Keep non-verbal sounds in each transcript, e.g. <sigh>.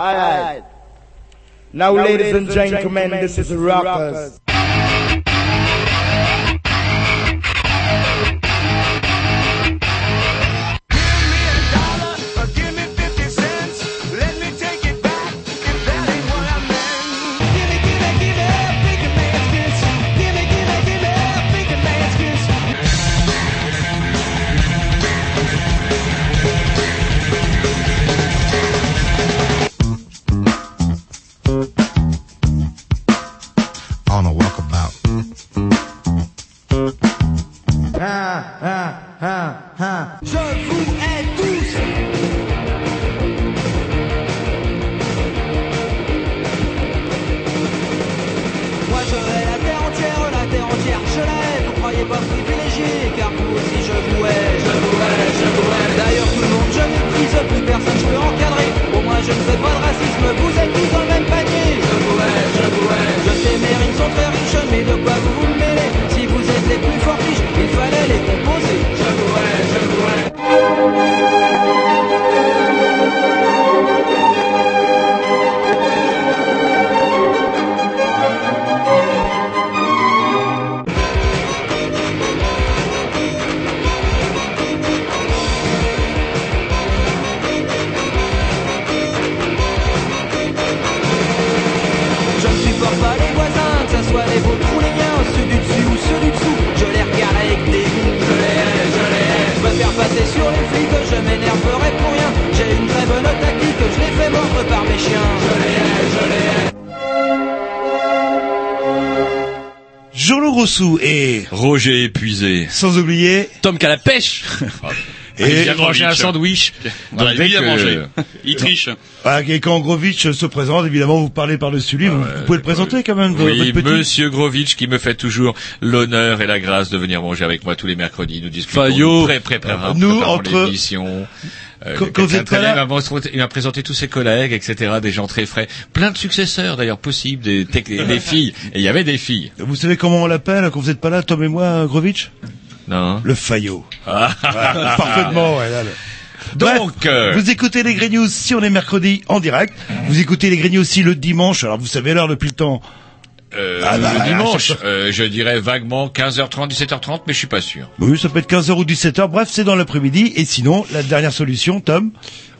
All right. Now, now ladies, ladies and gentlemen, and gentlemen this, this is Rockers. rockers. Et Roger épuisé. sans oublier Tom qui a la pêche. <laughs> Et il vient de manger un sandwich. Voilà, lui, il a mangé. <laughs> Il triche. ah, et quand Grovitch se présente, évidemment, vous parlez par-dessus lui, vous, vous pouvez le présenter quand même, Oui, votre petit. Monsieur Grovitch qui me fait toujours l'honneur et la grâce de venir manger avec moi tous les mercredis. Nous discutons Fayot. nous pré Nous, entre- Quand- quand vous êtes pas là- il m'a montré- il m'a présenté tous ses collègues, etc., des gens très frais, plein de successeurs d'ailleurs possibles, <laughs> des, filles. Et il y avait des filles. Vous savez comment on l'appelle quand vous n'êtes pas là, Tom et moi, Grovitch? Non. Le Fayot. <laughs> Ah. Voilà, parfaitement, ouais, là, Donc, Bref, euh, vous écoutez les Grey News si on est mercredi en direct. Vous écoutez les Grey News aussi le dimanche. Alors vous savez l'heure depuis le temps. Euh, Ah bah, le dimanche, euh, je dirais vaguement 15h30, 17h30, mais je suis pas sûr. Oui, ça peut être 15h ou 17h. Bref, c'est dans l'après-midi. Et sinon, la dernière solution, Tom,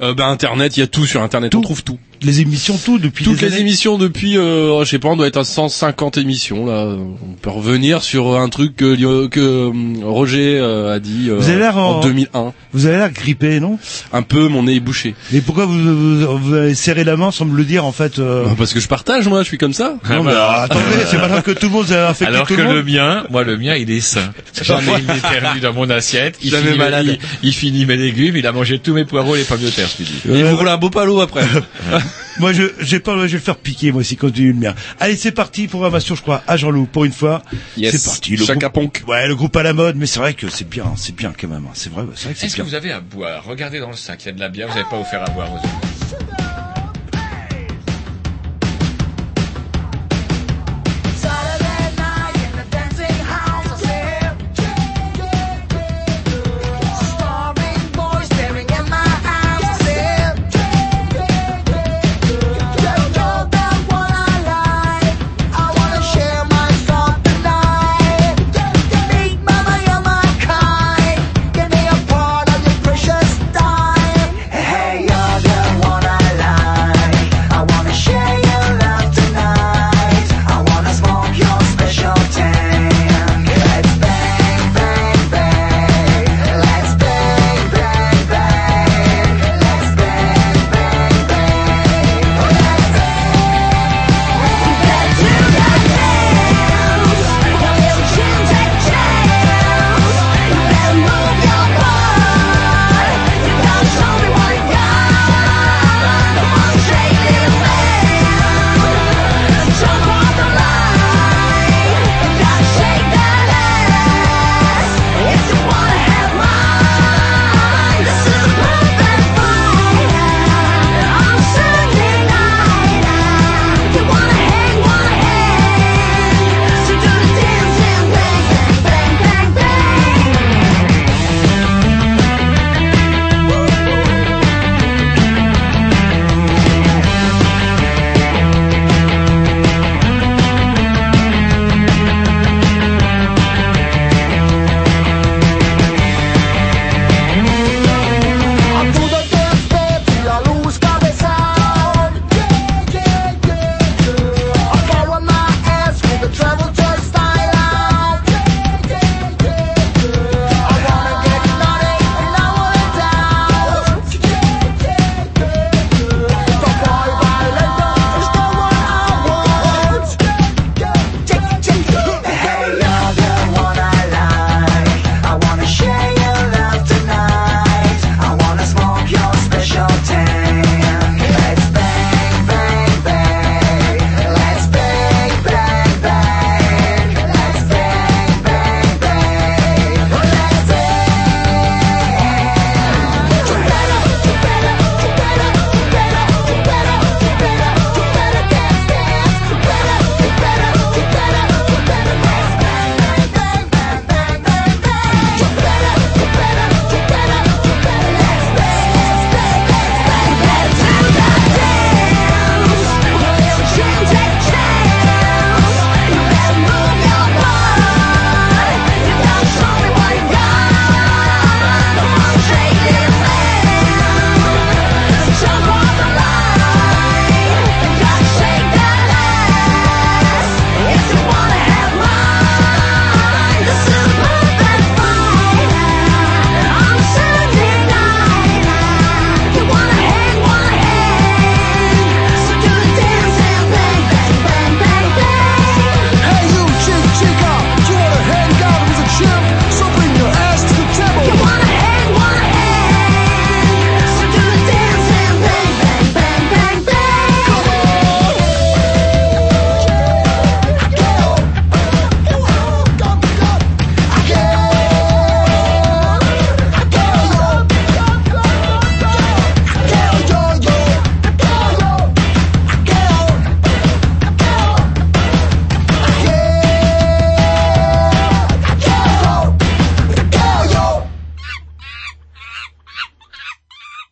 Euh, bah, Internet, il y a tout sur Internet, Tout. on trouve tout. les émissions, tout depuis Toutes des les années. émissions depuis, euh, je sais pas, on doit être à 150 émissions là. On peut revenir sur un truc que, que euh, Roger euh, a dit euh, Vous avez l'air en- 2001. Vous avez l'air grippé, non? Un peu, mon nez est bouché. Mais pourquoi vous, vous, vous avez serré la main sans me le dire en fait euh... Bah, parce que je partage, moi, je suis comme ça. Non, mais alors, attendez, c'est que tout le monde Alors tout que le monde. le mien, moi le mien, il est sain. <laughs> Jamais il n'est perdu dans mon assiette. Il Jamais finit, malade. Il, il finit mes légumes. Il a mangé tous mes poireaux et les pommes de terre, Il vous roule un beau palo après. <laughs> Moi, je, j'ai pas, je vais le faire piquer, moi j'ai eu le mien. Allez, c'est parti, programmation, je crois, à Jean-Loup, pour une fois. Yes. C'est parti. Le Chaka groupe, ouais, le groupe à la mode, mais c'est vrai que c'est bien, c'est bien quand même. hein. C'est vrai, c'est vrai que c'est Est-ce que vous avez à boire? Regardez dans le sac, il y a de la bière. Vous n'avez pas offert à boire aux autres.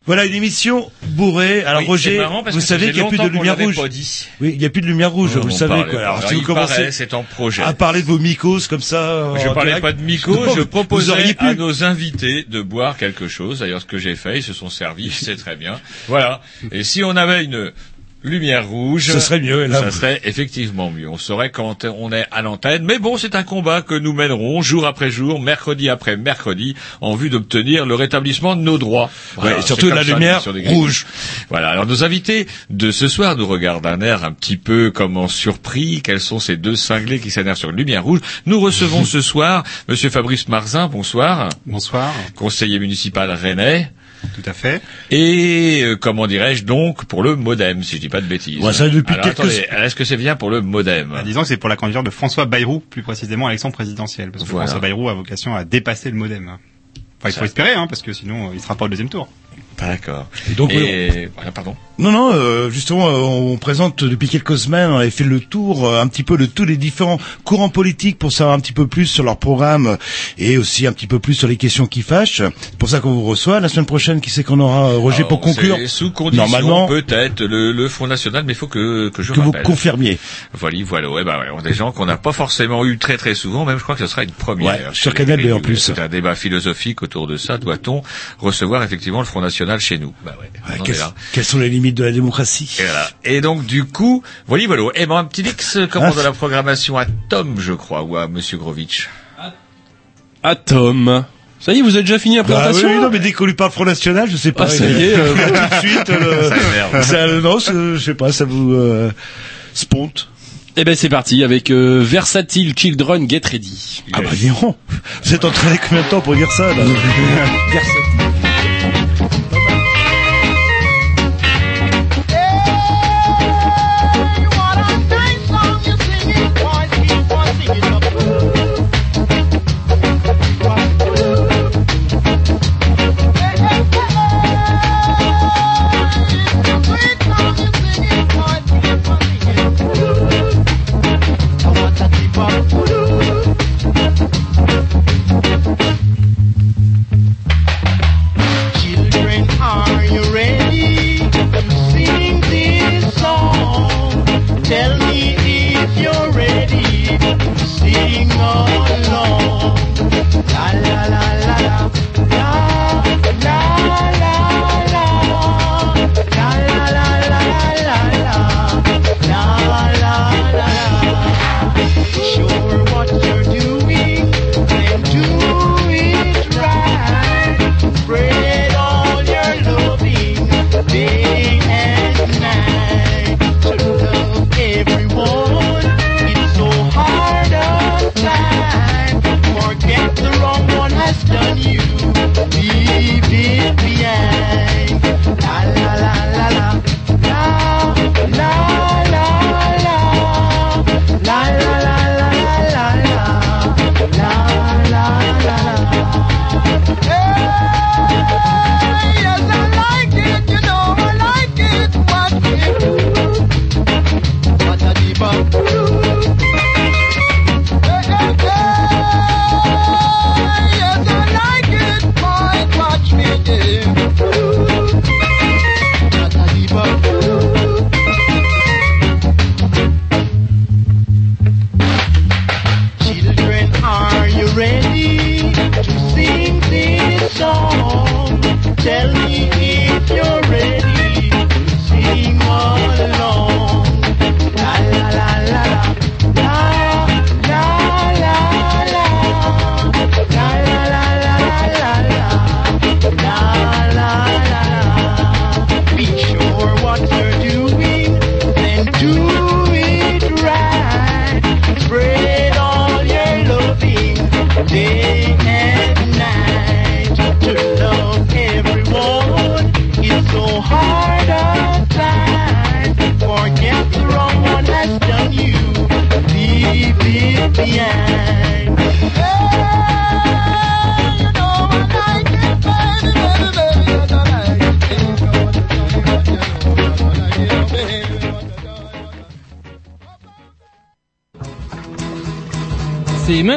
Voilà une émission bourrée. Alors Oui, Roger, vous savez qu'il n'y a plus de lumière rouge. Oui, il n'y a plus de lumière rouge, vous le savez parlait. quoi. Alors, Alors, si vous commencez c'est en projet. à parler de vos mycoses comme ça, Je en parlais direct, pas de mycos, non, je proposais à nos invités de boire quelque chose. D'ailleurs, ce que j'ai fait, ils se sont servis, c'est très bien. Voilà. Et si on avait une lumière rouge, Ce serait mieux, là. Ça serait effectivement mieux. On saurait quand on est à l'antenne. Mais bon, c'est un combat que nous mènerons jour après jour, mercredi après mercredi, en vue d'obtenir le rétablissement de nos droits. Ouais, et c'est surtout la ça, lumière rouge. Voilà. Alors nos invités de ce soir nous regardent d'un air un petit peu comme en surpris. Quels sont ces deux cinglés qui s'énervent sur une lumière rouge? Nous recevons <laughs> ce soir Monsieur Fabrice Marzin. Bonsoir. Bonsoir, Conseiller municipal rennais. Tout à fait. Et euh, comment dirais-je donc pour le modem, si je dis pas de bêtises. Ouais, ça, depuis Alors, quelques- attendez, est-ce que c'est bien pour le modem Bah, disons que c'est pour la candidature de François Bayrou, plus précisément à l'élection présidentielle, parce que Voilà. François Bayrou a vocation à dépasser le modem. Enfin, il faut Ça- espérer, hein, parce que sinon, il sera pas au deuxième tour. D'accord. Et donc, Et voilà, pardon. Non, non, euh, justement, euh, on présente depuis quelques semaines, on avait fait le tour euh, un petit peu de tous les différents courants politiques pour savoir un petit peu plus sur leur programme euh, et aussi un petit peu plus sur les questions qui fâchent. C'est pour ça qu'on vous reçoit. La semaine prochaine, qui c'est qu'on aura, euh, Roger, Alors, pour conclure Sous condition, Normalement- peut-être le, le Front National, mais il faut que, que je Que vous confirmiez. Voilà, voilà, ouais, bah, ouais, des gens qu'on n'a pas forcément eu très très souvent, même je crois que ce sera une première. Ouais, sur Canal en plus. C'est un débat philosophique autour de ça. Doit-on recevoir effectivement le Front National chez nous Bah ouais, Ouais, quelles, sont les limites de la démocratie? Et voilà. Et donc du coup, voilà, voilà. Et ben un petit X commande Ah. la programmation à Tom, je crois, ou à Monsieur Grovitch. Atom. Ça y est, vous avez déjà fini la Bah oui, présentation oui, non, mais dès qu'on lui parle Front National, je sais pas. Ah, ça y est, euh, <laughs> tout de <laughs> suite, euh, Ça ça, non, c'est- je sais pas, ça vous euh, sponte. Eh ben c'est parti avec euh, Versatile Children Get Ready. Ah bah donc, vous êtes entraîné combien de temps pour dire ça là? <laughs> Thank no, la, la.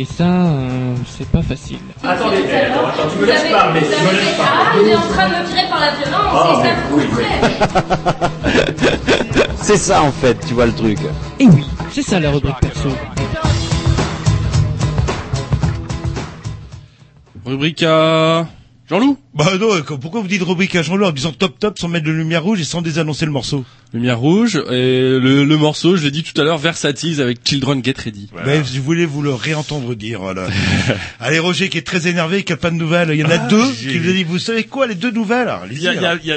Et ça, euh, c'est pas facile. Attendez, attends, attends, tu me laisses parler, tu me laisses Ah, il est en train de me tirer par la violence, Ah, et ça frustrait. <laughs> C'est ça en fait, tu vois le truc. Et oui, c'est ça la rubrique perso. Rubrique à Jean-Loup? Bah non, pourquoi vous dites rubrique à Jean-Loup en disant top top sans mettre de lumière rouge et sans désannoncer le morceau? Lumière rouge et le, le morceau, je l'ai dit tout à l'heure, Versatile avec Children Get Ready. Ben, je voulais vous le réentendre dire. Voilà. <laughs> Allez, Roger qui est très énervé, qui a pas de nouvelles. Il y en a Ah, deux qui vous a dit, vous savez quoi, les deux nouvelles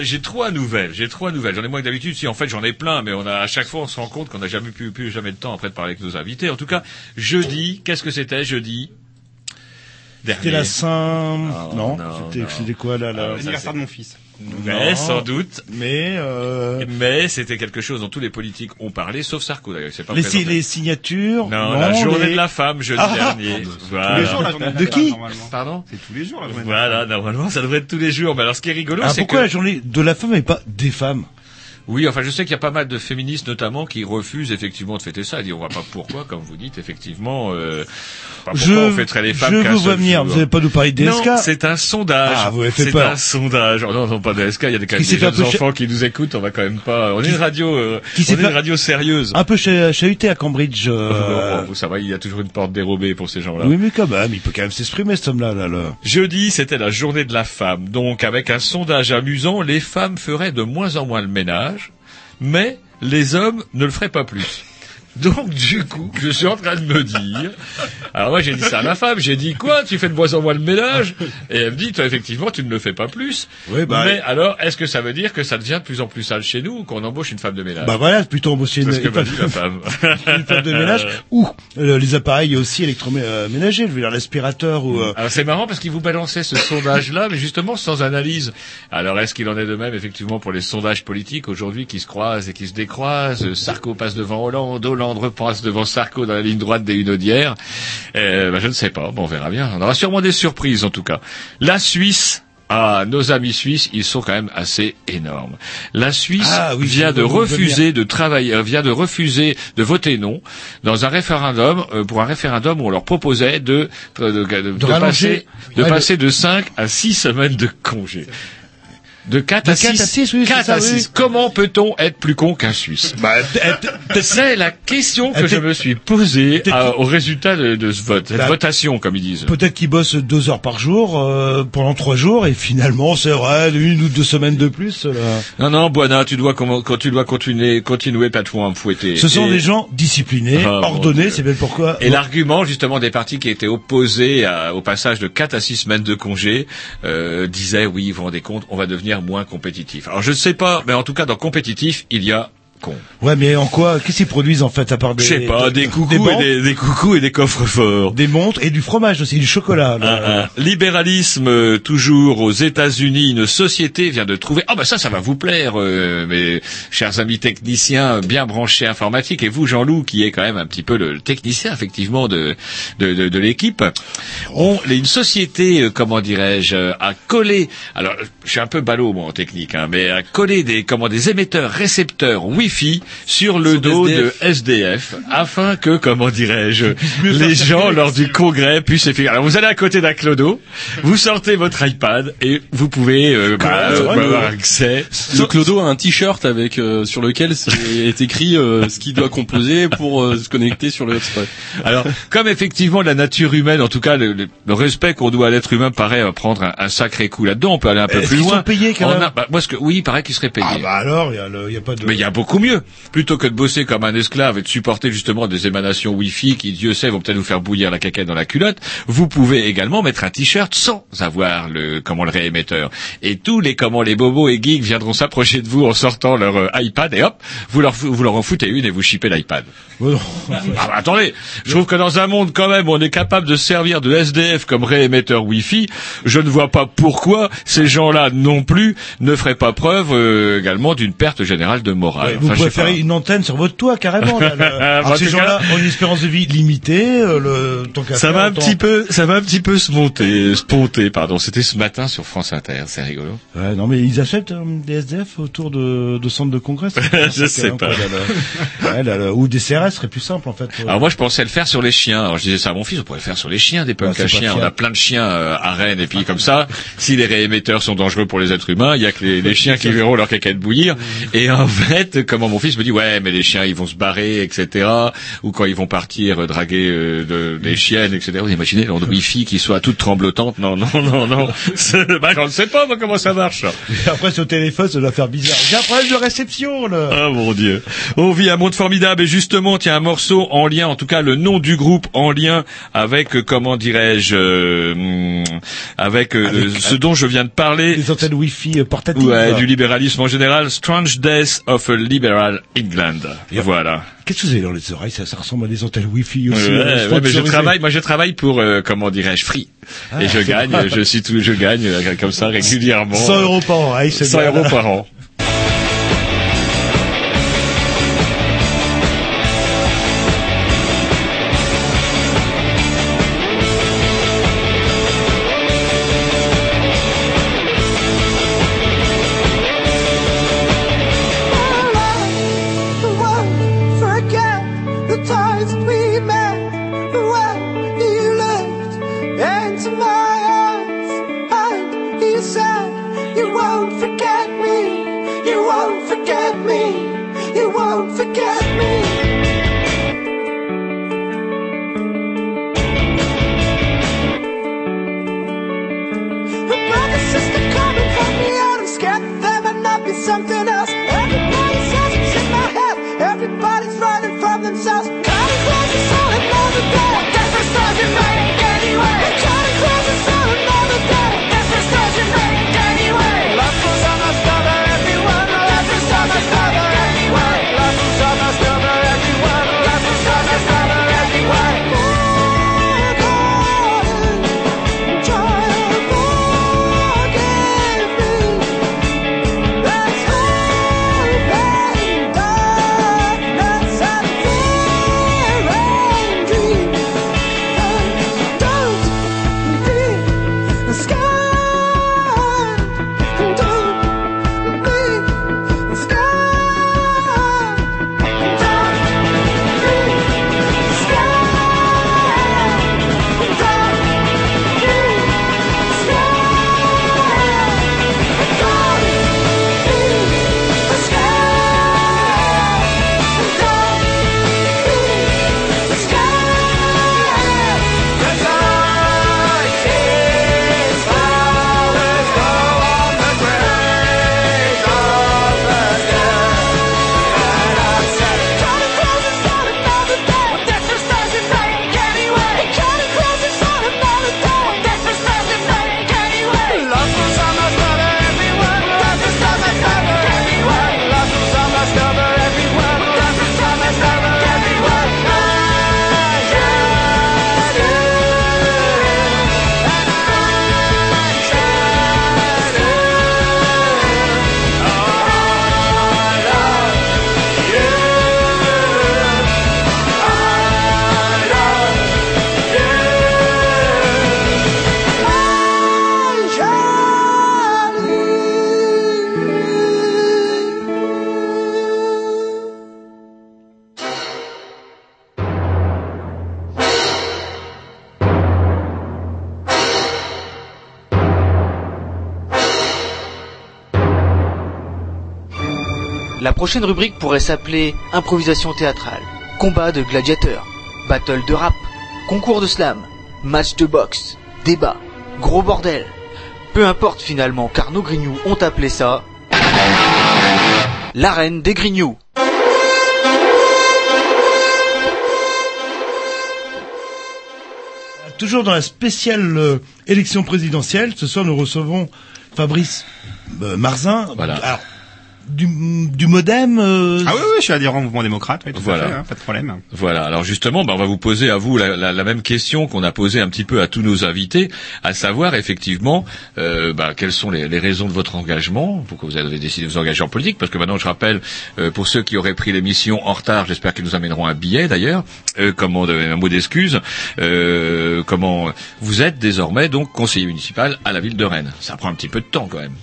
j'ai trois nouvelles, j'ai trois nouvelles. J'en ai moins que d'habitude. Si en fait j'en ai plein, mais on a à chaque fois on se rend compte qu'on n'a jamais pu, plus jamais le temps après de parler avec nos invités. En tout cas, jeudi, qu'est-ce que c'était jeudi? C'était la Saint... Oh, non, non, c'était quoi là, là L'anniversaire de mon fils. Mais Non. sans doute. Mais euh, Mais c'était quelque chose dont tous les politiques ont parlé, sauf Sarko d'ailleurs. pas les, signatures. Non, la journée les- de la femme jeudi Ah, dernier. Tous Voilà. les jours, la journée De qui femme. Pardon C'est tous les jours, la journée de la Voilà, femme. normalement ça devrait être tous les jours. Mais alors ce qui est rigolo, Ah, c'est pourquoi que la journée de la femme et pas des femmes? Oui, enfin, je sais qu'il y a pas mal de féministes notamment qui refusent effectivement de fêter ça. Ils disent, on voit pas pourquoi, comme vous dites, effectivement. Euh, pas pourquoi Je, on fêterait les femmes je vous vois venir. Vous n'allez pas nous parler des Non, c'est un sondage. Ah, vous m'avez fait c'est un sondage. Oh, non, non, pas de SK. Il y a des, quand même des jeunes enfants qui nous écoutent. On va quand même pas. On est une radio. Euh, qui on est une radio sérieuse. Un peu cha- chahuté à Cambridge. euh, Oh, ça va. Il y a toujours une porte dérobée pour ces gens-là. Oui, mais quand même, il peut quand même s'exprimer, cet homme-là. Là, là. Jeudi, c'était la journée de la femme. Donc, avec un sondage amusant, les femmes feraient de moins en moins le ménage, mais les hommes ne le feraient pas plus. Donc, du coup, je suis en train de me dire... Alors moi, j'ai dit ça à ma femme. J'ai dit, quoi Tu fais de moins en moins le ménage? Et elle me dit, toi, effectivement, tu ne le fais pas plus. Oui, bah, mais alors, est-ce que ça veut dire que ça devient de plus en plus sale chez nous ou qu'on embauche une femme de ménage? Bah voilà, plutôt embaucher une, femme, <laughs> une femme de ménage ou euh, les appareils aussi électroménagers, je veux dire l'aspirateur ou... euh, Alors c'est marrant parce qu'il vous balançait ce sondage-là, mais justement sans analyse. Alors est-ce qu'il en est de même effectivement pour les sondages politiques aujourd'hui qui se croisent et qui se décroisent? Sarko passe devant Hollande, Hollande repasse devant Sarko dans la ligne droite des Hunaudières. Euh, bah, je ne sais pas, bon, on verra bien. On aura sûrement des surprises en tout cas. La Suisse. Ah, nos amis suisses, ils sont quand même assez énormes. La Suisse Ah oui, vient de refuser de travailler, euh, vient de refuser de voter non dans un référendum euh, pour un référendum où on leur proposait de de, de- de- de rallonger. passer Ouais, passer de 5 à 6 semaines de congé. De 4 De à 4 6. à 6, oui, c'est 4 ça, à oui. 6. Comment peut-on être plus con qu'un Suisse bah, <laughs> C'est la question que Euh, je me suis posée à- au résultat de, de ce vote, cette Bah, votation comme ils disent. Peut-être qu'ils bossent deux heures par jour euh, pendant trois jours et finalement c'est vrai une ou deux semaines de plus. Là. Non non, Buana, tu dois comment- quand tu dois continuer continuer pas à me fouetter. Ce sont Et- des gens disciplinés, Ah, ordonnés, c'est bien pourquoi. Et l'argument justement des partis qui étaient opposés à- au passage de 4 à 6 semaines de congé euh, disait oui, vous vous rendez compte, on va devenir moins compétitif. Alors je ne sais pas, mais en tout cas dans compétitif, il y a con. Ouais, mais en quoi Qu'est-ce qu'ils produisent en fait à part des Je sais pas, des coucous des, et des, des coucous et des coffres forts. des montres et du fromage aussi, du chocolat. Un- un libéralisme euh, toujours aux États-Unis, une société vient de trouver. Ah bah ça, ça va vous plaire, euh, mes chers amis techniciens bien branchés informatiques et vous, Jean-Loup, qui est quand même un petit peu le, technicien effectivement de de, de, de l'équipe. On, une société, euh, comment dirais-je, a collé. Alors, je suis un peu ballot moi en technique, hein, mais a collé des comment des émetteurs récepteurs Wi-Fi sur le dos SDF. de SDF afin que, comment dirais-je, <laughs> les gens lors du congrès puissent effectuer. Alors vous allez à côté d'un clodo, vous sortez votre iPad et vous pouvez euh, bah, euh, avoir accès. Le Clodo a un t-shirt avec euh, sur lequel c'est- est écrit euh, ce qu'il doit composer pour euh, se connecter sur le hotspot. Alors, comme effectivement la nature humaine, en tout cas le, respect qu'on doit à l'être humain paraît prendre un, un sacré coup là-dedans, on peut aller un peu plus qu'ils loin. sont payés quand même a- bah, moi, ce que, oui, il paraît qu'ils seraient payés. Ah bah alors, il y, a le- il y a pas de. Mais il y a beaucoup mieux. Plutôt que de bosser comme un esclave et de supporter justement des émanations Wi-Fi qui, Dieu sait, vont peut-être vous faire bouillir la caquette dans la culotte, vous pouvez également mettre un t-shirt sans avoir le, comment, le réémetteur. Et tous les, comment, les bobos et geeks viendront s'approcher de vous en sortant leur euh, iPad et hop, vous leur, vous leur en foutez une et vous chipez l'iPad. Oh Ah, bah, attendez, je trouve que dans un monde quand même où on est capable de servir de SDF comme réémetteur Wi-Fi, je ne vois pas pourquoi ces gens-là non plus ne feraient pas preuve euh, également d'une perte générale de morale. Ouais, vous Sais pas. préférez une antenne sur votre toit carrément. Là, le- <laughs> Alors, ces gens-là cas- ont une espérance de vie limitée. euh, le, tant qu'à Ça faire, va un petit peu, ça va un petit peu se monter, se ponter, pardon. C'était ce matin sur France Inter, c'est rigolo. Ouais, non mais ils achètent euh, des SDF autour de, de centres de congrès. c'est <laughs> Je ça, sais pas. quoi, là, là. Ouais, là, là, ou des CRS serait plus simple en fait. Alors moi je pensais le faire sur les chiens. Alors je disais ça à mon fils, on pourrait le faire sur les chiens, des punks c'est à chiens. On a plein de chiens euh, à Rennes et puis comme ça, si les réémetteurs sont dangereux pour les êtres humains, il y a que les, les chiens qui verront leur caquette bouillir. Et en fait, comment mon fils me dit ouais mais les chiens ils vont se barrer etc. Ou quand ils vont partir euh, draguer euh, de- des chiennes etc. Vous imaginez l'onde wifi qui soit toute tremblotante Non non non non. <laughs> Bah, je ne sais pas moi comment ça marche. Et après sur téléphone ça doit faire bizarre. J'ai un problème de réception là. Ah mon dieu. On vit un monde formidable et justement, tiens, un morceau en lien, en tout cas le nom du groupe en lien avec, euh, comment dirais-je, euh, avec, euh, Avec- ce dont je viens de parler. Des antennes Wi-Fi euh, portatives. Ouais, du libéralisme en général, Strange Death of a Liberal England. Voilà. Qu'est-ce que vous avez dans les oreilles? Ça, ça ressemble à des antennes Wi-Fi aussi. Ouais, euh, ouais, mais je travaille, moi je travaille pour, euh, comment dirais-je, Free. Ah, et je gagne, je suis tout, je gagne euh, comme ça <laughs> régulièrement. 100 euros par an. Allez, c'est 100 bien. euros par an. <laughs> prochaine rubrique pourrait s'appeler improvisation théâtrale, combat de gladiateurs, battle de rap, concours de slam, match de boxe, débat, gros bordel. Peu importe finalement car nos grignoux ont appelé ça l'arène des grignoux. Toujours dans la spéciale euh, élection présidentielle, ce soir nous recevons Fabrice euh, Marzin. Voilà du, du modem. euh, Ah oui, oui, je suis adhérent au mouvement démocrate, oui, tout Voilà. à fait, hein, pas de problème. Voilà. Alors justement, bah, on va vous poser à vous la, la- la même question qu'on a posée un petit peu à tous nos invités, à savoir effectivement euh, bah, quelles sont les, les raisons de votre engagement, pourquoi vous avez décidé de vous engager en politique. Parce que maintenant, je rappelle euh, pour ceux qui auraient pris l'émission en retard, j'espère qu'ils nous amèneront un billet d'ailleurs, euh, comment un mot d'excuse. euh, comment vous êtes désormais donc conseiller municipal à la ville de Rennes. Ça prend un petit peu de temps quand même.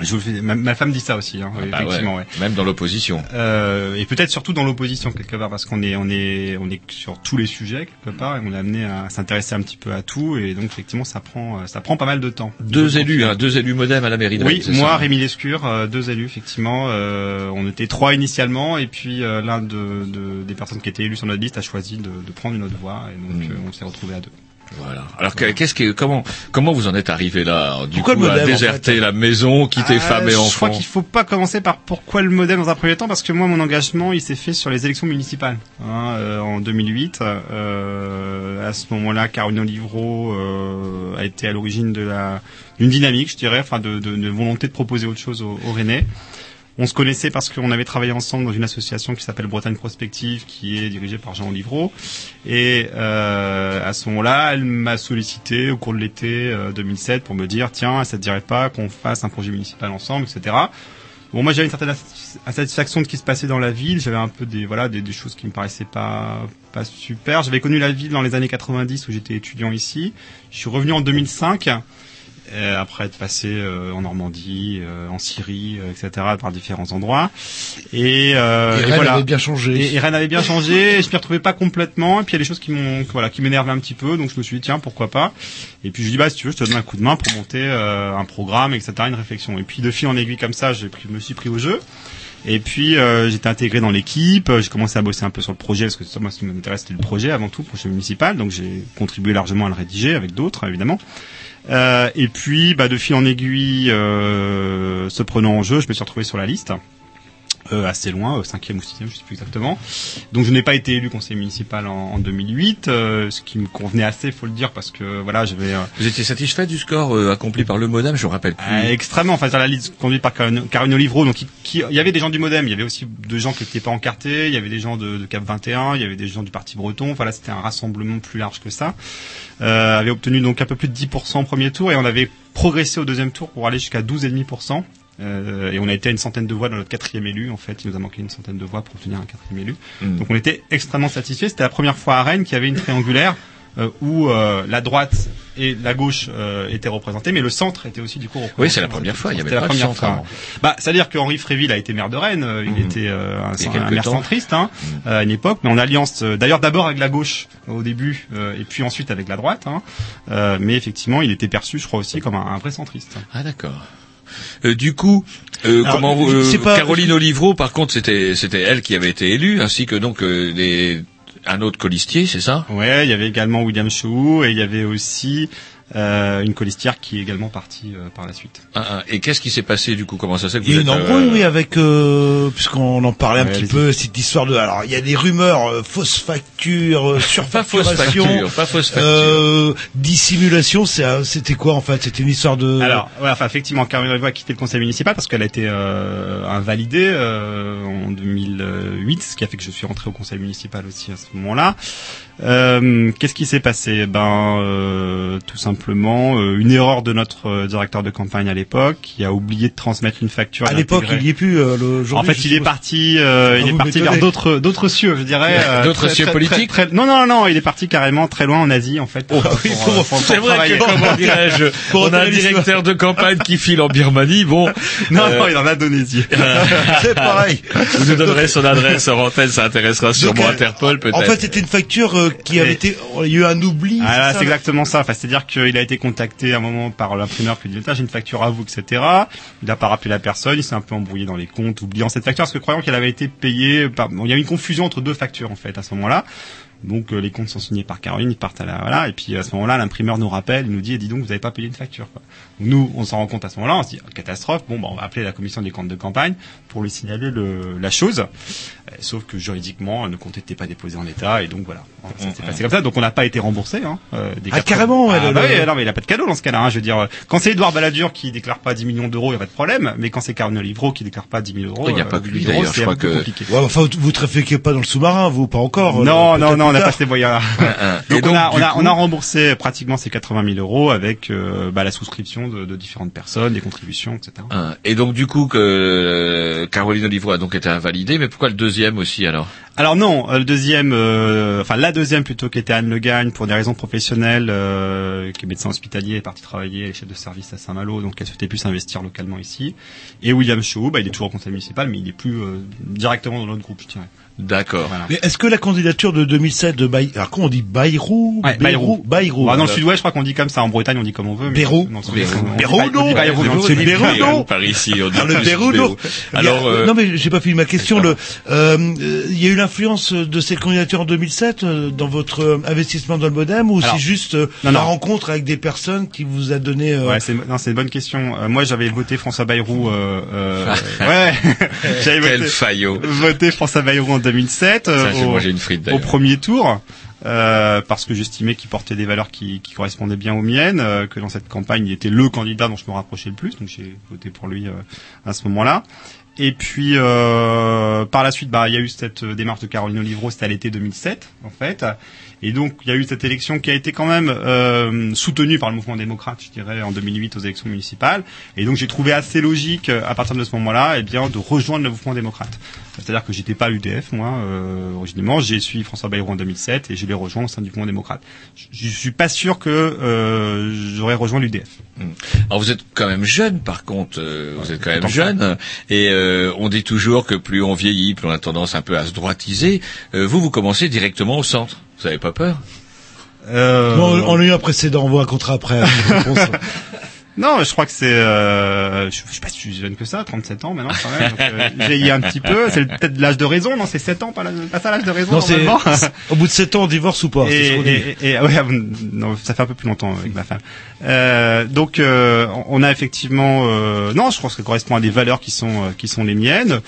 Je vous le fais- ma, ma femme dit ça aussi, hein, oui, Bah effectivement. ouais. Même dans l'opposition. Euh, et peut-être surtout dans l'opposition quelque part parce qu'on est on est on est sur tous les sujets quelque part et on est amené à s'intéresser un petit peu à tout et donc effectivement ça prend euh, ça prend pas mal de temps. Deux élus, hein, deux élus modem à la mairie de Oui, moi, ça Rémi Lescure, euh, deux élus effectivement. Euh, on était trois initialement et puis euh, l'un de, de- des personnes qui étaient élues sur notre liste a choisi de, de prendre une autre voie et donc Mm. euh, on s'est retrouvé à deux. Voilà. Alors que- qu'est-ce que comment comment vous en êtes arrivé là du Pourquoi coup le à modem, en déserter fait la maison, quitter Euh, femme et Je enfants crois qu'il faut pas commencer par pourquoi le modem dans un premier temps, parce que moi, mon engagement, il s'est fait sur les élections municipales hein, euh, en 2008. Euh, à ce moment-là, Caroline Olivreau euh, a été à l'origine de la d'une dynamique, je dirais, enfin de, de, de volonté de proposer autre chose aux, aux Rennais. On se connaissait parce qu'on avait travaillé ensemble dans une association qui s'appelle Bretagne Prospective, qui est dirigée par Jean Olivreau. Et euh, à ce moment-là, elle m'a sollicité au cours de l'été euh, 2007 pour me dire tiens, ça te dirait pas qu'on fasse un projet municipal ensemble, etc. Bon, moi j'avais une certaine insatisfaction de ce qui se passait dans la ville. J'avais un peu des voilà des, des choses qui me paraissaient pas pas super. J'avais connu la ville dans les années 90 où j'étais étudiant ici. Je suis revenu en 2005 euh, après être passé euh, en Normandie, euh, en Syrie, euh, etc. par différents endroits. Et, euh, et et voilà. avait bien changé. Et, et Rennes avait bien changé, et je m'y retrouvais pas complètement, et puis il y a des choses qui m'ont, voilà, qui m'énervaient un petit peu, donc je me suis dit tiens pourquoi pas. Et puis je dis bah si tu veux je te donne un coup de main pour monter euh, un programme, etc. Une réflexion. Et puis de fil en aiguille comme ça, j'ai pris, je me suis pris au jeu. Et puis euh, j'étais intégré dans l'équipe, euh, j'ai commencé à bosser un peu sur le projet parce que ça, moi ce qui m'intéresse c'était le projet avant tout, le projet municipal, donc j'ai contribué largement à le rédiger avec d'autres évidemment. Euh, et puis bah, de fil en aiguille, euh, se prenant en jeu, je me suis retrouvé sur la liste. Euh, assez loin, euh, cinquième ou sixième, je sais plus exactement. Donc je n'ai pas été élu conseiller municipal en, en 2008, euh, ce qui me convenait assez, faut le dire, parce que voilà, j'avais euh, Vous étiez satisfait du score euh, accompli par le modem, je me rappelle plus. euh, extrêmement, enfin sur la liste conduite par Caroline Olivreau, donc qui- il y avait des gens du MoDem, il y avait aussi des gens qui n'étaient pas encartés, il y avait des gens de, de Cap 21, il y avait des gens du Parti Breton, voilà, c'était un rassemblement plus large que ça. Euh, avait obtenu donc un peu plus de 10% au premier tour et on avait progressé au deuxième tour pour aller jusqu'à 12,5%. Euh, et on a été à une centaine de voix dans notre quatrième élu. En fait, il nous a manqué une centaine de voix pour obtenir un quatrième élu. Mm. Donc on était extrêmement satisfaits. C'était la première fois à Rennes qu'il y avait une triangulaire euh, où euh, la droite et la gauche étaient représentées, mais le centre était aussi du coup représenté. Oui, c'est la première fois, il y avait la pas de première centre fois. Bah, c'est-à-dire qu'Henri Fréville a été maire de Rennes. Il Mhm. était un, Il un maire centriste hein, euh, à une époque, mais en alliance. D'ailleurs, d'abord avec la gauche au début, et puis ensuite avec la droite. Hein, mais effectivement, il était perçu, je crois aussi, comme un, un vrai centriste. Ah d'accord. Euh, du coup, euh, Alors, comment vous, euh, pas- Caroline Olivreau, par contre, c'était c'était elle qui avait été élue, ainsi que donc euh, les, un autre colistier, c'est ça? Ouais, il y avait également William Chou et il y avait aussi euh, une colistière qui est également partie euh, par la suite. Ah, ah. Et qu'est-ce qui s'est passé du coup? Comment ça se fait que Il y a une embrouille, euh, oui, avec, euh, puisqu'on en parlait un Ouais, petit peu, cette histoire de, alors, il y a des rumeurs, euh, fausses factures, euh, <laughs> Pas fausse surfacturation, facture, pas fausse facture. euh, dissimulation, c'est, c'était quoi, en fait? C'était une histoire de... Alors, ouais, enfin, effectivement, Caroline Olivreau a quitté le conseil municipal parce qu'elle a été euh, invalidée euh, en 2008, ce qui a fait que je suis rentré au conseil municipal aussi à ce moment-là. Euh, Qu'est-ce qui s'est passé? Ben, euh, tout simplement, euh, une erreur de notre euh, directeur de campagne à l'époque, qui a oublié de transmettre une facture. à l'époque, il y est plus, euh, le jour En fait, il est parti, euh, il est parti vers d'autres d'autres cieux, je dirais. euh, D'autres cieux politiques très, très- Non, non, non, il est parti carrément très loin en Asie, en fait. pour- pour- oui, C'est vrai que, comment dirais-je, Pour on a un directeur de campagne qui file en Birmanie, bon, <laughs> Non, Euh, non, il est en Indonésie. <laughs> c'est pareil. vous nous donnerez son adresse en antenne, ça intéressera sûrement Interpol peut-être. En fait, c'était une facture euh, qui avait été, il y a eu un oubli. Ah, c'est exactement ça. Enfin, c'est-à-dire qu'il a été contacté à un moment par l'imprimeur qui lui dit Ah, j'ai une facture à vous, etc. Il a pas rappelé la personne, il s'est un peu embrouillé dans les comptes, oubliant cette facture parce que croyant qu'elle avait été payée. Par... bon, il y a eu une confusion entre deux factures en fait à ce moment-là. Donc euh, les comptes sont signés par Caroline, ils partent à la voilà, et puis à ce moment-là, l'imprimeur nous rappelle, il nous dit, dis donc, vous n'avez pas payé une facture. Quoi. Nous, on s'en rend compte à ce moment-là, on se dit, catastrophe. Bon, bah, on va appeler la commission des comptes de campagne pour lui signaler le, la chose. Euh, sauf que juridiquement, le compte n'était pas déposé en état, et donc voilà, ça s'est passé comme ça. Donc on n'a pas été remboursé. Hein, euh, des Ah, 80. carrément, Ah, le- bah le- oui, non, mais il a pas de cadeau dans ce cas-là. Hein, je veux dire, quand c'est Edouard Balladur qui déclare pas 10 millions d'euros, il y a pas de problème. Mais quand c'est Caroline Olivro qui déclare pas 10 000 euros, Il y a pas que lui, 10 000 euros, d'ailleurs, je crois que-. Ouais, enfin, vous trafiquez pas dans le sous-marin, vous, pas encore. Non, euh, non, peut-être non, on n'a pas ces <laughs> donc, donc, on a, on a, coup- on a remboursé pratiquement ces 80 000 euros avec euh, bah, la souscription de, de différentes personnes, des contributions, etc. Et donc du coup que euh, Caroline Olivro a donc été invalidée, mais pourquoi le deuxième aussi alors? Alors non, euh, le deuxième, euh, enfin la deuxième plutôt qui était Anne Le Gagne pour des raisons professionnelles, euh, qui est médecin hospitalier, est partie travailler, elle est chef de service à Saint-Malo, donc elle souhaitait plus s'investir localement ici. Et William Shaw, bah, il est toujours conseiller municipal, mais il est plus euh, directement dans notre groupe, je dirais. D'accord. Voilà. Mais est-ce que la candidature de 2007 de Bayrou, alors comment on dit Bayrou Ouais, Bayrou Bayrou. Bayrou. Bah, dans le voilà. sud-ouest, je crois qu'on dit comme ça. En Bretagne, on dit comme on veut. Bérou, Bayrou, non. Bayrou, le C'est non. Par ici, on dit Ah, le non. Alors, euh, non mais j'ai pas fini ma question. Le, euh, euh, il y a eu l'influence de cette candidature en 2007 euh, dans votre euh, investissement dans le modem ou c'est juste euh, non, la non. rencontre avec des personnes qui vous a donné euh, Ouais, c'est non, c'est une bonne question. Euh, moi, j'avais voté François Bayrou. Euh, euh, <laughs> ouais, <laughs> j'avais quel voté, faillot. voté François Bayrou en 2007 euh, au, mangé une frite au d'ailleurs. premier tour. euh, parce que j'estimais qu'il portait des valeurs qui, qui correspondaient bien aux miennes, euh, que dans cette campagne il était le candidat dont je me rapprochais le plus, donc j'ai voté pour lui euh, à ce moment-là. Et puis par la suite, bah il y a eu cette démarche de Caroline Olivro, c'était à l'été 2007 en fait. Et donc il y a eu cette élection qui a été quand même euh, soutenue par le mouvement démocrate, je dirais, en 2008 aux élections municipales. Et donc j'ai trouvé assez logique euh, à partir de ce moment-là, eh bien de rejoindre le mouvement démocrate. C'est-à-dire que j'étais pas à l'UDF moi euh, originellement, j'ai suivi François Bayrou en 2007 et je l'ai rejoint au sein du mouvement démocrate. Je, suis pas sûr que euh, j'aurais rejoint l'UDF. Alors vous êtes quand même jeune, par contre, euh, vous êtes quand même jeune, et euh, on dit toujours que plus on vieillit, plus on a tendance un peu à se droitiser. Euh, vous, vous commencez directement au centre. Vous avez pas peur? Euh, Non, on a eu un précédent, on voit un contrat après. <laughs> Non, je crois que c'est. Euh, je, je sais pas si je suis jeune que ça, 37 ans maintenant quand même. Donc, euh, j'ai vieilli un petit peu. C'est peut-être l'âge de raison, non C'est 7 ans, pas, la- pas ça l'âge de raison non, c'est <laughs> au bout de 7 ans, on divorce ou pas c'est ce et, qu'on dit. et, et- ouais, <laughs> non, ça fait un peu plus longtemps avec ma femme. Euh, donc, euh, on a effectivement, euh, non, je pense que ça correspond à des valeurs qui sont qui sont les miennes.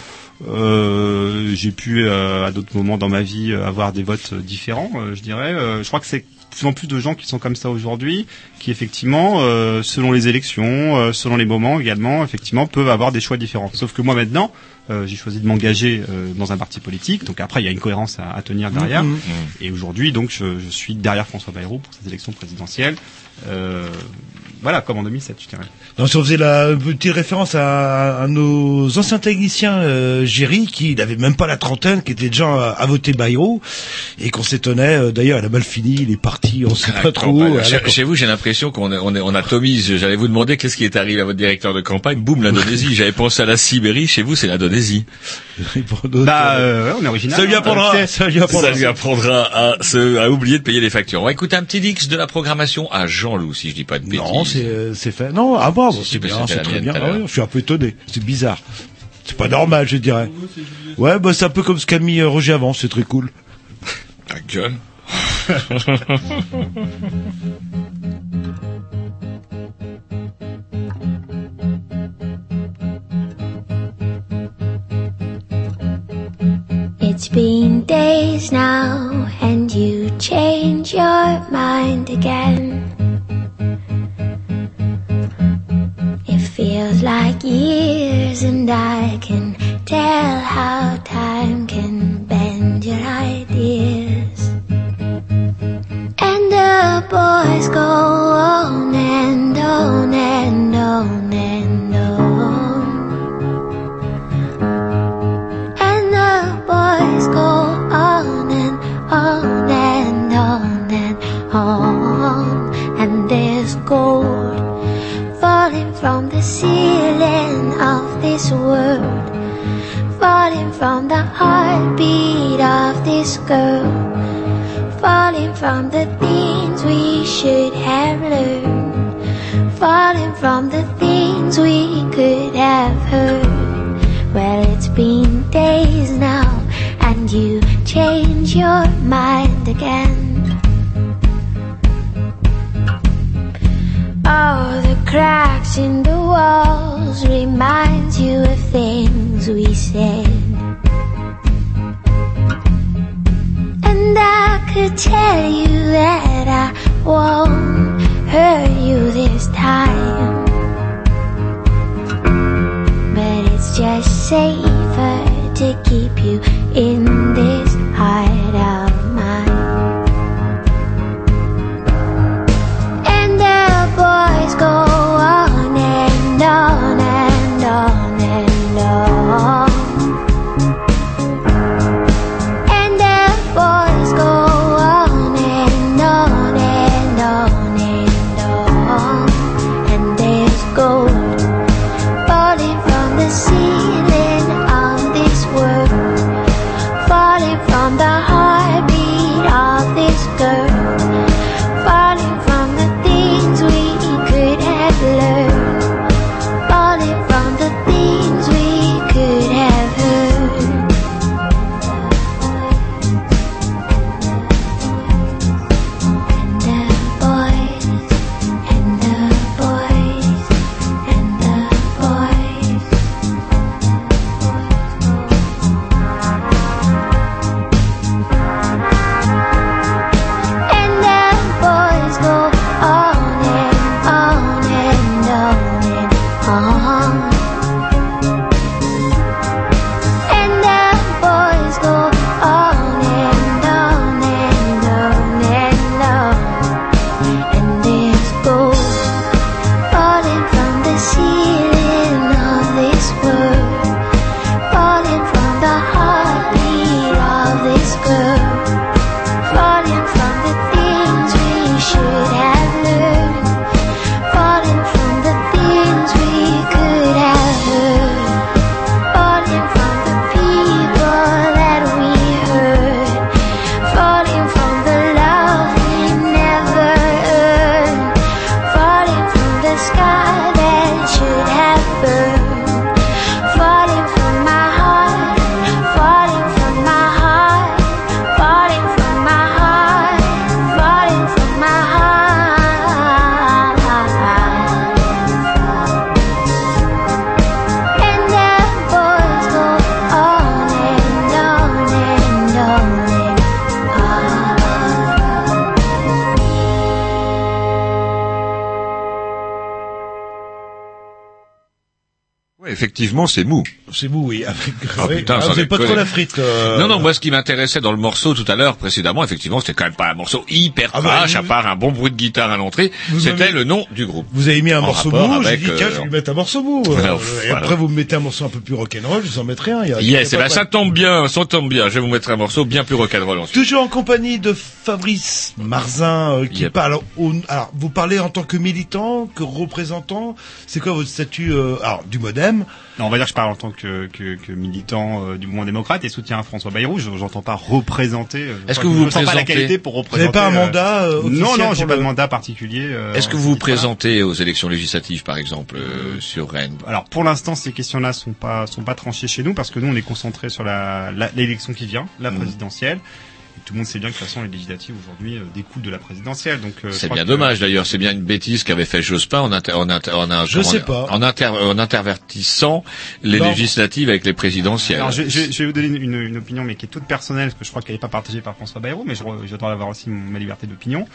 Euh, J'ai pu euh, à d'autres moments dans ma vie avoir des votes différents, je dirais. Je crois que c'est plus en plus de gens qui sont comme ça aujourd'hui, qui effectivement, euh, selon les élections, euh, selon les moments également, effectivement, peuvent avoir des choix différents. Sauf que moi maintenant, euh, j'ai choisi de m'engager dans un parti politique. Donc après, il y a une cohérence à, à tenir derrière. Mhm. Et aujourd'hui, donc, je, je suis derrière François Bayrou pour cette élection présidentielle. Voilà, comme en 2007, je dirais. Non, si on faisait la petite référence à, à nos anciens techniciens, euh, Géry, qui n'avait même pas la trentaine, qui était déjà à, à voter Bayrou, et qu'on s'étonnait, euh, d'ailleurs, elle a mal fini, il est parti, on sait pas trop. La Chez, chez vous, j'ai l'impression qu'on a, on on a Tomise. J'allais vous demander qu'est-ce qui est arrivé à votre directeur de campagne. Boum, l'Indonésie. <laughs> J'avais pensé à la Sibérie. Chez vous, c'est l'Indonésie. Bah, euh, euh, ouais, on est original. ça lui hein. apprendra, ça lui apprendra. Ça lui apprendra à, se, à oublier de payer les factures. On va écouter un petit Dix de la programmation à Jean-Loup, si je dis pas de bêtises. Non, c'est euh, c'est fait. Non, bon, Si, c'est bien, c'est très bien. à Ah ouais, je suis un peu étonné, c'est bizarre. C'est pas normal, je dirais. Ouais, bah c'est un peu comme ce qu'a mis euh, Roger avant, c'est très cool. Ta gueule. <laughs> It's been days now, and you change your mind again. Years, and I can tell how time can bend your ideas. And the boys go on and on and on and ceiling of this world. Falling from the heartbeat of this girl. Falling from the things we should have learned. Falling from the things we could have heard. Well, it's been days now, and you change your mind again. Oh, the cracks in the walls remind you of things we said. And I could tell you that I won't hurt you this time. But it's just safer to keep you in this hideout boys go on and on and on and on. And the boys go on and on and on and on. And there's gold falling from the ceiling on this world, falling from the heartbeat of this girl, effectivement, c'est mou. C'est mou, oui. Avec... Ah, oui. putain, Ah, vous n'avez pas trop la frite. euh, Non, non, moi, ce qui m'intéressait dans le morceau tout à l'heure, précédemment, effectivement, c'était quand même pas un morceau hyper Ah bah, trash, à vous- part un bon bruit de guitare à l'entrée. Vous C'était avez- le nom du groupe. Vous avez mis un En morceau mou, j'ai avec, dit tiens, euh, je vais lui mettre un morceau mou. euh, <laughs> Voilà, et voilà. après vous me mettez un morceau un peu plus rock'n'roll, je vous en mettrai un. Yes, pas eh ben, ça tombe bien, ça tombe bien. Je vais vous mettre un morceau bien plus rock'n'roll ensuite. Toujours en compagnie de Fabrice Marzin euh, qui Yep. parle. Au, alors, vous parlez en tant que militant, que représentant. C'est quoi votre statut euh, Alors, du MoDem? Non, on va dire que je parle en tant que, que, que militant euh, du mouvement démocrate et soutien à François Bayrou. Je J'entends pas représenter. euh, Est-ce que vous vous sens pas la présentez qualité pour Vous représenter. n'avez pas un euh, mandat euh, officiel Non, non, j'ai le- pas de mandat particulier. euh, Est-ce que vous vous présentez aux élections législatives, par exemple, euh, sur Rennes Alors pour l'instant, ces questions-là sont pas sont pas tranchées chez nous parce que nous on est concentré sur la l'élection qui vient, la Mhm. présidentielle. Tout le monde sait bien que de toute façon les législatives aujourd'hui euh, découlent de la présidentielle. Donc euh, C'est bien que- dommage d'ailleurs, c'est bien une bêtise qu'avait fait Jospin en, inter, en, inter- en, Je comment- sais pas. en, inter- en intervertissant les Non. législatives avec les présidentielles. Alors, je, je- je vais vous donner une, une- une opinion, mais qui est toute personnelle, parce que je crois qu'elle n'est pas partagée par François Bayrou, mais je, re- je dois avoir aussi mon- ma liberté d'opinion.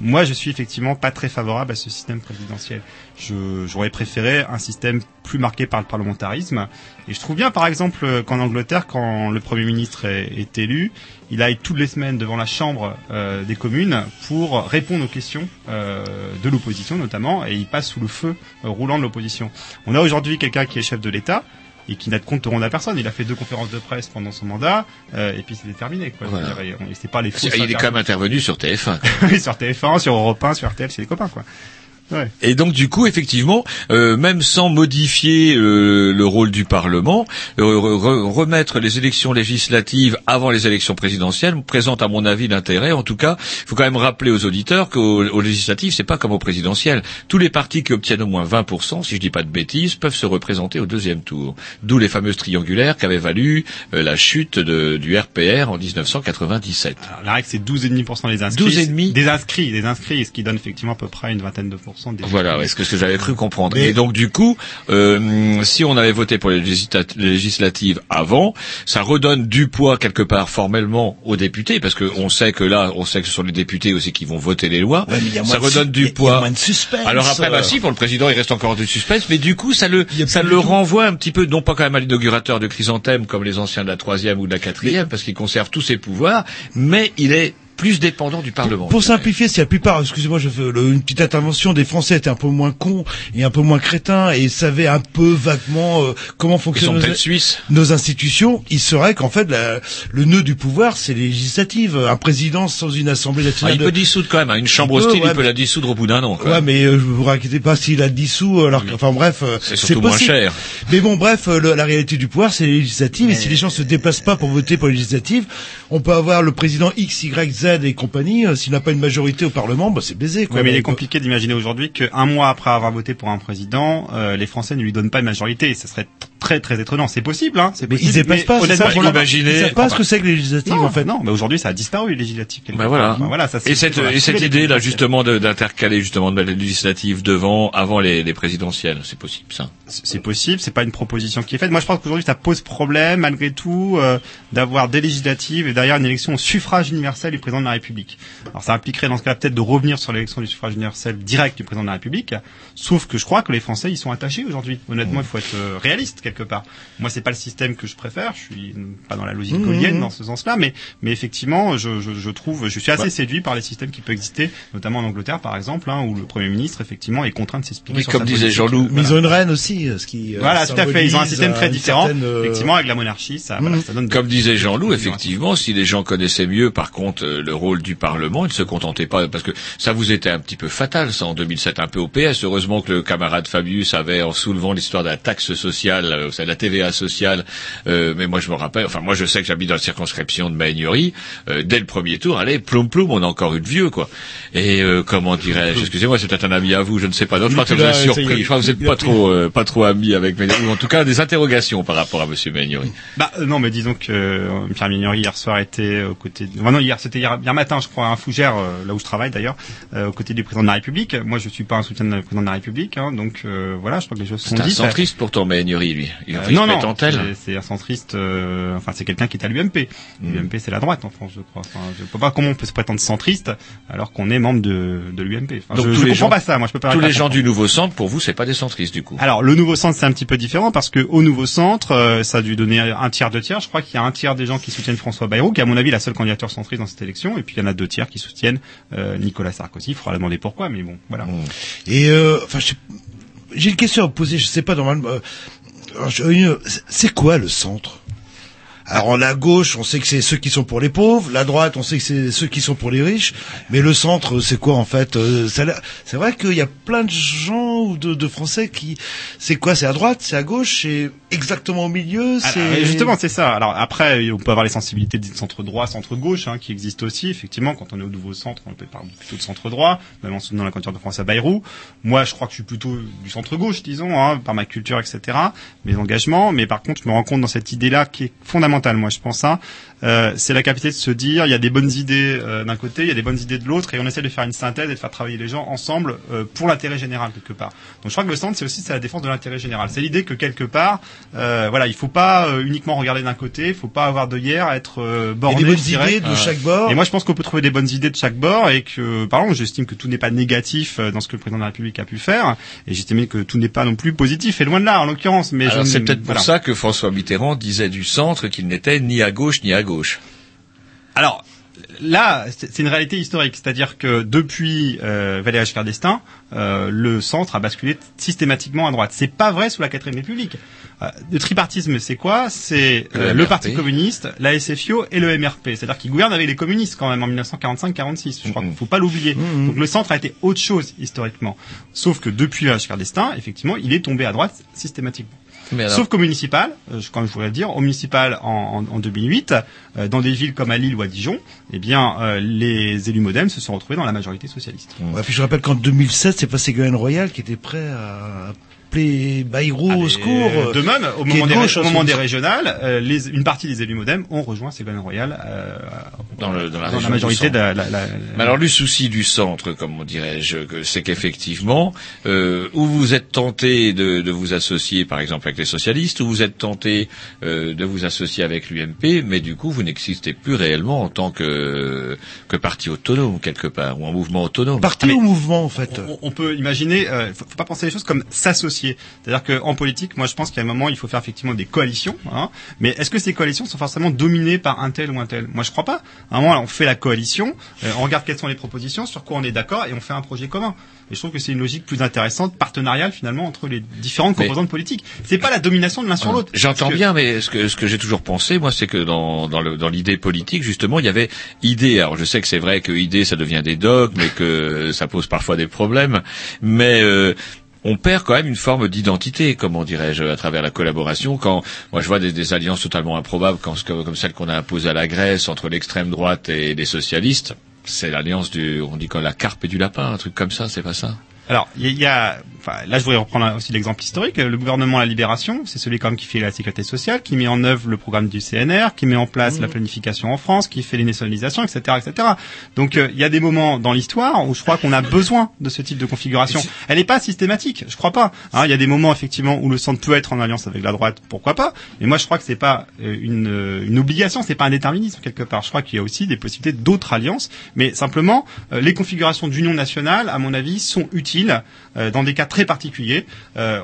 Moi, je suis effectivement pas très favorable à ce système présidentiel. Je- J'aurais préféré un système plus marqué par le parlementarisme. Et je trouve bien, par exemple, euh, qu'en Angleterre, quand le Premier ministre est, est élu, il aille toutes les semaines devant la Chambre euh, des communes pour répondre aux questions euh, de l'opposition notamment, et il passe sous le feu euh, roulant de l'opposition. On a aujourd'hui quelqu'un qui est chef de l'État, et qui n'a de compte au rond à personne. Il a fait deux conférences de presse pendant son mandat, euh, et puis c'était terminé. Quoi. Voilà. Dire, c'est pas les fausses il est quand même intervenu sur TF1. <laughs> Oui, sur TF1, sur Europe 1, sur RTL, c'est des copains, quoi. Ouais. Et donc du coup, effectivement, euh, même sans modifier euh, le rôle du Parlement, euh, re- re- remettre les élections législatives avant les élections présidentielles présente à mon avis l'intérêt. En tout cas, il faut quand même rappeler aux auditeurs qu'aux aux législatives, c'est pas comme aux présidentielles. Tous les partis qui obtiennent au moins 20%, si je dis pas de bêtises, peuvent se représenter au deuxième tour. D'où les fameuses triangulaires qu'avait valu euh, la chute de- du RPR en 1997. Alors, la règle, c'est 12,5% des inscrits. 12,5? Des inscrits, des inscrits, ce qui donne effectivement à peu près une vingtaine de pourcents des Voilà, ouais, c'est ce que j'avais cru comprendre. Et donc du coup, euh, si on avait voté pour les législat- les législatives avant, ça redonne du poids quelque part formellement aux députés, parce qu'on sait que là, on sait que ce sont les députés aussi qui vont voter les lois. Ouais, mais ça redonne du poids. moins de suspense. Alors après, bah Euh. si, pour le président, il reste encore du suspense, mais du coup, ça le, ça le renvoie un petit peu, non pas quand même à l'inaugurateur de Chrysanthème comme les anciens de la troisième ou de la quatrième, parce qu'il conserve tous ses pouvoirs, mais il est plus dépendant du Parlement. Pour simplifier, si la plupart, excusez-moi, je fais le- une petite intervention, des Français étaient un peu moins cons et un peu moins crétins et savaient un peu vaguement euh, comment fonctionnent nos, institutions, il serait qu'en fait la- le nœud du pouvoir, c'est les législatives. Un président sans une assemblée Ah, nationale. il de- peut dissoudre quand même, hein. une chambre Il peut, hostile, ouais, il peut mais- la dissoudre au bout d'un an. quoi. Ouais, mais euh, vous inquiétez pas s'il a dissous, alors que, enfin bref, euh, C'est surtout moins cher. Mais bon, bref, euh, le- la réalité du pouvoir, c'est les législatives, et si les gens se déplacent pas pour voter pour les législatives, on peut avoir le président X, Y, Z et compagnie, euh, s'il n'a pas une majorité au Parlement, bah c'est baisé, quoi. Ouais, mais il est Donc, compliqué d'imaginer aujourd'hui qu'un mois après avoir voté pour un président, euh, les Français ne lui donnent pas une majorité. Ce serait très très étonnant. C'est possible, hein. C'est Mais possible. ils dépassent pas, c'est honnêtement, ça, l'imagine. Ils savent pas ce que c'est que les législatives, en fait. non, mais aujourd'hui ça a disparu les législatives. Ben part. voilà. Enfin, voilà, ça, c'est- et cette, et cette idée là justement de- d'intercaler justement de mettre les législatives devant, avant les, les présidentielles, c'est possible ça. c'est possible, c'est pas une proposition qui est faite. Moi, je pense qu'aujourd'hui, ça pose problème, malgré tout, euh, d'avoir des législatives et derrière une élection au suffrage universel du président de la République. Alors, ça impliquerait dans ce cas peut-être de revenir sur l'élection du suffrage universel direct du président de la République. Sauf que je crois que les Français y sont attachés aujourd'hui. Honnêtement, il faut être euh, réaliste quelque part. Moi, c'est pas le système que je préfère. Je suis pas dans la logique Mmh, gaulienne mmh. dans ce sens-là, mais mais effectivement, je, je, je trouve, je suis assez Ouais. séduit par les systèmes qui peuvent exister, notamment en Angleterre, par exemple, hein, où le Premier ministre effectivement est contraint de s'expliquer. Oui, sur comme sa disait. Jean-Loup. Mais ils ont une reine aussi, euh, ce qui. euh, Voilà, tout à fait. Ils ont un système très euh, différent. certaine, euh, Effectivement, avec la monarchie, ça, voilà, ça donne. Comme disait Jean-Loup, effectivement, si les gens connaissaient mieux, par contre, le rôle du Parlement, ils ne se contentaient pas, parce que ça vous était un petit peu fatal, ça, en 2007, un peu au PS. Heureusement que le camarade Fabius avait, en soulevant l'histoire de la taxe sociale, euh, c'est la TVA sociale, euh, mais moi je me rappelle, enfin moi je sais que j'habite dans la circonscription de Maignery, euh, dès le premier tour, allez, ploum ploum, on a encore eu de vieux, quoi. Et euh, comment dirais-je, excusez-moi, c'est peut-être un ami à vous, je ne sais pas, non, je crois que vous surpris, je crois que vous n'êtes pas trop, euh, pas trop ami avec Maignery, ou en tout cas des interrogations par rapport à Monsieur Maignery. Bah euh, non, mais disons que euh, Pierre Mignori hier soir était aux côtés. De... Enfin, non, hier c'était hier, hier matin, je crois, à un fougère euh, là où je travaille d'ailleurs, euh, aux côtés du président de la République. Moi, je suis pas un soutien du président de la République, hein, donc euh, voilà, je crois que les choses sont C'est un dites. centriste pourtant, Maignery, lui. Il Euh, non, non, c'est- c'est un centriste. euh, enfin, c'est quelqu'un qui est à l'UMP. Mm. L'UMP, c'est la droite en France, je crois. Enfin, je pas comment on peut se prétendre centriste alors qu'on est membre de, de l'UMP. Enfin, Donc je, tous je les comprends gens- pas ça. Moi, je peux pas. Tous les gens du nouveau centre, pour vous, c'est pas des centristes du coup. Alors le nouveau centre c'est un petit peu différent parce que au nouveau centre euh, ça a dû donner un tiers deux tiers. Je crois qu'il y a un tiers des gens qui soutiennent François Bayrou, qui est à mon avis la seule candidature centriste dans cette élection, et puis il y en a deux tiers qui soutiennent euh, Nicolas Sarkozy. Il faudra demander pourquoi, mais bon voilà. Et euh, enfin, j'ai une question à vous poser. Je sais pas normalement. euh, c'est quoi le centre? Alors la gauche, on sait que c'est ceux qui sont pour les pauvres. La droite, on sait que c'est ceux qui sont pour les riches. Mais le centre, c'est quoi en fait Euh, C'est vrai qu'il y a plein de gens ou de, de Français qui, c'est quoi C'est à droite, c'est à gauche, c'est exactement au milieu. Alors, C'est justement, c'est ça. Alors après, on peut avoir les sensibilités du centre droit, centre gauche, hein, qui existent aussi. Effectivement, quand on est au nouveau centre, on peut parler plutôt de centre droit, même en soutenant la candidature de François Bayrou. Moi, je crois que je suis plutôt du centre gauche, disons, hein, par ma culture, etc., mes engagements. Mais par contre, je me rends compte dans cette idée-là qui est fondamentale. Moi, je pense ça. Euh, c'est la capacité de se dire, il y a des bonnes idées euh, d'un côté, il y a des bonnes idées de l'autre, et on essaie de faire une synthèse et de faire travailler les gens ensemble euh, pour l'intérêt général quelque part. Donc, je crois que le centre, c'est aussi c'est la défense de l'intérêt général. C'est l'idée que quelque part, euh, voilà, il faut pas euh, uniquement regarder d'un côté, il faut pas avoir de hier, être euh, Il y borné. a des bonnes dirais. idées de chaque bord. Et moi, je pense qu'on peut trouver des bonnes idées de chaque bord et que, par exemple, j'estime que tout n'est pas négatif euh, dans ce que le président de la République a pu faire, et j'estime que tout n'est pas non plus positif, et loin de là, en l'occurrence. Mais c'est peut-être pour ça que François Mitterrand disait du centre qu'il n'était ni à gauche ni à gauche. Alors, là, c'est une réalité historique, c'est-à-dire que depuis euh, Valéry Giscard d'Estaing, euh, le centre a basculé systématiquement à droite. C'est pas vrai sous la quatrième République. Euh, le tripartisme, c'est quoi? C'est Le euh, le. Parti communiste, la SFIO et le MRP. C'est-à-dire qu'ils gouvernent avec les communistes quand même en 1945-46. Je crois qu'il faut pas l'oublier. Donc le centre a été autre chose historiquement. Sauf que depuis Valéry Giscard d'Estaing, effectivement, il est tombé à droite systématiquement. Mais alors- Sauf qu'au municipal, euh, je- comme je voulais le dire, au municipal en, en, en 2008, euh, dans des villes comme à Lille ou à Dijon, eh bien, euh, les élus modem se sont retrouvés dans la majorité socialiste. Ouais, puis je rappelle qu'en 2007, c'est pas Ségolène Royal qui était prêt à appeler Bayrou au secours. Et de même, au moment, de des, gauche, au moment c'est- des régionales, euh, les, une partie des élus modem ont rejoint Ségolène Royal euh, dans, le, dans la, dans la région majorité de la, la- la- Mais alors le souci du centre, comme on dirais-je, que- c'est qu'effectivement, euh, où vous êtes tenté de, de vous associer, par exemple, avec les socialistes, ou vous êtes tenté euh, de vous associer avec l'UMP, mais du coup, vous n'existez plus réellement en tant que, que parti autonome quelque part, ou en mouvement autonome. Parti ou mouvement, en fait on, on peut imaginer, euh, faut, faut pas penser les choses comme s'associer. C'est-à-dire qu'en politique, moi je pense qu'à un moment il faut faire effectivement des coalitions. Hein, mais est-ce que ces coalitions sont forcément dominées par un tel ou un tel? Moi je crois pas. À un moment on fait la coalition, euh, on regarde quelles sont les propositions, sur quoi on est d'accord et on fait un projet commun. Et je trouve que c'est une logique plus intéressante, partenariale finalement entre les différentes Mais- composantes politiques. C'est pas la domination de l'un sur l'autre. J'entends que- bien, mais ce que, ce que j'ai toujours pensé, moi, c'est que dans, dans, le, dans l'idée politique, justement, il y avait idée. Alors, je sais que c'est vrai que idée, ça devient des dogmes et que ça pose parfois des problèmes, mais euh, on perd quand même une forme d'identité, comment dirais-je, à travers la collaboration. Quand moi, je vois des, alliances totalement improbables, comme celle qu'on a imposée à la Grèce entre l'extrême droite et les socialistes. C'est l'alliance du, on dit quoi, la carpe et du lapin, un truc comme ça, c'est pas ça? Alors, il y a- il y a, enfin, là, je voudrais reprendre aussi l'exemple historique. Le gouvernement à la Libération, c'est celui quand même qui fait la sécurité sociale, qui met en œuvre le programme du CNR, qui met en place la planification en France, qui fait les nationalisations, etc., etc. Donc, euh, il y a des moments dans l'histoire où je crois qu'on a besoin de ce type de configuration. Elle n'est pas systématique, je crois pas. Hein, Il y a des moments effectivement où le centre peut être en alliance avec la droite, pourquoi pas. Mais moi, je crois que c'est pas euh, une, euh, une obligation, c'est pas un déterminisme quelque part. Je crois qu'il y a aussi des possibilités d'autres alliances, mais simplement euh, les configurations d'union nationale, à mon avis, sont utiles euh, dans des cas très particuliers. Euh,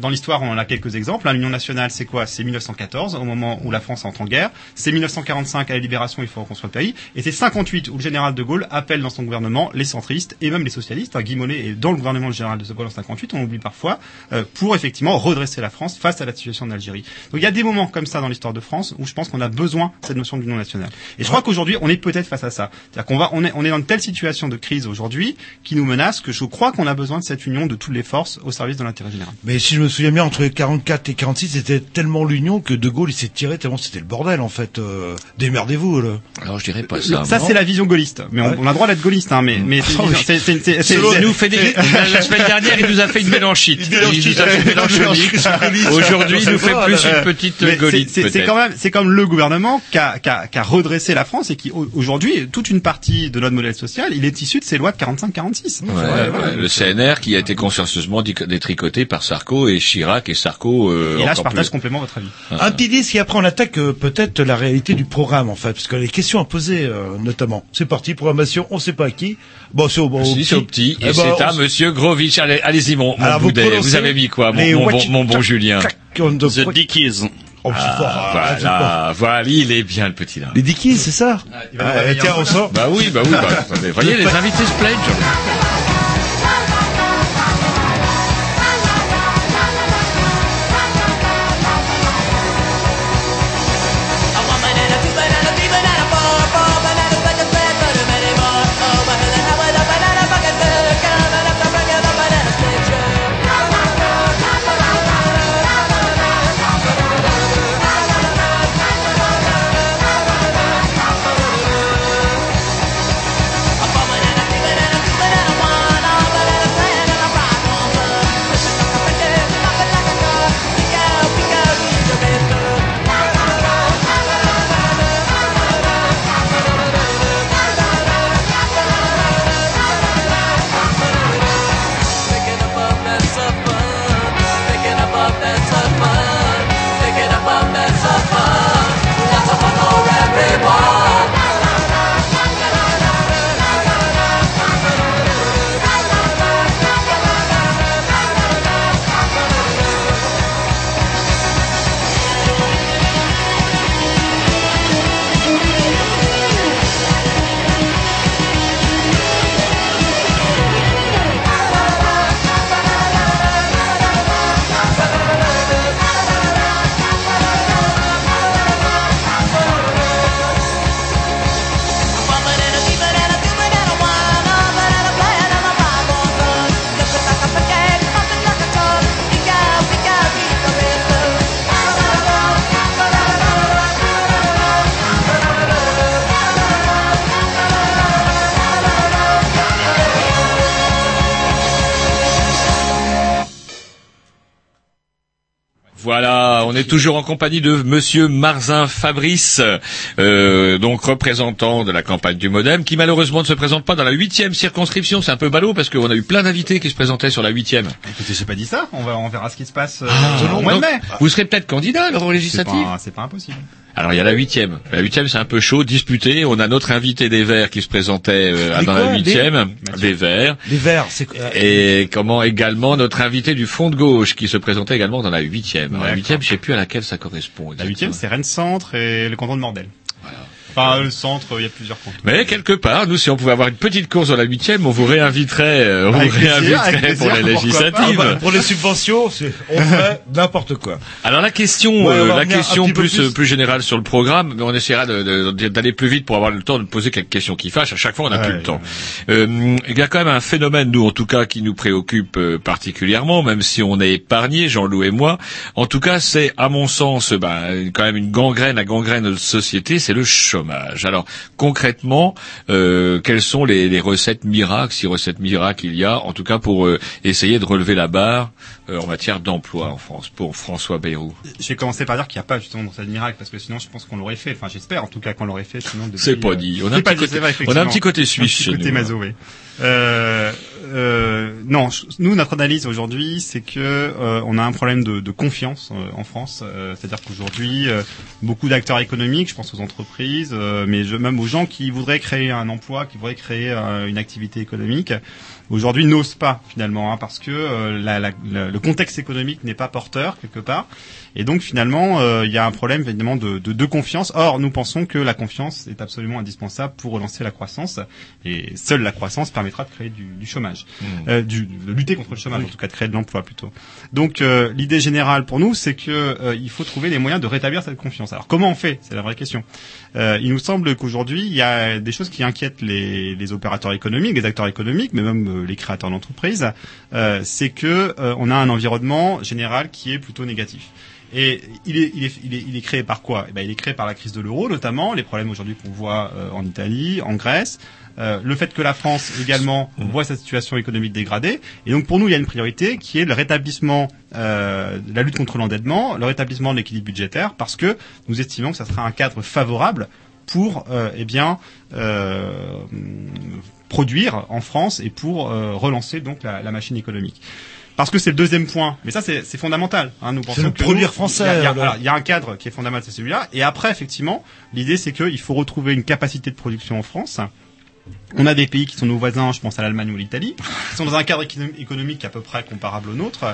dans l'histoire, on en a quelques exemples. L'union nationale, c'est quoi? C'est 1914, au moment où la France entre en guerre. C'est 1945, à la libération, il faut reconstruire le pays. Et c'est 58, où le général de Gaulle appelle dans son gouvernement les centristes et même les socialistes. Hein, Guy Mollet est dans le gouvernement du général de Gaulle en 58, on oublie parfois, euh, pour effectivement redresser la France face à la situation de l'Algérie. Donc il y a des moments comme ça dans l'histoire de France où je pense qu'on a besoin de cette notion d'union nationale. Et je crois qu'aujourd'hui, on est peut-être face à ça. C'est-à-dire qu'on va, on est, on est dans une telle situation de crise aujourd'hui qui nous menace que je crois qu'on a besoin de cette union de toutes les forces au service de l'intérêt général. Mais si je me souviens bien, entre 44 et 46, c'était tellement l'union que De Gaulle il s'est tiré tellement c'était le bordel en fait. Euh, démerdez-vous là. Alors je dirais pas ça. Ça c'est la vision gaulliste. Mais on, on a le droit d'être gaulliste, hein. Mais mais c'est <laughs> Oh, c'est- c'est- c'est- c'est- Selon c'est- nous fait des, la, semaine dernière, il nous a fait une mélanchite. Il nous a fait une <laughs> mélanchonique. Aujourd'hui, il nous fait plus une petite golite, c'est- quand même, c'est comme le gouvernement qui a, redressé la France et qui au- aujourd'hui toute une partie de notre modèle social, il est issu de ces lois de 45-46. Ouais, ouais, le CNR qui a été consciencieusement détricoté par Sarko et Chirac et Sarko. euh, Et là, je partage plus. complètement votre avis. Un petit disque et après on attaque euh, peut-être la réalité du programme en fait, parce que les questions à poser euh, notamment. C'est parti, programmation, on sait pas à qui. Bon, c'est au, bon, Si, c'est au petit, Eh et ben, c'est à on- Monsieur Grovitch. Allez, allez-y, mon, mon Alors, vous boudet. Vous, avez mis quoi, mon, bon, mon bon Julien The Dickies. Oh, c'est Ah, fort, ah, fort. Voilà, voilà, il est bien le petit là. Les Dickies, c'est ça il va Ah, réveiller Tiens, on sort. Bah oui, bah oui, bah attendez. Voyez, les <laughs> invités se plaignent. Toujours en compagnie de Monsieur Marzin Fabrice, euh, donc représentant de la campagne du Modem, qui malheureusement ne se présente pas dans la huitième circonscription. C'est un peu ballot parce qu'on a eu plein d'invités qui se présentaient sur la huitième. Écoutez, j'ai pas dit ça. On va, on verra ce qui se passe euh, Ah, au mois de mai. Vous serez peut-être candidat alors aux C'est législatives pas, c'est pas impossible. Alors il y a la huitième. La huitième c'est un peu chaud, disputé. On a notre invité des Verts qui se présentait euh, dans quoi, la les- huitième, des Verts. Les verts, c'est euh, Et comment également notre invité du Front de gauche qui se présentait également dans la huitième. Alors, La huitième, je sais plus à laquelle ça correspond. La huitième, c'est Rennes Centre et le canton de Mordel. Enfin, le centre, il y a plusieurs cantons. Mais quelque part, nous, si on pouvait avoir une petite course dans la huitième, on vous réinviterait, euh, on vous Avec plaisir, réinviterait avec pour les législatives. ah bah, pour les subventions, on <laughs> ferait n'importe quoi. Alors la question, Ouais, euh, la question plus, plus. euh, plus générale sur le programme, mais on essaiera de- de- d'aller plus vite pour avoir le temps de poser quelques questions qui fâchent. À chaque fois, on n'a Ouais, plus le temps. Euh, il y a quand même un phénomène, nous en tout cas, qui nous préoccupe euh, particulièrement, même si on est épargné, Jean-Loup et moi. En tout cas, c'est à mon sens, ben, quand même une gangrène, la gangrène de notre société, c'est le chômage. Alors concrètement, euh, quelles sont les, les recettes miracles, si recettes miracles il y a, en tout cas pour euh, essayer de relever la barre euh, en matière d'emploi en France, pour François Bayrou? Je vais commencer par dire qu'il n'y a pas justement de recette miracle parce que sinon je pense qu'on l'aurait fait. Enfin, j'espère en tout cas qu'on l'aurait fait. Sinon, depuis, C'est pas dit. On a un petit côté- on a un petit côté suisse Un petit côté nous, maso, oui. Euh, euh, non, nous notre analyse aujourd'hui, c'est que euh, on a un problème de, de confiance euh, en France. Euh, C'est-à-dire qu'aujourd'hui, beaucoup d'acteurs économiques, je pense aux entreprises, mais je, même aux gens qui voudraient créer un emploi, qui voudraient créer une activité économique, aujourd'hui n'osent pas finalement, hein, parce que euh, la- la- la- le contexte économique n'est pas porteur quelque part. Et donc finalement, euh, il y a un problème évidemment de, de, de confiance. Or, nous pensons que la confiance est absolument indispensable pour relancer la croissance. Et seule la croissance permettra de créer du, du chômage, Euh, du, de lutter contre le chômage, en tout cas de créer de l'emploi plutôt. Donc euh, l'idée générale pour nous, c'est que euh, il faut trouver les moyens de rétablir cette confiance. Alors comment on fait? C'est la vraie question. Euh, il nous semble qu'aujourd'hui, il y a des choses qui inquiètent les, les opérateurs économiques, les acteurs économiques, mais même les créateurs d'entreprises. Euh, c'est que euh, on a un environnement général qui est plutôt négatif. Et il est, il est, il est, il est créé par quoi? Eh ben, Il est créé par la crise de l'euro, notamment, les problèmes aujourd'hui qu'on voit euh, en Italie, en Grèce, euh, le fait que la France également voit sa situation économique dégradée. Et donc pour nous, il y a une priorité qui est le rétablissement euh, de la lutte contre l'endettement, le rétablissement de l'équilibre budgétaire, parce que nous estimons que ça sera un cadre favorable pour eh bien produire en France et pour euh, relancer donc la, la machine économique. Parce que c'est le deuxième point, mais ça c'est fondamental. Hein, nous pensons le que nous, français, Il y, a, il y a un cadre qui est fondamental, c'est celui-là. Et après, effectivement, l'idée c'est qu'il faut retrouver une capacité de production en France. On a des pays qui sont nos voisins, je pense à l'Allemagne ou l'Italie, qui sont dans un cadre économ- économique à peu près comparable au nôtre,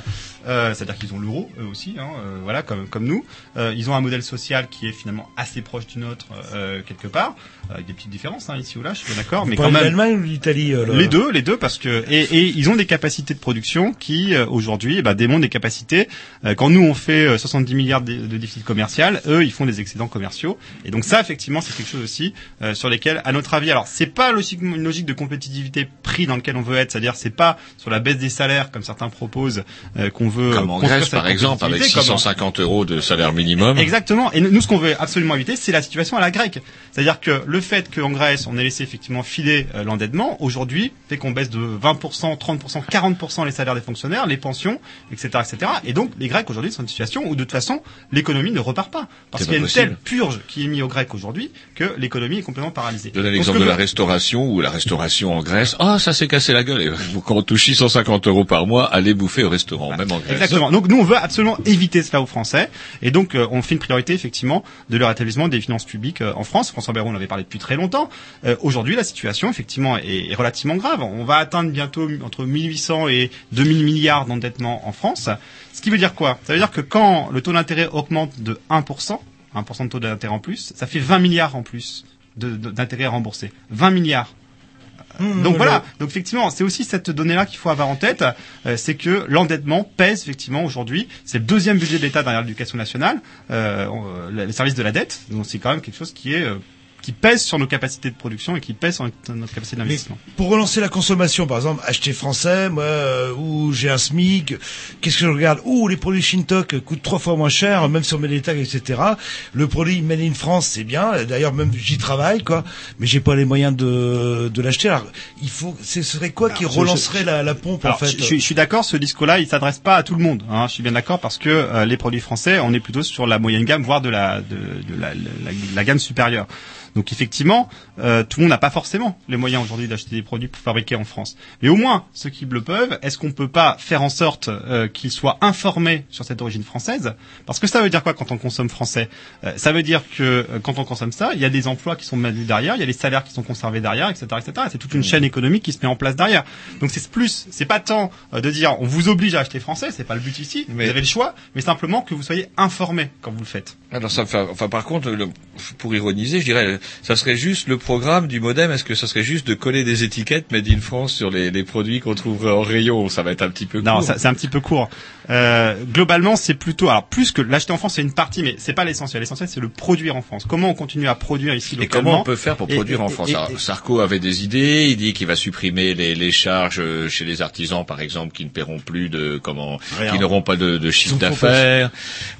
euh, c'est-à-dire qu'ils ont l'euro eux aussi, hein, euh, voilà comme comme nous. Euh, ils ont un modèle social qui est finalement assez proche du nôtre euh, quelque part, avec des petites différences hein, ici ou là, je suis d'accord, mais quand même. l'Allemagne ou l'Italie euh, le- Les deux, les deux, parce que et, et ils ont des capacités de production qui euh, aujourd'hui ben, démontrent des capacités. euh, quand nous on fait euh, 70 milliards de, de déficit commercial, eux ils font des excédents commerciaux. Et donc ça effectivement c'est quelque chose aussi euh, sur lesquels, à notre avis, alors c'est pas logiquement une logique de compétitivité prix dans lequel on veut être, c'est-à-dire c'est pas sur la baisse des salaires comme certains proposent euh, qu'on veut. Comme euh, en Grèce, par exemple, avec compétitivité, comme en- 650 euros de salaire minimum. Exactement. Et nous, ce qu'on veut absolument éviter, c'est la situation à la grecque. C'est-à-dire que le fait qu'en Grèce, on ait laissé effectivement filer euh, l'endettement, aujourd'hui, fait qu'on baisse de 20%, 30%, 40% les salaires des fonctionnaires, les pensions, etc., etc. Et donc, les Grecs aujourd'hui sont dans une situation où, de toute façon, l'économie ne repart pas. Parce qu'il y a une possible. telle purge qui est mise aux Grecs aujourd'hui que l'économie est complètement paralysée. Donnez Donc, l'exemple de la restauration où la restauration en Grèce, ah ça s'est cassé la gueule. Et <laughs> quand on touche 650 euros par mois, allez bouffer au restaurant, même en Grèce. Exactement. Donc nous, on veut absolument éviter cela aux Français, et donc euh, on fait une priorité effectivement de le rétablissement des finances publiques euh, en France. François Bayrou en avait parlé depuis très longtemps. Euh, Aujourd'hui, la situation effectivement est, est relativement grave. On va atteindre bientôt entre 1800 et 2000 milliards d'endettement en France. Ce qui veut dire quoi? Ça veut dire que quand le taux d'intérêt augmente de 1%, 1% de taux d'intérêt en plus, ça fait 20 milliards en plus d'intérêts remboursés. 20 milliards. Mmh, Donc le- voilà, donc effectivement, c'est aussi cette donnée-là qu'il faut avoir en tête, euh, c'est que l'endettement pèse effectivement aujourd'hui. C'est le deuxième budget de l'État derrière l'éducation nationale, euh, euh, le service de la dette. Donc c'est quand même quelque chose qui est euh, qui pèse sur nos capacités de production et qui pèse sur notre, capacité d'investissement. Pour relancer la consommation, par exemple, acheter français, moi, euh, ou j'ai un SMIC, qu'est-ce que je regarde Ouh, les produits Shintok coûtent trois fois moins cher, même si on met des tags, etc. Le produit Made in France, c'est bien. D'ailleurs, même j'y travaille, quoi. Mais j'ai pas les moyens de, de l'acheter. Alors, il faut, ce serait quoi qui je- relancerait la, la pompe, Alors, en fait je, je- je suis d'accord, ce discours-là, il s'adresse pas à tout le monde. Hein, je suis bien d'accord parce que euh, les produits français, on est plutôt sur la moyenne gamme, voire de la de, de la, la- la gamme supérieure. Donc effectivement, euh, tout le monde n'a pas forcément les moyens aujourd'hui d'acheter des produits pour fabriquer en France. Mais au moins, ceux qui le peuvent, est-ce qu'on peut pas faire en sorte euh, qu'ils soient informés sur cette origine française? Parce que ça veut dire quoi quand on consomme français? Euh, Ça veut dire que euh, quand on consomme ça, il y a des emplois qui sont maintenus derrière, il y a les salaires qui sont conservés derrière, etc., etc. Et C'est toute une chaîne économique qui se met en place derrière. Donc c'est plus, c'est pas tant euh, de dire on vous oblige à acheter français, c'est pas le but ici. Vous avez le choix, mais simplement que vous soyez informés quand vous le faites. Alors ça enfin par contre, le- pour ironiser, je dirais, ça serait juste le programme du modem. Est-ce que ça serait juste de coller des étiquettes Made in France sur les, les produits qu'on trouverait en rayon? Ça va être un petit peu Non, court. ça- c'est un petit peu court. Euh, globalement, c'est plutôt, alors plus que l'acheter en France, c'est une partie, mais c'est pas l'essentiel. L'essentiel, c'est le produire en France. Comment on continue à produire ici Et localement comment on peut faire pour Et- produire et- en France? et- Alors, et- Sarko avait des idées. Il dit qu'il va supprimer les, les charges euh, chez les artisans, par exemple, qui ne paieront plus de comment, Rien. qui n'auront pas de, de chiffre d'affaires,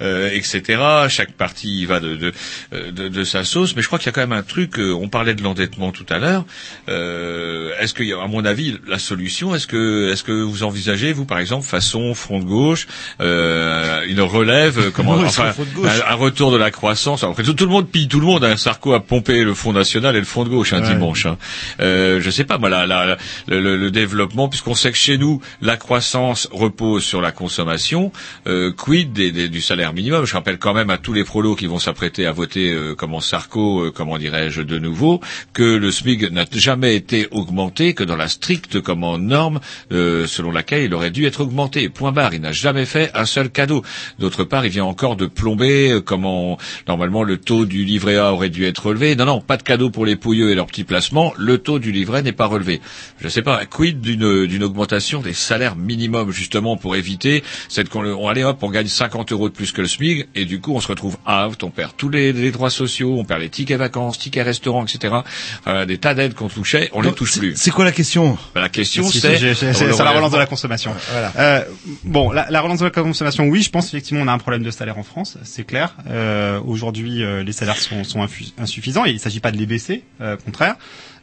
euh, etc. Chaque partie va de, de, euh, de, de sa sauce. Mais je crois qu'il y a quand même un truc. euh, on parlait de l'endettement tout à l'heure. Euh, est-ce qu'il y a, à mon avis, la solution Est-ce que, est-ce que vous envisagez, vous, par exemple, façon front de gauche, euh, une relève, comment, <laughs> Oui, enfin, un, un retour de la croissance. Après, tout, tout le monde pille tout le monde. Hein. Sarko a pompé le Front National et le Front de gauche un Ouais. dimanche. Hein. Euh, je sais pas, moi, la, la- le, le- le développement, puisqu'on sait que chez nous, la croissance repose sur la consommation. Euh, quid des- des- du salaire minimum? Je rappelle quand même à tous les prolos qui vont s'apprêter à voter euh, comment Sarko, euh, comment dirais-je, de nouveau, que le SMIC n'a jamais été augmenté que dans la stricte comment norme euh, selon laquelle il aurait dû être augmenté. Point barre. Il n'a jamais fait un seul cadeau. D'autre part, il vient encore de plomber euh, comment normalement le taux du livret A aurait dû être relevé. Non, non, pas de cadeau pour les pouilleux et leurs petits placements. Le taux du livret n'est pas relevé. Je ne sais pas, quid d'une augmentation des salaires minimums justement pour éviter cette qu'on on allait hop, on gagne 50 euros de plus que le SMIC et du coup on se retrouve out, on perd tous les, les droits sociaux, on perd les tickets vacances, tickets restaurants, etc. Enfin, des tas d'aides qu'on touchait, on les Donc, touche c'est- plus. C'est quoi la question? Ben, la question c'est la relance de la consommation. Euh, bon, la, la relance de la consommation, oui, je pense effectivement on a un problème de salaire en France, c'est clair. Euh, Aujourd'hui, euh, les salaires sont, sont insuffisants et il ne s'agit pas de les baisser, euh, au contraire.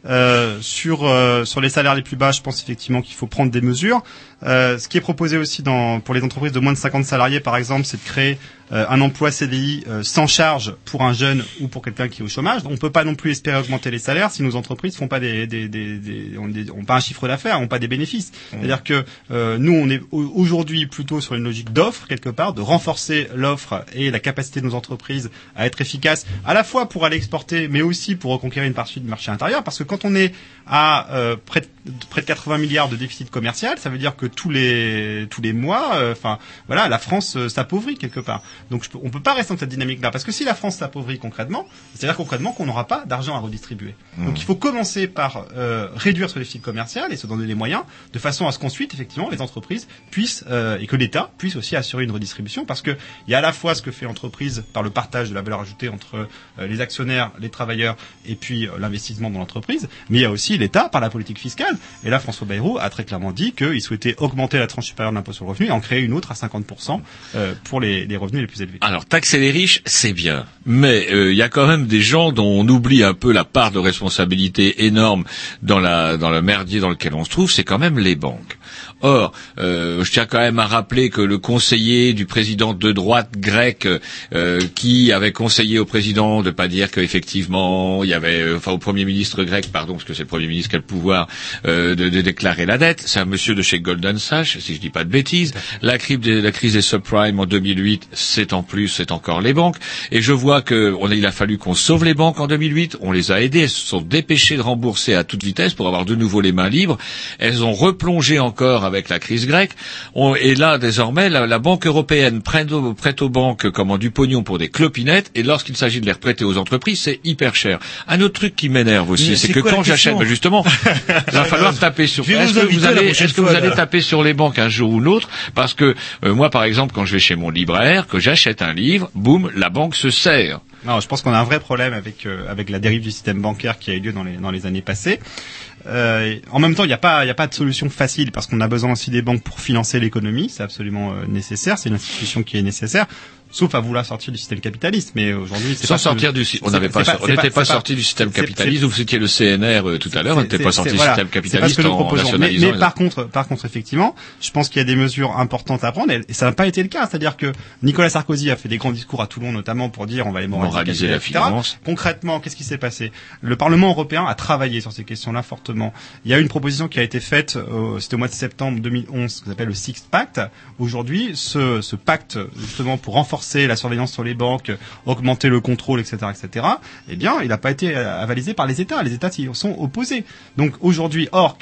Euh, sur euh, sur les salaires les plus bas, je pense effectivement qu'il faut prendre des mesures. Euh, ce qui est proposé aussi dans, pour les entreprises de moins de 50 salariés, par exemple, c'est de créer euh, un emploi CDI euh, sans charge pour un jeune ou pour quelqu'un qui est au chômage. On ne peut pas non plus espérer augmenter les salaires si nos entreprises font pas des, des, des, des- ont, pas un chiffre d'affaires, ont pas des bénéfices. C'est-à-dire que euh, nous, on est au- aujourd'hui plutôt sur une logique d'offre quelque part, de renforcer l'offre et la capacité de nos entreprises à être efficaces, à la fois pour aller exporter, mais aussi pour reconquérir une partie du marché intérieur. Parce que quand on est à euh, près, de, près de 80 milliards de déficit commercial, ça veut dire que tous les tous les mois, euh, enfin voilà, la France euh, s'appauvrit quelque part. Donc je on peut pas rester dans cette dynamique-là, parce que si la France s'appauvrit concrètement, c'est-à-dire concrètement qu'on n'aura pas d'argent à redistribuer. Donc il faut commencer par euh, réduire ce déficit commercial et se donner les moyens, de façon à ce qu'ensuite effectivement les entreprises puissent euh, et que l'État puisse aussi assurer une redistribution, parce que il y a à la fois ce que fait l'entreprise par le partage de la valeur ajoutée entre les actionnaires, les travailleurs et puis l'investissement dans l'entreprise, mais il y a aussi l'État par la politique fiscale. Et là, François Bayrou a très clairement dit qu'il souhaitait augmenter la tranche supérieure de l'impôt sur le revenu et en créer une autre à 50% euh, pour les, les revenus les plus élevés. Alors, taxer les riches, c'est bien. Mais euh, il y a quand même des gens dont on oublie un peu la part de responsabilité énorme dans, la, dans le merdier dans lequel on se trouve, c'est quand même les banques. Or, euh, je tiens quand même à rappeler que le conseiller du président de droite grec, euh, qui avait conseillé au président de pas dire qu'effectivement il y avait, euh, enfin au premier ministre grec, pardon, parce que c'est le premier ministre qui a le pouvoir euh, de, de déclarer la dette, c'est un monsieur de chez Golden Sachs, si je dis pas de bêtises. La crise des, la crise des subprimes en 2008, c'est en plus, c'est encore les banques. Et je vois que on a, il a fallu qu'on sauve les banques en 2008. On les a aidées, elles se sont dépêchées de rembourser à toute vitesse pour avoir de nouveau les mains libres. Elles ont replongé encore avec la crise grecque. On- et là, désormais, la, la Banque européenne prête aux, prête aux banques comment du pognon pour des clopinettes. Et lorsqu'il s'agit de les reprêter aux entreprises, c'est hyper cher. Un autre truc qui m'énerve aussi, c'est que quand j'achète, ben justement, il <laughs> va falloir taper sur. Est-ce que vous allez, est-ce que vous allez taper sur les banques un jour ou l'autre Parce que euh, moi, par exemple, quand je vais chez mon libraire, que j'achète un livre, boum, la banque se sert. Non, je pense qu'on a un vrai problème avec euh, avec la dérive du système bancaire qui a eu lieu dans les dans les années passées. Euh, en même temps, il n'y a pas de solution facile parce qu'on a besoin aussi des banques pour financer l'économie, c'est absolument euh, nécessaire, c'est une institution qui est nécessaire. Sauf à vouloir sortir du système capitaliste, mais aujourd'hui, c'est Sans pas sortir du, on n'avait c'est pas, on n'était pas sorti du système capitaliste. Vous citiez le CNR euh, tout à l'heure, on n'était pas sorti du voilà. système pas capitaliste en proposons. Mais, mais par contre, par contre, effectivement, je pense qu'il y a des mesures importantes à prendre, et ça n'a pas été le cas. C'est-à-dire que Nicolas Sarkozy a fait des grands discours à Toulon, notamment pour dire on va les moraliser, la finance. Concrètement, qu'est-ce qui s'est passé? Le Parlement européen a travaillé sur ces questions-là fortement. Il y a eu une proposition qui a été faite, euh, c'était au mois de septembre 2011, ce qu'on appelle le Six Pact. Aujourd'hui, ce, ce pacte, justement, pour renforcer la surveillance sur les banques, augmenter le contrôle, etc., etc., eh bien, il n'a pas été euh, avalisé par les États. Les États s'y sont opposés. Donc aujourd'hui, or,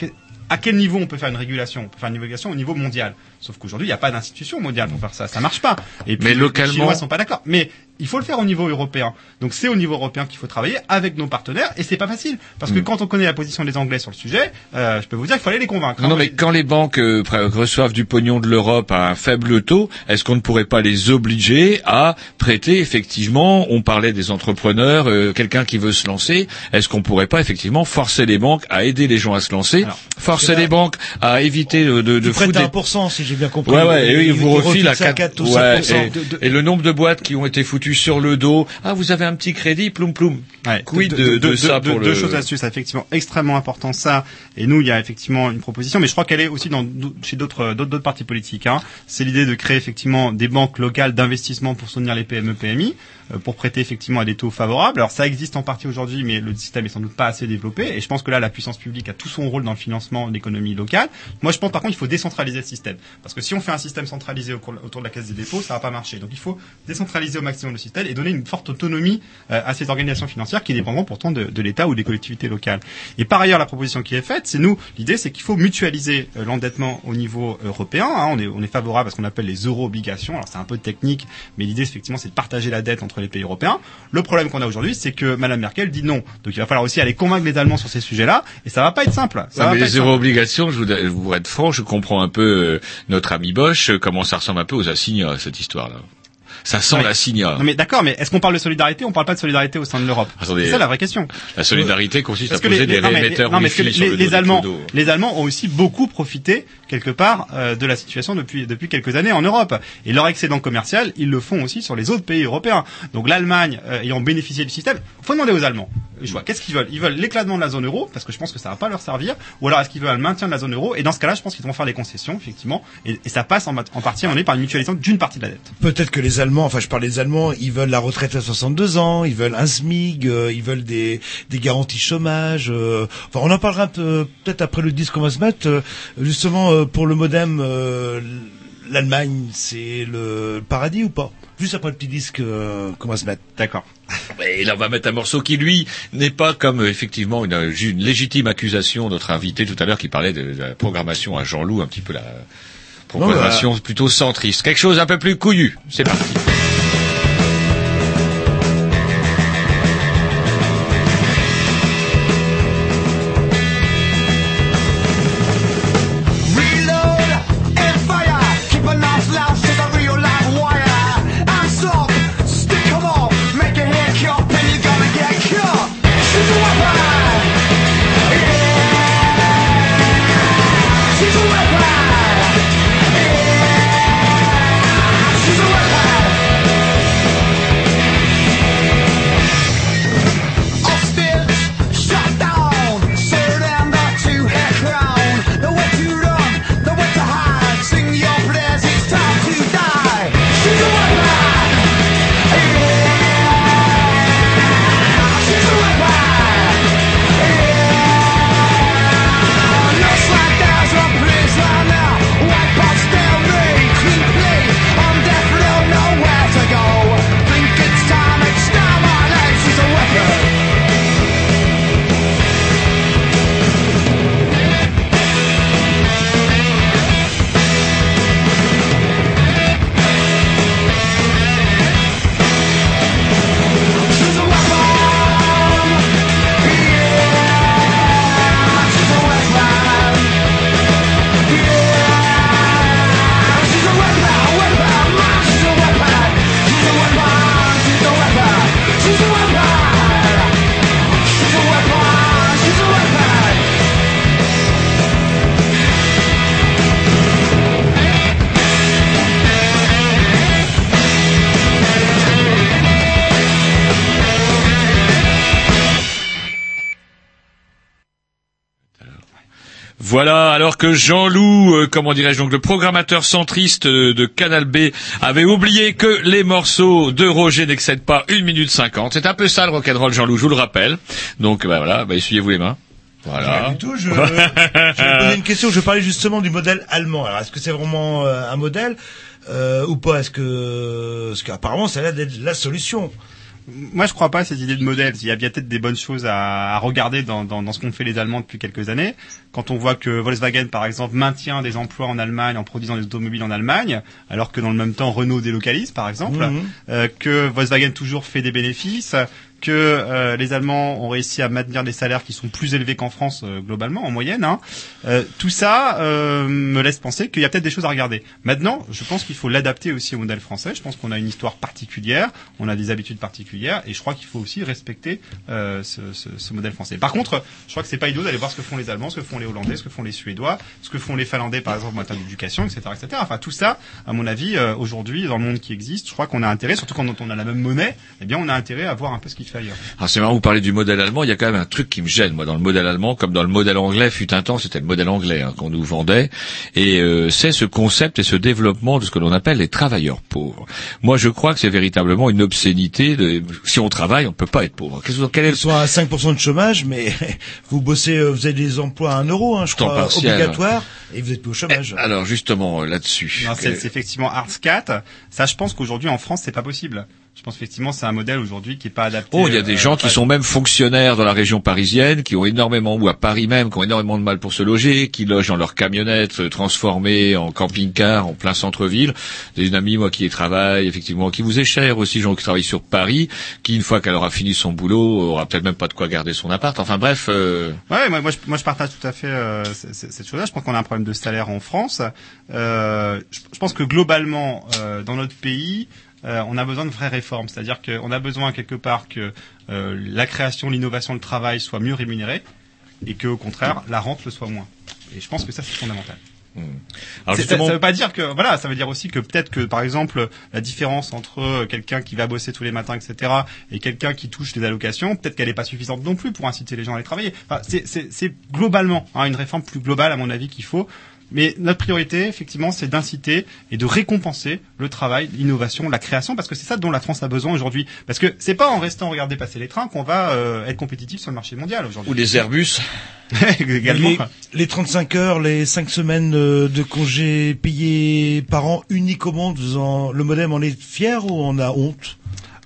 à quel niveau on peut faire une régulation? On peut faire une régulation au niveau mondial. Sauf qu'aujourd'hui, il n'y a pas d'institution mondiale pour faire ça. Ça marche pas. Et puis, Mais les localement- Chinois sont pas d'accord. Mais il faut le faire au niveau européen. Donc c'est au niveau européen qu'il faut travailler avec nos partenaires. Et c'est pas facile. Parce que Mm. quand on connaît la position des Anglais sur le sujet, euh, je peux vous dire qu'il faut aller les convaincre. Non, non, mais quand les banques euh, reçoivent du pognon de l'Europe à un faible taux, est-ce qu'on ne pourrait pas les obliger à prêter effectivement On parlait des entrepreneurs, euh, quelqu'un qui veut se lancer. Est-ce qu'on pourrait pas effectivement forcer les banques à aider les gens à se lancer, forcer là- les banques à éviter de, de, de Tu prêtes foutre à des 1%, si j'ai bien compris. Ouais, ouais, et eux, ils vous refilent refilent à ça 4, 4 ou ouais, 5%. et, et le nombre de boîtes qui ont été foutues sur le dos. Ah, vous avez un petit crédit, ploum ploum. Quid de, de, ça pour deux le... choses là-dessus, c'est effectivement extrêmement important ça. Et nous, il y a effectivement une proposition, mais je crois qu'elle est aussi dans chez d'autres d'autres d'autres partis politiques. Hein. C'est l'idée de créer effectivement des banques locales d'investissement pour soutenir les PME PMI, euh, pour prêter effectivement à des taux favorables. Alors ça existe en partie aujourd'hui, mais le système est sans doute pas assez développé. Et je pense que là, la puissance publique a tout son rôle dans le financement de l'économie locale. Moi, je pense par contre, il faut décentraliser le système, parce que si on fait un système centralisé autour de la caisse des dépôts, ça va pas marcher. Donc il faut décentraliser au maximum le système et donner une forte autonomie euh, à ces organisations financières qui dépendront pourtant de, de l'État ou des collectivités locales. Et par ailleurs, la proposition qui est faite, c'est nous, l'idée, c'est qu'il faut mutualiser euh, l'endettement au niveau européen. hein. on, est, on est favorable à ce qu'on appelle les euro-obligations. Alors c'est un peu technique, mais l'idée, effectivement, c'est de partager la dette entre les pays européens. Le problème qu'on a aujourd'hui, c'est que Madame Merkel dit non. Donc il va falloir aussi aller convaincre les Allemands sur ces sujets-là, et ça va pas être simple. Ça Non, va mais pas les être simple. euro-obligations, je vous, je vous être franc, je comprends un peu euh, notre ami Bosch, euh, comment ça ressemble un peu aux assignats, cette histoire-là. Ça sent Ouais. l'assignat. Non mais d'accord, mais est-ce qu'on parle de solidarité On parle pas de solidarité au sein de l'Europe? Attendez. C'est ça la vraie question. La solidarité consiste à Parce que poser les, des les- non, mais les- sur les, le Allemands, les Allemands ont aussi beaucoup profité quelque part euh, de la situation depuis depuis quelques années en Europe. Et leur excédent commercial, ils le font aussi sur les autres pays européens. Donc l'Allemagne euh, ayant bénéficié du système, faut demander aux Allemands. Je vois, qu'est-ce qu'ils veulent? Ils veulent l'éclatement de la zone euro parce que je pense que ça va pas leur servir. Ou alors est-ce qu'ils veulent le maintien de la zone euro? Et dans ce cas-là, je pense qu'ils vont faire des concessions effectivement. Et, et ça passe en partie, on est par une mutualisation d'une partie de la dette. Peut-être que les Allemands, enfin je parle des Allemands, ils veulent la retraite à 62 ans, ils veulent un SMIG, euh, ils veulent des, des garanties chômage. euh, enfin on en parlera peu, peut-être après le disque qu'on va se mettre. euh, justement pour le modem, l'Allemagne c'est le paradis ou pas? Juste après le petit disque qu'on va se mettre. D'accord. Et là, on va mettre un morceau qui, lui, n'est pas comme, effectivement, une, légitime accusation, notre invité tout à l'heure qui parlait de, de la programmation à Jean-Loup, un petit peu la programmation plutôt centriste. Quelque chose un peu plus couillu. C'est parti. Que Jean-Loup, euh, comment dirais-je donc, le programmateur centriste euh, de Canal B, avait oublié que les morceaux de Roger n'excèdent pas 1 minute 50. C'est un peu ça le rock'n'roll, Jean-Loup, je vous le rappelle. Donc bah, voilà, bah, essuyez-vous les mains. Voilà. Pas du tout. Je, je vais <laughs> poser une question. Je parlais justement du modèle allemand. Alors, est-ce que c'est vraiment euh, un modèle euh, ou pas? Est-ce que, parce qu'apparemment, ça a l'air d'être la solution. Moi, je crois pas à cette idée de modèle. Il y a bien peut-être des bonnes choses à, à regarder dans, dans, dans ce qu'ont fait les Allemands depuis quelques années. Quand on voit que Volkswagen, par exemple, maintient des emplois en Allemagne en produisant des automobiles en Allemagne, alors que dans le même temps Renault délocalise, par exemple, Mhm. euh, que Volkswagen toujours fait des bénéfices, que euh, les Allemands ont réussi à maintenir des salaires qui sont plus élevés qu'en France euh, globalement en moyenne. Hein. Euh, tout ça euh, me laisse penser qu'il y a peut-être des choses à regarder. Maintenant, je pense qu'il faut l'adapter aussi au modèle français. Je pense qu'on a une histoire particulière, on a des habitudes particulières, et je crois qu'il faut aussi respecter euh, ce, ce, ce modèle français. Par contre, je crois que c'est pas idiot d'aller voir ce que font les Allemands, ce que font les Hollandais, ce que font les Suédois, ce que font les Finlandais par exemple en matière d'éducation, etc., etc. Enfin tout ça, à mon avis, euh, aujourd'hui dans le monde qui existe, je crois qu'on a intérêt, surtout quand on a la même monnaie, eh bien on a intérêt à voir un peu ce qu'il Alors c'est marrant, vous parlez du modèle allemand, il y a quand même un truc qui me gêne, moi, dans le modèle allemand, comme dans le modèle anglais, fut un temps, c'était le modèle anglais hein, qu'on nous vendait, et euh, c'est ce concept et ce développement de ce que l'on appelle les travailleurs pauvres. Moi, je crois que c'est véritablement une obscénité. De, si on travaille, on ne peut pas être pauvre. Qu'est-ce que- quel est le sont à 5% de chômage, mais <laughs> vous bossez, euh, vous avez des emplois à 1 euro, hein, je Temps crois, partiel. obligatoire, et vous êtes plus au chômage. Alors justement là-dessus. Non, c'est que- c'est effectivement Artscat. Ça, je pense qu'aujourd'hui en France, c'est pas possible. Je pense effectivement c'est un modèle aujourd'hui qui est pas adapté. Oh, il y a des euh, gens qui sont même fonctionnaires dans la région parisienne, qui ont énormément, ou à Paris même, qui ont énormément de mal pour se loger, qui logent dans leur camionnette euh, transformée en camping-car en plein centre-ville. J'ai une amie, moi, qui y travaille, effectivement, qui vous est chère aussi, gens qui travaillent sur Paris, qui, une fois qu'elle aura fini son boulot, aura peut-être même pas de quoi garder son appart. Enfin bref, euh, Ouais, moi, moi, je, moi je partage tout à fait euh, cette chose-là. Je pense qu'on a un problème de salaire en France. Euh, je, je pense que globalement, euh, dans notre pays, euh, on a besoin de vraies réformes. C'est-à-dire qu'on a besoin quelque part que euh, la création, l'innovation, le travail soient mieux rémunérés et que, au contraire, la rente le soit moins. Et je pense que ça, c'est fondamental. Alors C'est- justement- ça, ça veut pas dire que voilà, ça veut dire aussi que peut-être que par exemple la différence entre euh, quelqu'un qui va bosser tous les matins, etc., et quelqu'un qui touche des allocations, peut-être qu'elle n'est pas suffisante non plus pour inciter les gens à aller travailler. Enfin, c'est globalement hein, une réforme plus globale à mon avis qu'il faut. Mais notre priorité, effectivement, c'est d'inciter et de récompenser le travail, l'innovation, la création, parce que c'est ça dont la France a besoin aujourd'hui. Parce que c'est pas en restant regarder passer les trains qu'on va euh, être compétitif sur le marché mondial aujourd'hui. ou les Airbus. <laughs> également. Les, les 35 heures, les 5 semaines euh, de congés payés par an uniquement, faisant, le modem en est fier ou on a honte?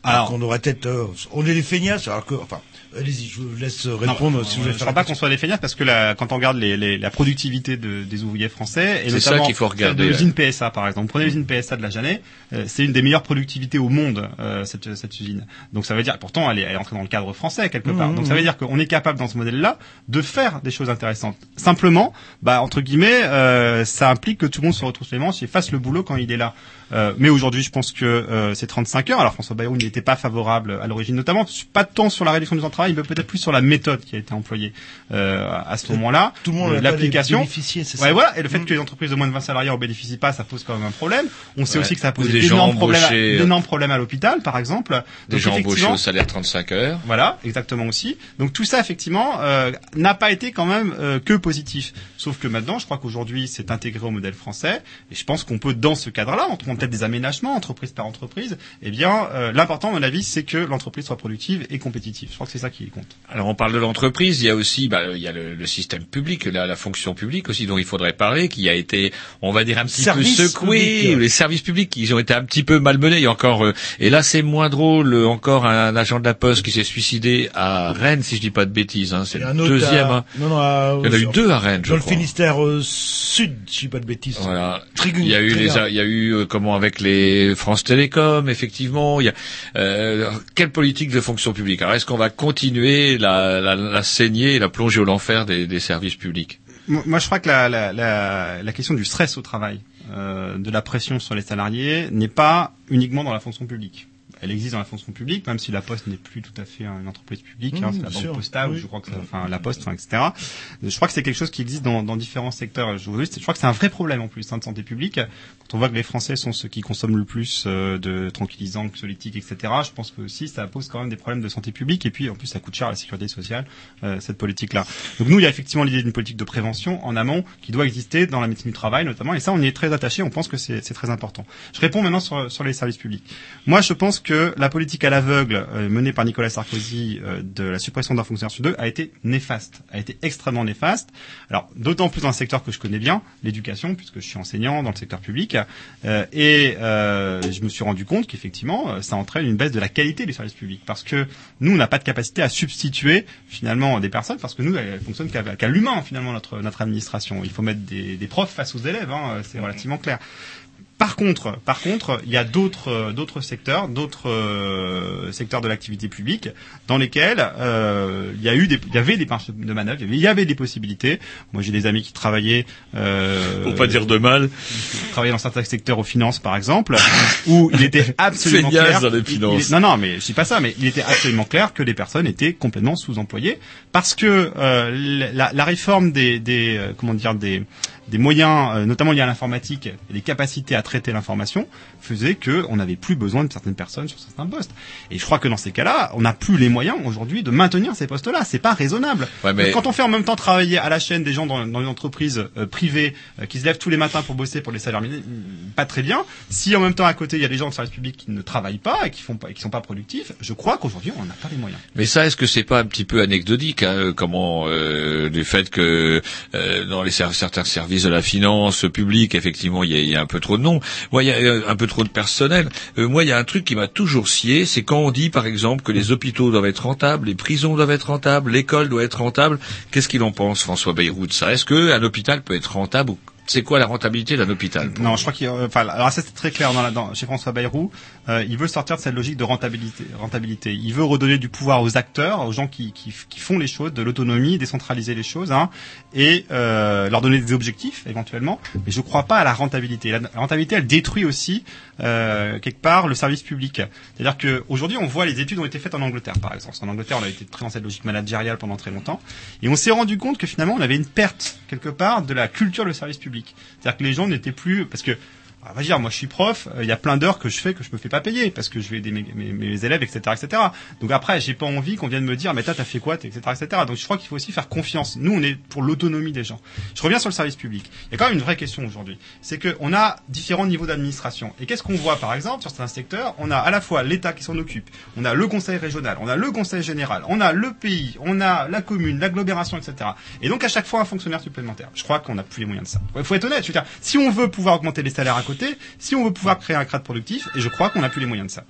Alors qu'on aurait peut-être, euh, on est les feignasses, alors que, enfin, allez-y, je vous laisse répondre Non, si vous euh, voulez je faire crois pas qu'on soit des feignasses parce que la, quand on regarde les, les, la productivité de, des ouvriers français et C'est ça notamment qu'il faut regarder, de l'usine PSA par exemple. Prenez l'usine PSA de la Jeannet, euh, c'est une des meilleures productivités au monde euh, cette, cette usine. Donc ça veut dire pourtant elle est, elle est entrée dans le cadre français quelque part. Mmh, Donc ça veut mmh. dire qu'on est capable dans ce modèle-là de faire des choses intéressantes. Simplement, bah entre guillemets, euh, ça implique que tout le monde se retrouve les manches et fasse le boulot quand il est là. Euh, mais aujourd'hui, je pense que euh, c'est 35 heures. Alors François Bayrou n'était pas favorable à l'origine, notamment pas tant sur la réduction du temps de travail, mais peut-être plus sur la méthode qui a été employée euh, à ce moment-là. Tout le monde Euh, l'application. Ouais, ça. voilà. Et le fait que les entreprises de moins de 20 salariés en bénéficient pas, ça pose quand même un problème. On sait aussi que ça a posé des gens d'énormes problèmes, euh, d'énormes problèmes à l'hôpital, par exemple. Des Donc, gens embauchés au salaire 35 heures. voilà, exactement aussi. Donc tout ça, effectivement, euh, n'a pas été quand même euh, que positif. Sauf que maintenant, je crois qu'aujourd'hui, c'est intégré au modèle français. Et je pense qu'on peut, dans ce cadre-là, en peut-être des aménagements, entreprise par entreprise, eh bien, euh, l'important, à mon avis, c'est que l'entreprise soit productive et compétitive. Je crois que c'est ça qui compte. Alors on parle de l'entreprise, il y a aussi bah, il y a le, le système public, la, la fonction publique aussi dont il faudrait parler, qui a été, on va dire un petit Service peu secoué, public. les services publics qui ont été un petit peu malmenés. Il y a encore, euh, et là c'est moins drôle, euh, encore un, agent de la poste qui s'est suicidé à Rennes, si je dis pas de bêtises. Hein, c'est le deuxième. à- hein. Non, non, à- Il y en a eu deux à Rennes, je Dans le. Finistère euh, sud, si je dis pas de bêtises. Voilà. Trigun- Il y a eu les, il y a eu euh, avec les France Télécom, effectivement. Il y a euh, quelle politique de fonction publique? Alors est-ce qu'on va continuer la, la, la saignée, et la plonger au l'enfer des, des services publics? Moi, je crois que la, la, la, la question du stress au travail, euh, de la pression sur les salariés, n'est pas uniquement dans la fonction publique. elle existe dans la fonction publique, même si la Poste n'est plus tout à fait une entreprise publique. hein, Mmh, c'est la banque sûr. postale, Oui. je crois que, ça- enfin la Poste, enfin, etc. Je crois que c'est quelque chose qui existe dans, dans différents secteurs. Je, je crois que c'est un vrai problème en plus hein, de santé publique. On voit que les Français sont ceux qui consomment le plus euh, de tranquillisants, anxiolytiques, etc. Je pense que aussi ça pose quand même des problèmes de santé publique. Et puis en plus ça coûte cher à la sécurité sociale euh, cette politique-là. Donc nous, il y a effectivement l'idée d'une politique de prévention en amont qui doit exister dans la médecine du travail notamment. Et ça, on y est très attaché. On pense que c'est très important. Je réponds maintenant sur, sur les services publics. Moi, je pense que la politique à l'aveugle euh, menée par Nicolas Sarkozy de la suppression d'un fonctionnaire sur deux a été néfaste, a été extrêmement néfaste. Alors, d'autant plus dans un secteur que je connais bien, l'éducation, puisque je suis enseignant dans le secteur public, euh, et euh, je me suis rendu compte qu'effectivement, euh, ça entraîne une baisse de la qualité du service public, parce que nous, on n'a pas de capacité à substituer finalement des personnes, parce que nous, elle fonctionne qu'à l'humain finalement notre notre administration. Il faut mettre des, des profs face aux élèves, hein, c'est relativement clair. Par contre, par contre, il y a d'autres euh, d'autres secteurs, d'autres euh, secteurs de l'activité publique dans lesquels euh, il y a eu des, il y avait des marges de manœuvre, il y avait, il y avait des possibilités. Moi, j'ai des amis qui travaillaient, euh, Pour pas dire de mal. qui travaillaient dans certains secteurs aux finances, par exemple, où il était <laughs> absolument clair. dans les il- il- finances. non, non, mais je dis pas ça, mais il était absolument clair que les personnes étaient complètement sous-employées parce que euh, la, la réforme des, des euh, comment dire des des moyens, euh, notamment liés à l'informatique, et des capacités à traiter l'information, faisait que on n'avait plus besoin de certaines personnes sur certains postes. Et je crois que dans ces cas-là, on n'a plus les moyens aujourd'hui de maintenir ces postes-là. C'est pas raisonnable. Ouais, mais- quand on fait en même temps travailler à la chaîne des gens dans, dans une entreprise euh, privée euh, qui se lèvent tous les matins pour bosser pour les salaires minimums, pas très bien. Si en même temps à côté il y a des gens de service public qui ne travaillent pas et qui font pas, et qui sont pas productifs, je crois qu'aujourd'hui on n'a pas les moyens. Mais ça, est-ce que c'est pas un petit peu anecdotique, hein, comment euh, du fait que euh, dans les certains services de la finance publique, effectivement, il y a, un peu trop de noms. Moi, il y a euh, un peu trop de personnel. Euh, moi, il y a un truc qui m'a toujours scié, c'est quand on dit, par exemple, que les hôpitaux doivent être rentables, les prisons doivent être rentables, l'école doit être rentable. Qu'est-ce qu'il en pense, François Bayrou, de ça? Est-ce que un hôpital peut être rentable ou c'est quoi la rentabilité d'un hôpital Non, je crois qu'il, enfin, alors ça c'est très clair dans la, dans, chez François Bayrou. Euh, il veut sortir de cette logique de rentabilité, rentabilité. Il veut redonner du pouvoir aux acteurs, aux gens qui, qui, qui font les choses, de l'autonomie, décentraliser les choses, hein, et euh, leur donner des objectifs éventuellement. Mais je ne crois pas à la rentabilité. La, rentabilité, elle détruit aussi euh, quelque part le service public. C'est-à-dire qu'aujourd'hui, on voit les études ont été faites en Angleterre, par exemple. En Angleterre, on a été très dans cette logique managériale pendant très longtemps, et on s'est rendu compte que finalement, on avait une perte quelque part de la culture du service public. C'est-à-dire que les gens n'étaient plus parce que ah, va dire, moi je suis prof, euh, il y a plein d'heures que je fais que je me fais pas payer parce que je vais aider mes, mes, mes élèves, etc., etc. Donc après, j'ai pas envie qu'on vienne me dire, mais toi t'as fait quoi, etc., etc. Donc je crois qu'il faut aussi faire confiance. Nous, on est pour l'autonomie des gens. Je reviens sur le service public. Il y a quand même une vraie question aujourd'hui, c'est que on a différents niveaux d'administration. Et qu'est-ce qu'on voit par exemple sur certains secteurs? On a à la fois l'État qui s'en occupe, on a le Conseil régional, on a le Conseil général, on a le pays, on a la commune, l'agglomération, etc. Et donc à chaque fois un fonctionnaire supplémentaire. Je crois qu'on n'a plus les moyens de ça. Il faut être honnête. Si on veut pouvoir augmenter les salaires si on veut pouvoir créer un crade productif, et je crois qu'on n'a plus les moyens de ça.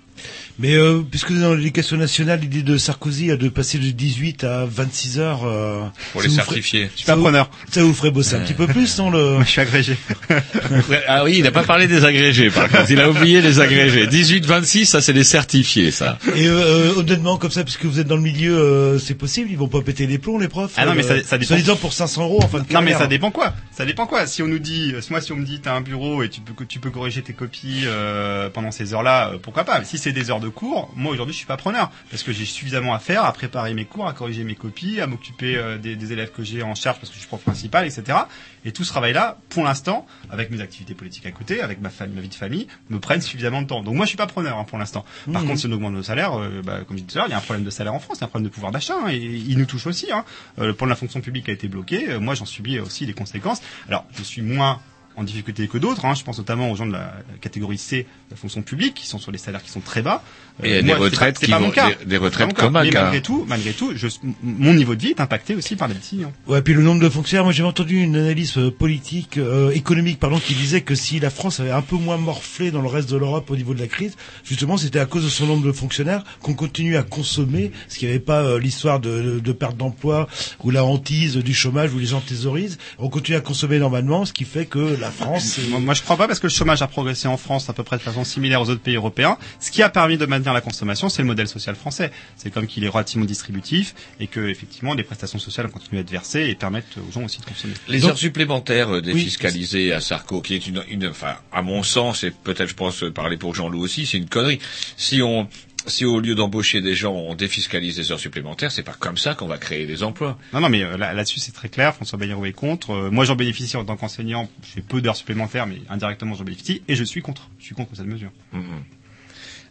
Mais euh, puisque dans l'éducation nationale, l'idée de Sarkozy a de passer de 18 à 26 heures euh, Pour les certifier. ferait- Je suis pas ça vous- preneur. Ça vous ferait bosser un Ouais. petit peu plus, non le Je suis agrégé. <laughs> Ah oui, il n'a pas parlé des agrégés, par contre. Il a oublié les agrégés. 18-26, ça c'est les certifiés, ça. Et euh, euh, honnêtement, comme ça, puisque vous êtes dans le milieu, euh, c'est possible. Ils vont pas péter les plombs, les profs. Ah non, mais ça- euh, ça dépend. Soi-disant pour 500 euros en fin de Non mais ça dépend quoi Ça dépend quoi Si on nous dit, euh, moi si on me dit t'as un bureau et tu peux tu peux corriger tes copies euh, pendant ces heures-là, euh, pourquoi pas Mais Si c'est des heures de cours, moi aujourd'hui je suis pas preneur parce que j'ai suffisamment à faire, à préparer mes cours, à corriger mes copies, à m'occuper euh, des, des élèves que j'ai en charge parce que je suis prof principal, etc. Et tout ce travail-là, pour l'instant, avec mes activités politiques à côté, avec ma famille, ma vie de famille, me prennent suffisamment de temps. Donc moi je suis pas preneur hein, pour l'instant. Par Mhm. contre, si on augmente nos salaires, euh, bah, comme je disais tout à l'heure, il y a un problème de salaire en France, il y a un problème de pouvoir d'achat, hein, et il nous touche aussi. Hein. Euh, le plan de la fonction publique a été bloqué. Moi, j'en subis aussi les conséquences. Alors, je suis moins en difficulté que d'autres. Hein. Je pense notamment aux gens de la catégorie C de la fonction publique qui sont sur des salaires qui sont très bas. Euh, Et des moi, retraites pas- qui vont- des- retraites. Comac, Mais hein. malgré tout, malgré tout, je, mon niveau de vie est impacté aussi par la décision. Ouais, puis le nombre de fonctionnaires. Moi, j'avais entendu une analyse euh, politique, euh, économique, pardon, qui disait que si la France avait un peu moins morflé dans le reste de l'Europe au niveau de la crise, justement, c'était à cause de son nombre de fonctionnaires qu'on continue à consommer, parce qu'il n'y avait pas euh, l'histoire de, de, de perte d'emploi ou la hantise du chômage où les gens thésaurisent. On continue à consommer normalement, ce qui fait que la la France. c'est- Moi, je crois pas parce que le chômage a progressé en France à peu près de façon similaire aux autres pays européens. Ce qui a permis de maintenir la consommation, c'est le modèle social français. C'est comme qu'il est relativement distributif et que effectivement les prestations sociales ont continué à être versées et permettent aux gens aussi de consommer. Les Donc, heures supplémentaires euh, défiscalisées à Sarko, qui est une, une, enfin, à mon sens, et peut-être je pense parler pour Jean-Loup aussi, c'est une connerie. Si on, si au lieu d'embaucher des gens, on défiscalise les heures supplémentaires, c'est pas comme ça qu'on va créer des emplois. Non, non, mais euh, là- là-dessus c'est très clair. François Bayrou est contre. Euh, moi, j'en bénéficie en tant qu'enseignant. Je fais peu d'heures supplémentaires, mais indirectement j'en bénéficie et je suis contre. Je suis contre cette mesure. Mhm.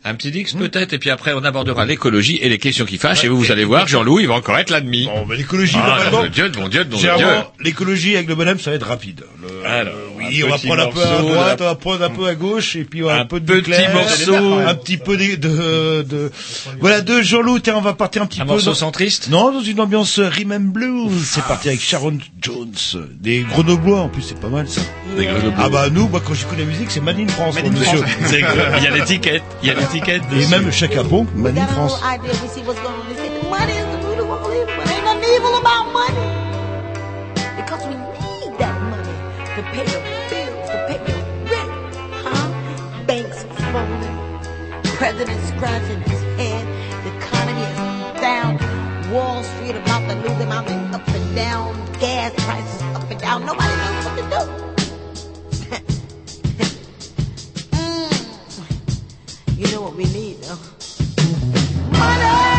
Un petit Dix peut-être, et puis après on abordera l'écologie et les questions qui fâchent, et vous, vous allez voir, Jean-Loup, il va encore être l'ennemi. Bon, mais l'écologie, ah, Dieu, mon Dieu, mon Dieu. L'écologie avec le bonhomme, ça va être rapide. Le- Alors, oui, un on va prendre un peu à droite, on va prendre un peu à gauche, et puis on va un, Un peu de petit nucléaire, morceau. un petit peu de, de, de- voilà, de Jean-Loup, on va partir un petit Un peu morceau dans- centriste? Non, dans une ambiance rhythm and blues. C'est parti avec Sharon Jones. Des Grenoblois, en plus, c'est pas mal, ça. Des Grenoblois. Ah bah, nous, moi, quand j'écoute la musique, c'est Made in France. Made in que- Il y a l'étiquette, il y a l'étiquette. Et même Chaka Ponk, Made in France. Pay bills, pay rent, huh? Banks are falling. Scratching his head. The economy is down. Wall Street about to lose mean, up and down. Gas prices up and down. Nobody knows what to do. <laughs> Mm. You know what we need, though? Where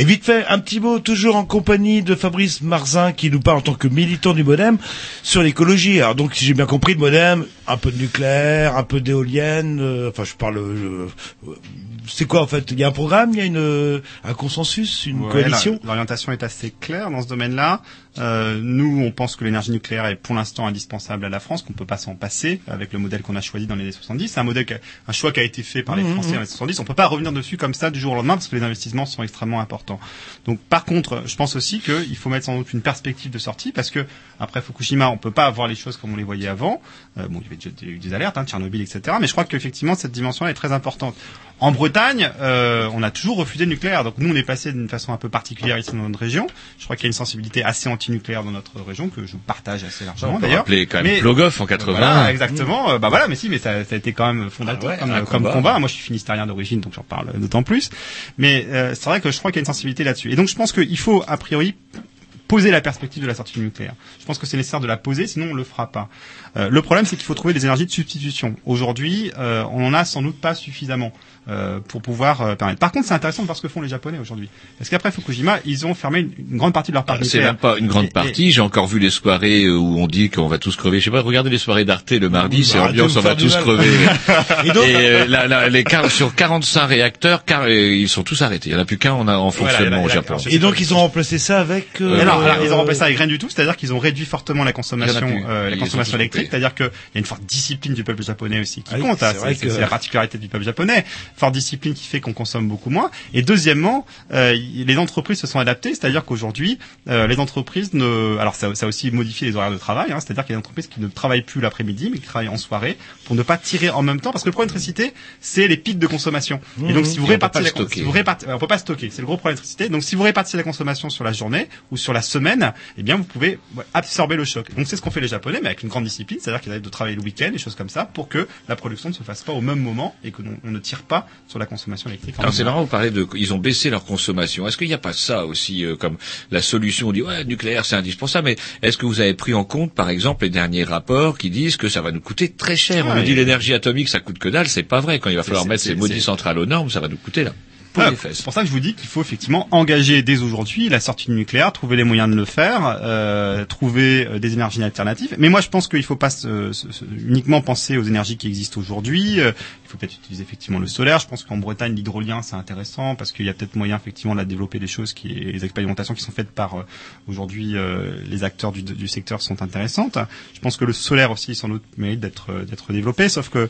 Allez, vite fait, un petit mot, toujours en compagnie de Fabrice Marzin, qui nous parle en tant que militant du modem sur l'écologie. Alors donc, si j'ai bien compris, le modem, un peu de nucléaire, un peu d'éolienne, euh, enfin, je parle... euh, c'est quoi, en fait? Il y a un programme, il y a une, un consensus, une Ouais, coalition? L'orientation est assez claire dans ce domaine-là. Euh, nous, on pense que l'énergie nucléaire est pour l'instant indispensable à la France, qu'on peut pas s'en passer avec le modèle qu'on a choisi dans les années 70. C'est un modèle, qui a- un choix qui a été fait par les Mhm, Français mhm. dans les années 70. On peut pas revenir dessus comme ça du jour au lendemain parce que les investissements sont extrêmement importants. Donc, par contre, je pense aussi qu'il faut mettre sans doute une perspective de sortie parce que après Fukushima, on peut pas avoir les choses comme on les voyait avant. Euh, bon, il y avait déjà eu des alertes, hein, Tchernobyl, etc. Mais je crois qu'effectivement cette dimension est très importante. En Bretagne, euh, on a toujours refusé le nucléaire. Donc nous, on est passé d'une façon un peu particulière ici dans notre région. Je crois qu'il y a une sensibilité assez anti-nucléaire dans notre région que je partage assez largement d'ailleurs. rappeler quand même Mais- Plogoff en 80. Voilà, exactement. Euh, bah voilà, mais si, mais ça, ça a été quand même fondateur Ah ouais, comme, comme combat. combat. Moi, je suis finistérien d'origine, donc j'en parle d'autant plus. Mais euh, c'est vrai que je crois qu'il y a une sensibilité là-dessus. Et donc, je pense qu'il faut a priori poser la perspective de la sortie du nucléaire. Je pense que c'est nécessaire de la poser, sinon on le fera pas. Euh, le problème, c'est qu'il faut trouver des énergies de substitution. Aujourd'hui, euh, on en a sans doute pas suffisamment euh, pour pouvoir euh, permettre. Par contre, c'est intéressant de voir ce que font les Japonais aujourd'hui. Parce qu'après Fukushima, ils ont fermé une, une grande partie de leur parc Ah, C'est même pas une Et- grande et- partie. J'ai encore vu les soirées euh, où on dit qu'on va tous crever. Je sais pas, regardez les soirées d'Arte le mardi, c'est arrêtez ambiance, on va tous mal. crever. <laughs> Et donc- euh, là, là, les sur 45 réacteurs, car, ils sont tous arrêtés. Il n'y en a plus qu'un en, en fonctionnement a- au Japon. Et donc ils ont remplacé ça avec. euh, Et alors, alors, ils ont remplacé ça avec rien du tout, c'est-à-dire qu'ils ont réduit fortement la consommation, euh, la consommation électrique, c'est-à-dire qu'il y a une forte discipline du peuple japonais aussi qui Ah compte. hein, c'est vrai c'est que- c'est la particularité du peuple japonais. Forte discipline qui fait qu'on consomme beaucoup moins. Et deuxièmement, euh, les entreprises se sont adaptées, c'est-à-dire qu'aujourd'hui, euh, les entreprises ne, alors ça, ça a aussi modifié les horaires de travail, hein, c'est-à-dire qu'il y a des entreprises qui ne travaillent plus l'après-midi, mais qui travaillent en soirée pour ne pas tirer en même temps, parce que le problème de l'électricité, c'est les pics de consommation. Et donc si vous on peut répartissez la, si vous répartissez- on peut pas stocker, c'est le gros problème de l'électricité. Donc si vous répartissez la consommation sur la journée ou sur la semaine, eh bien vous pouvez absorber le choc. Donc c'est ce qu'ont fait les Japonais, mais avec une grande discipline, c'est-à-dire qu'ils arrivent de travailler le week-end, des choses comme ça, pour que la production ne se fasse pas au même moment et que on ne tire pas sur la consommation électrique. Alors c'est marrant, vous parlez de, ils ont baissé leur consommation. Est-ce qu'il n'y a pas ça aussi euh, comme la solution On dit ouais, nucléaire c'est indispensable, mais est-ce que vous avez pris en compte, par exemple, les derniers rapports qui disent que ça va nous coûter très cher? On Ah, nous et- dit l'énergie atomique ça coûte que dalle, c'est pas vrai. Quand il va falloir mettre ces maudites c'est- centrales aux normes, ça va nous coûter là. Pour Voilà, les fesses. c'est pour ça que je vous dis qu'il faut effectivement engager dès aujourd'hui la sortie du nucléaire, trouver les moyens de le faire, euh, trouver euh, des énergies alternatives. Mais moi, je pense qu'il ne faut pas se- se- se- uniquement penser aux énergies qui existent aujourd'hui. Euh, il faut peut-être utiliser effectivement le solaire. Je pense qu'en Bretagne, l'hydrolien, c'est intéressant parce qu'il y a peut-être moyen effectivement de développer des choses qui, les expérimentations qui sont faites par euh, aujourd'hui euh, les acteurs du, du secteur sont intéressantes. Je pense que le solaire aussi, sans doute, mérite d'être d'être développé, sauf que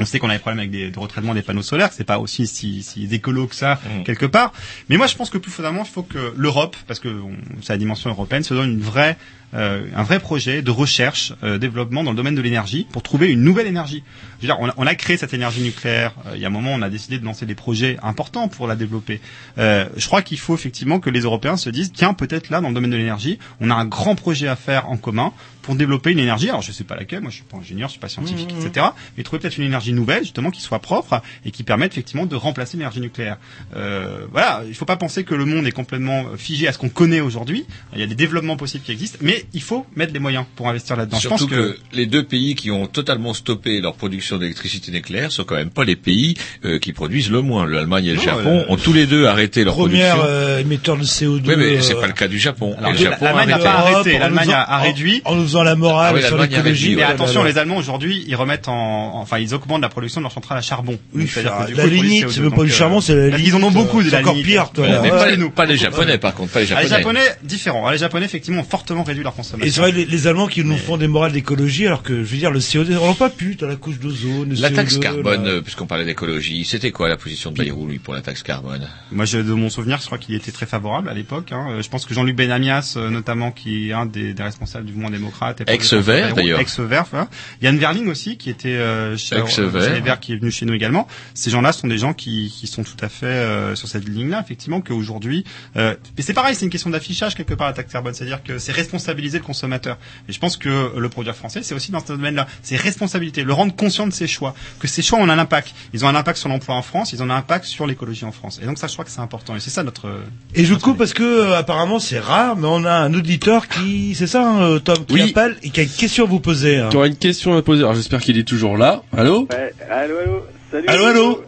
on sait qu'on a des problèmes avec des, de retraitement des panneaux solaires, c'est pas aussi si, si écolo que ça Mm. quelque part. Mais moi, je pense que plus fondamentalement, il faut que l'Europe, parce que on- c'est la dimension européenne, se donne une vraie, euh, un vrai projet de recherche, euh, développement dans le domaine de l'énergie pour trouver une nouvelle énergie. Je veux dire, on a, on a créé cette énergie nucléaire. euh, il y a un moment, on a décidé de lancer des projets importants pour la développer. Euh, je crois qu'il faut effectivement que les Européens se disent, tiens, peut-être là, dans le domaine de l'énergie, on a un grand projet à faire en commun pour développer une énergie. Alors, je sais pas laquelle. Moi, je suis pas ingénieur, je suis pas scientifique, Mmh, etc. Mais trouver peut-être une énergie nouvelle, justement, qui soit propre et qui permette effectivement de remplacer l'énergie nucléaire. Euh, voilà, il faut pas penser que le monde est complètement figé à ce qu'on connaît aujourd'hui. Il y a des développements possibles qui existent, mais il faut mettre des moyens pour investir là-dedans. Je pense que... les deux pays qui ont totalement stoppé leur production d'électricité nucléaire sont quand même pas les pays euh, qui produisent le moins. L'Allemagne et le Non, Japon euh, ont tous les deux arrêté leur Première production. euh, émetteur de CO2. oui, mais c'est euh, pas le cas du Japon. Alors, Et le de- Japon l'Allemagne n'a arrêté. L'Allemagne a- a réduit. En, en nous faisant la morale Ah oui, sur l'écologie. Mais oh attention, les Allemands aujourd'hui, ils remettent en, enfin, ils augmentent la production de leurs centrales à charbon. Oui, c'est-à-dire ça- que du la coup, ils produisent lignite, CO2. c'est même pas du euh, charbon, c'est la Ils en ont beaucoup de C'est la encore pire, toi. Mais pas, les, nous. pas les Japonais, par contre, pas les Ah, Japonais. les Japonais, différents. Ah, Les Japonais, effectivement, ont fortement réduit leur consommation. Et c'est vrai, les, les Allemands qui nous font des morales d'écologie, alors que, je veux dire, le CO2, on l'a pas pu, t'as la couche d'ozone, La CO2, taxe carbone, euh, puisqu'on parlait d'écologie, c'était quoi la position de Bayrou, lui, pour la taxe carbone? Moi, de mon souvenir, je crois qu'il était très favorable à l'époque. Hein. Euh, Je pense que Jean-Luc Benamias, euh, notamment, qui est un des, des responsables du mouvement démocrate, est Ex-Vert, d'ailleurs. Ex-Vert, voilà. Yann Verling aussi, qui était euh, chez, Ex-Vert. Verts, qui est venu chez nous également. Ces gens-là sont des gens qui, qui sont tout à fait euh, sur cette ligne-là, effectivement, qu'aujourd'hui. Euh, et c'est pareil, c'est une question d'affichage quelque part la taxe carbone, c'est-à-dire que c'est responsabiliser le consommateur. Et je pense que le produire français, c'est aussi dans ce domaine-là, c'est responsabilité, le rendre conscient de ses choix, que ses choix ont un impact. Ils ont un impact sur l'emploi en France, ils ont un impact sur l'écologie en France. Et donc ça, je crois que c'est important. Et c'est ça notre. Et je coupe parce que euh, apparemment c'est rare, mais on a un auditeur qui, c'est ça, hein, euh, Tom, qui Oui. Appelle et qui a une question à vous poser. hein. Tu auras une question à poser. Alors j'espère qu'il est toujours là. Allô Ouais, allô, allô, salut. Allô, allô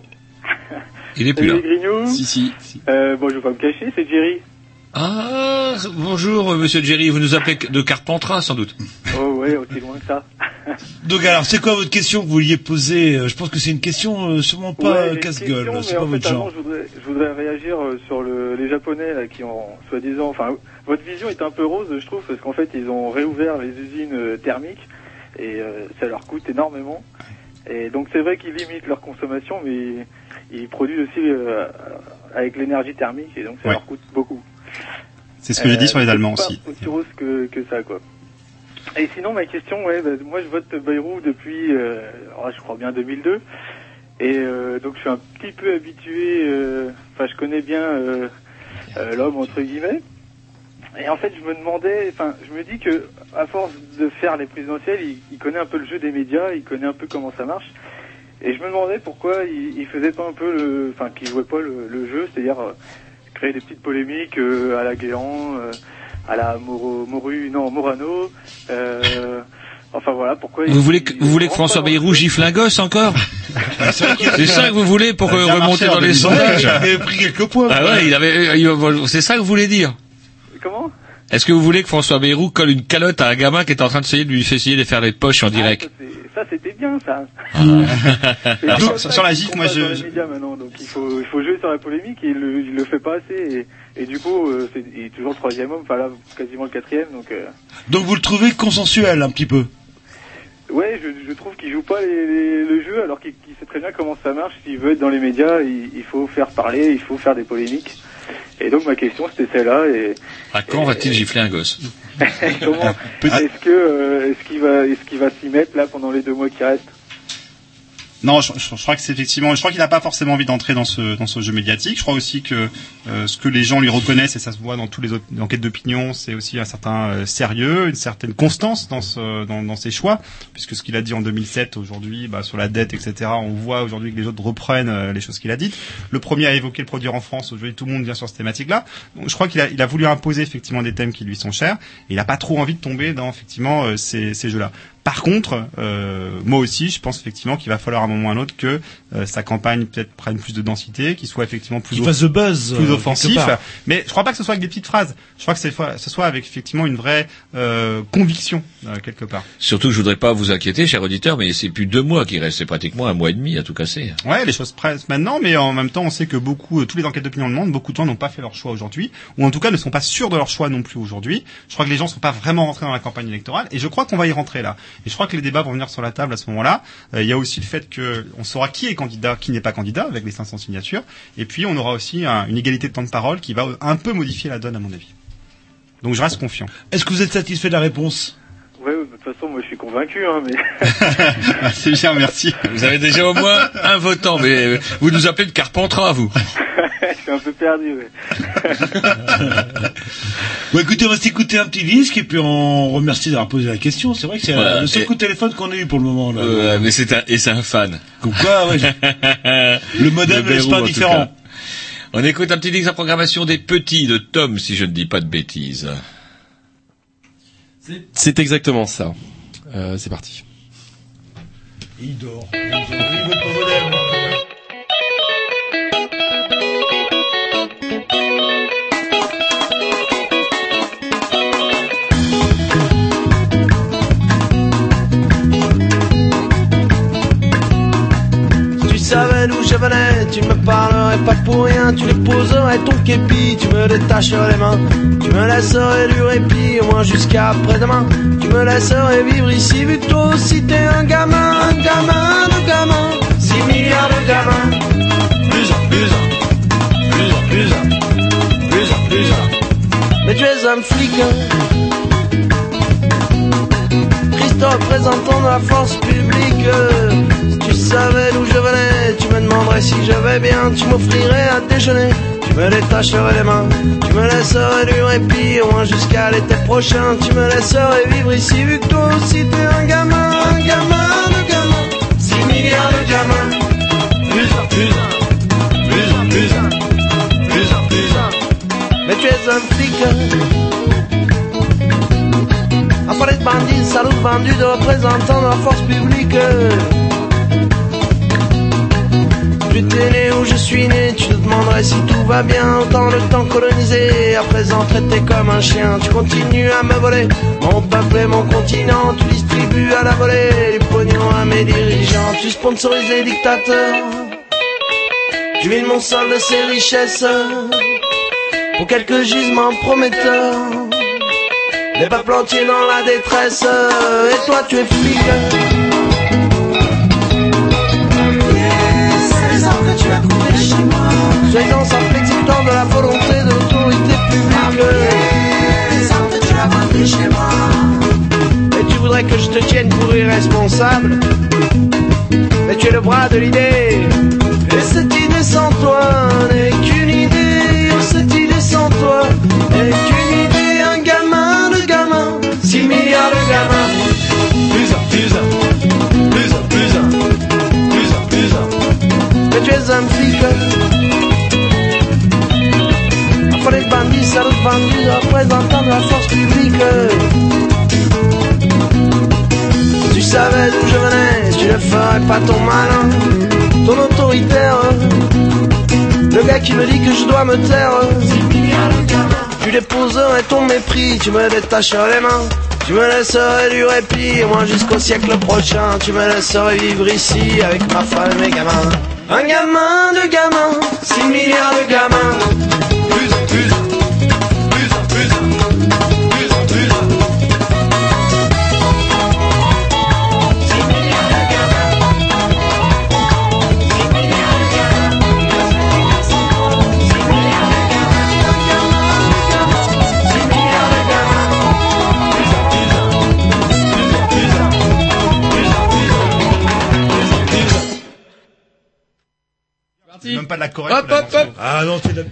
Il est plus Salut là. les grignoux. Si, si. Euh, bon, je vais pas me cacher, c'est Jerry. Ah, bonjour, euh, monsieur Jerry, vous nous appelez de Carpentras, sans doute. Oh ouais, aussi loin que ça. Donc alors, c'est quoi votre question que vous vouliez poser Euh, Je pense que c'est une question euh, sûrement pas Ouais, casse-gueule, c'est pas en votre fait, genre. avant, je voudrais, je voudrais réagir euh, sur le, les Japonais là, qui ont soi-disant, enfin, votre vision est un peu rose, je trouve, parce qu'en fait, ils ont réouvert les usines thermiques et euh, ça leur coûte énormément. Et donc, c'est vrai qu'ils limitent leur consommation, mais ils produisent aussi euh, avec l'énergie thermique et donc ça Ouais. leur coûte beaucoup. C'est ce que j'ai dit sur les Allemands c'est aussi. Pas aussi rose que, que ça, quoi. Et sinon, ma question, ouais, bah, moi je vote Bayrou depuis, euh, là, je crois bien 2002. Et euh, donc je suis un petit peu habitué, euh, enfin je connais bien euh, euh, l'homme entre guillemets. Et en fait, je me demandais, enfin, je me dis que à force de faire les présidentielles, il, connaît un peu le jeu des médias, il connaît un peu comment ça marche. Et je me demandais pourquoi il, faisait pas un peu le, enfin, qu'il jouait pas le, jeu, c'est-à-dire créer des petites polémiques à la Guéant, à la Moru non Morano. Euh, enfin voilà, pourquoi. il- Vous voulez que, vous voulez que François Bayrou gifle un gosse encore <laughs> C'est ça que vous voulez pour euh, remonter dans les 2009, sondages Il avait pris quelques points. Ah ouais, il avait, il- c'est ça que vous voulez dire Comment? Est-ce que vous voulez que François Bayrou colle une calotte à un gamin qui est en train d'essayer de lui essayer de faire les poches en direct Ça c'était bien ça. <laughs> Et Alors, sur- comme sur ça la se moi, je- dans les je- médias maintenant, donc il faut, il faut jouer sur la polémique et il le, il le fait pas assez. Et, et du coup, euh, c'est, il est toujours le troisième homme, enfin là, quasiment le quatrième. Donc, euh, Donc vous le trouvez consensuel un petit peu? Ouais, je, je trouve qu'il joue pas les, les- le jeu alors qu'il, sait très bien comment ça marche. S'il veut être dans les médias, il, il faut faire parler, il faut faire des polémiques. Et donc ma question c'était celle-là. Et À quand va-t-il gifler un gosse? <laughs> Comment est-ce que euh, est-ce qu'il va est-ce qu'il va s'y mettre là pendant les deux mois qui restent? Non, je, je- je crois que c'est effectivement. Je crois qu'il n'a pas forcément envie d'entrer dans ce dans ce jeu médiatique. Je crois aussi que euh, ce que les gens lui reconnaissent et ça se voit dans tous les autres enquêtes d'opinion, c'est aussi un certain euh, sérieux, une certaine constance dans ce dans, dans ses choix, puisque ce qu'il a dit en 2007 aujourd'hui, bah, sur la dette, etc. On voit aujourd'hui que les autres reprennent euh, les choses qu'il a dites. Le premier a évoqué le produire en France. Aujourd'hui, tout le monde vient sur cette thématique-là. Donc, je crois qu'il a il a voulu imposer effectivement des thèmes qui lui sont chers. Et il n'a pas trop envie de tomber dans effectivement euh, ces ces jeux-là. Par contre, euh, moi aussi, je pense effectivement qu'il va falloir à un moment ou à un autre que euh, sa campagne peut-être prenne plus de densité, qu'il soit effectivement plus Qu'il fasse the buzz, plus euh, offensif. Mais je crois pas que ce soit avec des petites phrases. Je crois que ce soit avec effectivement une vraie euh, conviction euh, quelque part. Surtout, je voudrais pas vous inquiéter, cher auditeur, mais c'est plus deux mois qui restent, c'est pratiquement un mois et demi à tout casser. Ouais, les choses pressent maintenant, mais en même temps, on sait que beaucoup, euh, tous les enquêtes d'opinion le monde, beaucoup de gens n'ont pas fait leur choix aujourd'hui, ou en tout cas ne sont pas sûrs de leur choix non plus aujourd'hui. Je crois que les gens ne sont pas vraiment rentrés dans la campagne électorale, et je crois qu'on va y rentrer là. Et je crois que les débats vont venir sur la table à ce moment-là. Euh, Il y a aussi le fait que on saura qui est candidat, qui n'est pas candidat, avec les 500 signatures, et puis on aura aussi un- une égalité de temps de parole qui va un peu modifier la donne à mon avis. Donc je reste confiant. Est-ce que vous êtes satisfait de la réponse? Ouais, de toute façon, moi je suis convaincu, hein, mais <laughs> C'est bien, merci. Vous avez déjà au moins un votant, mais euh, vous nous appelez de Carpentras, vous. <laughs> je suis un peu perdu. Ouais. <laughs> Bon, écoutez, on va s'écouter un petit disque et puis on remercie d'avoir posé la question. C'est vrai que c'est Voilà, le seul et- coup de téléphone qu'on a eu pour le moment. Là. Euh, mais c'est un, et c'est un fan. Comme quoi, ouais, le modèle ne laisse Bayrou, pas cas. On écoute un petit disque à programmation des petits de Tom, si je ne dis pas de bêtises. C'est exactement ça. Euh, c'est parti. Il dort. Il veut pas modèle. Tu savais d'où je venais, tu me parlerais pas pour rien, tu ton képi, tu me détacherais les mains, tu me laisserais du répit, au moins jusqu'à après-demain, tu me laisserais vivre ici, vu que toi aussi t'es un gamin, un gamin de gamin, 6 milliards de gamins, plus un, plus un, plus un, plus un, plus un, plus un, mais tu es un flic, hein. Christ représentant de la force publique. Si tu savais d'où je venais, tu me demanderais si je vais bien, tu m'offrirais à déjeuner. Me détacherais les mains, tu me laisserais du répit, au moins jusqu'à l'été prochain. Tu me laisserais vivre ici, vu que toi aussi t'es un gamin, un gamin de gamin. 6 milliards de gamins, plus un, plus un, plus un, plus un, plus un, plus un. Mais tu es un flic. Après les bandits, salauds vendus de représentants de la force publique. Tu t'es né où je suis né, tu te demanderais si tout va bien. Autant le temps colonisé, à présent traité comme un chien. Tu continues à me voler mon peuple et mon continent. Tu distribues à la volée les pognons à mes dirigeants. Tu sponsorises les dictateurs. Tu vides mon sol de ses richesses pour quelques gisements prometteurs. Les peuples entiers dans la détresse Et toi tu es flic gênant, s'affectant de la volonté de l'autorité publique. Et tu voudrais que je te tienne pour irresponsable, mais tu es le bras de l'idée. Les bandits, salauds de la force publique. Tu savais d'où je venais, tu ne ferais pas ton malin, ton autoritaire. Le gars qui me dit que je dois me taire. Tu déposerais ton mépris, tu me détacherais les mains. Tu me laisserais du répit, moins jusqu'au siècle prochain. Tu me laisserais vivre ici avec ma femme et mes gamins. Un gamin de gamins, 6 milliards de gamins. Pas de la Corée. Hop, hop, hop. Ah non, c'est de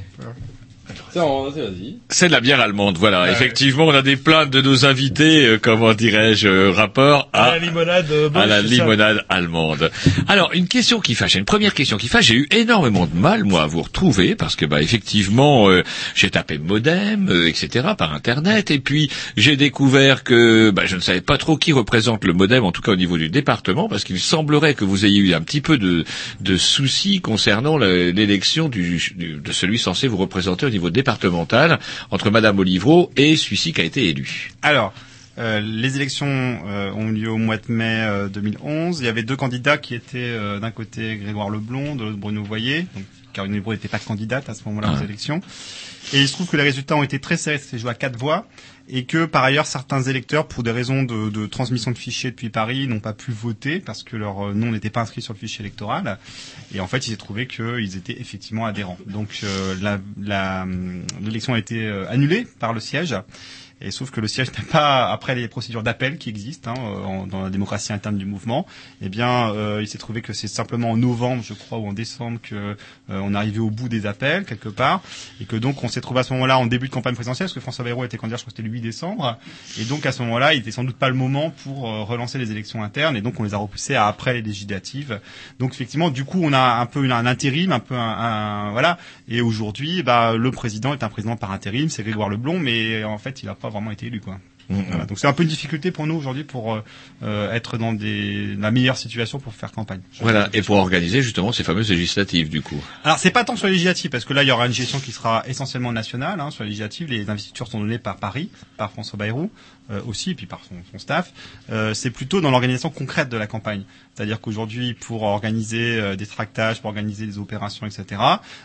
on- vas-y. C'est de la bière allemande, voilà. Ouais. Effectivement, on a des plaintes de nos invités, euh, comment dirais-je, euh, rapport À à, la limonade, euh, à la limonade allemande. Alors, une question qui fâche, une première question qui fâche. J'ai eu énormément de mal, moi, à vous retrouver, parce que, bah, effectivement, euh, j'ai tapé modem, euh, etc., par Internet, et puis j'ai découvert que, bah, je ne savais pas trop qui représente le modem, en tout cas au niveau du département, parce qu'il semblerait que vous ayez eu un petit peu de, de soucis concernant le- l'élection du, du- de celui censé vous représenter au niveau départemental entre Madame Olivreau et celui-ci qui a été élu. Alors, euh, les élections euh, ont eu lieu au mois de mai euh, 2011. Il y avait deux candidats qui étaient euh, d'un côté Grégoire Leblond, de l'autre Bruno Voyer. Donc, Caroline n'était pas candidate à ce moment-là aux élections. Et il se trouve que les résultats ont été très serrés, c'était joué à quatre voix, et que par ailleurs certains électeurs, pour des raisons de, transmission de fichiers depuis Paris, n'ont pas pu voter parce que leur euh, nom n'était pas inscrit sur le fichier électoral. Et en fait, il s'est trouvé qu'ils étaient effectivement adhérents. Donc euh, la- l'élection a été euh, annulée par le siège. Et sauf que le siège <laughs> n'a pas, après les procédures d'appel qui existent hein, en- dans la démocratie interne du mouvement, eh bien, euh, il s'est trouvé que c'est simplement en novembre, je crois, ou en décembre que euh, on arrivait au bout des appels quelque part, et que donc on s'est trouvé à ce moment-là en début de campagne présidentielle, parce que François Bayrou était candidat, je crois c'était le 8 décembre, et donc à ce moment-là, il était sans doute pas le moment pour euh, relancer les élections internes, et donc on les a repoussées à après les législatives. Donc effectivement, du coup, on a un peu un intérim, un peu un, un- voilà, et aujourd'hui, bah, le président est un président par intérim, c'est Grégoire Leblond, mais en fait, il n'a pas vraiment été élu, quoi. Voilà. Donc c'est un peu une difficulté pour nous aujourd'hui pour euh, euh, être dans des, la meilleure situation pour faire campagne. Voilà, et pour organiser justement ces fameuses législatives du coup. Alors c'est pas tant sur les législatives parce que là il y aura une gestion qui sera essentiellement nationale. Hein, sur les législatives, les investitures sont données par Paris, par François Bayrou euh, aussi, et puis par son, son staff. Euh, c'est plutôt dans l'organisation concrète de la campagne. C'est-à-dire qu'aujourd'hui, pour organiser euh, des tractages, pour organiser des opérations, etc.,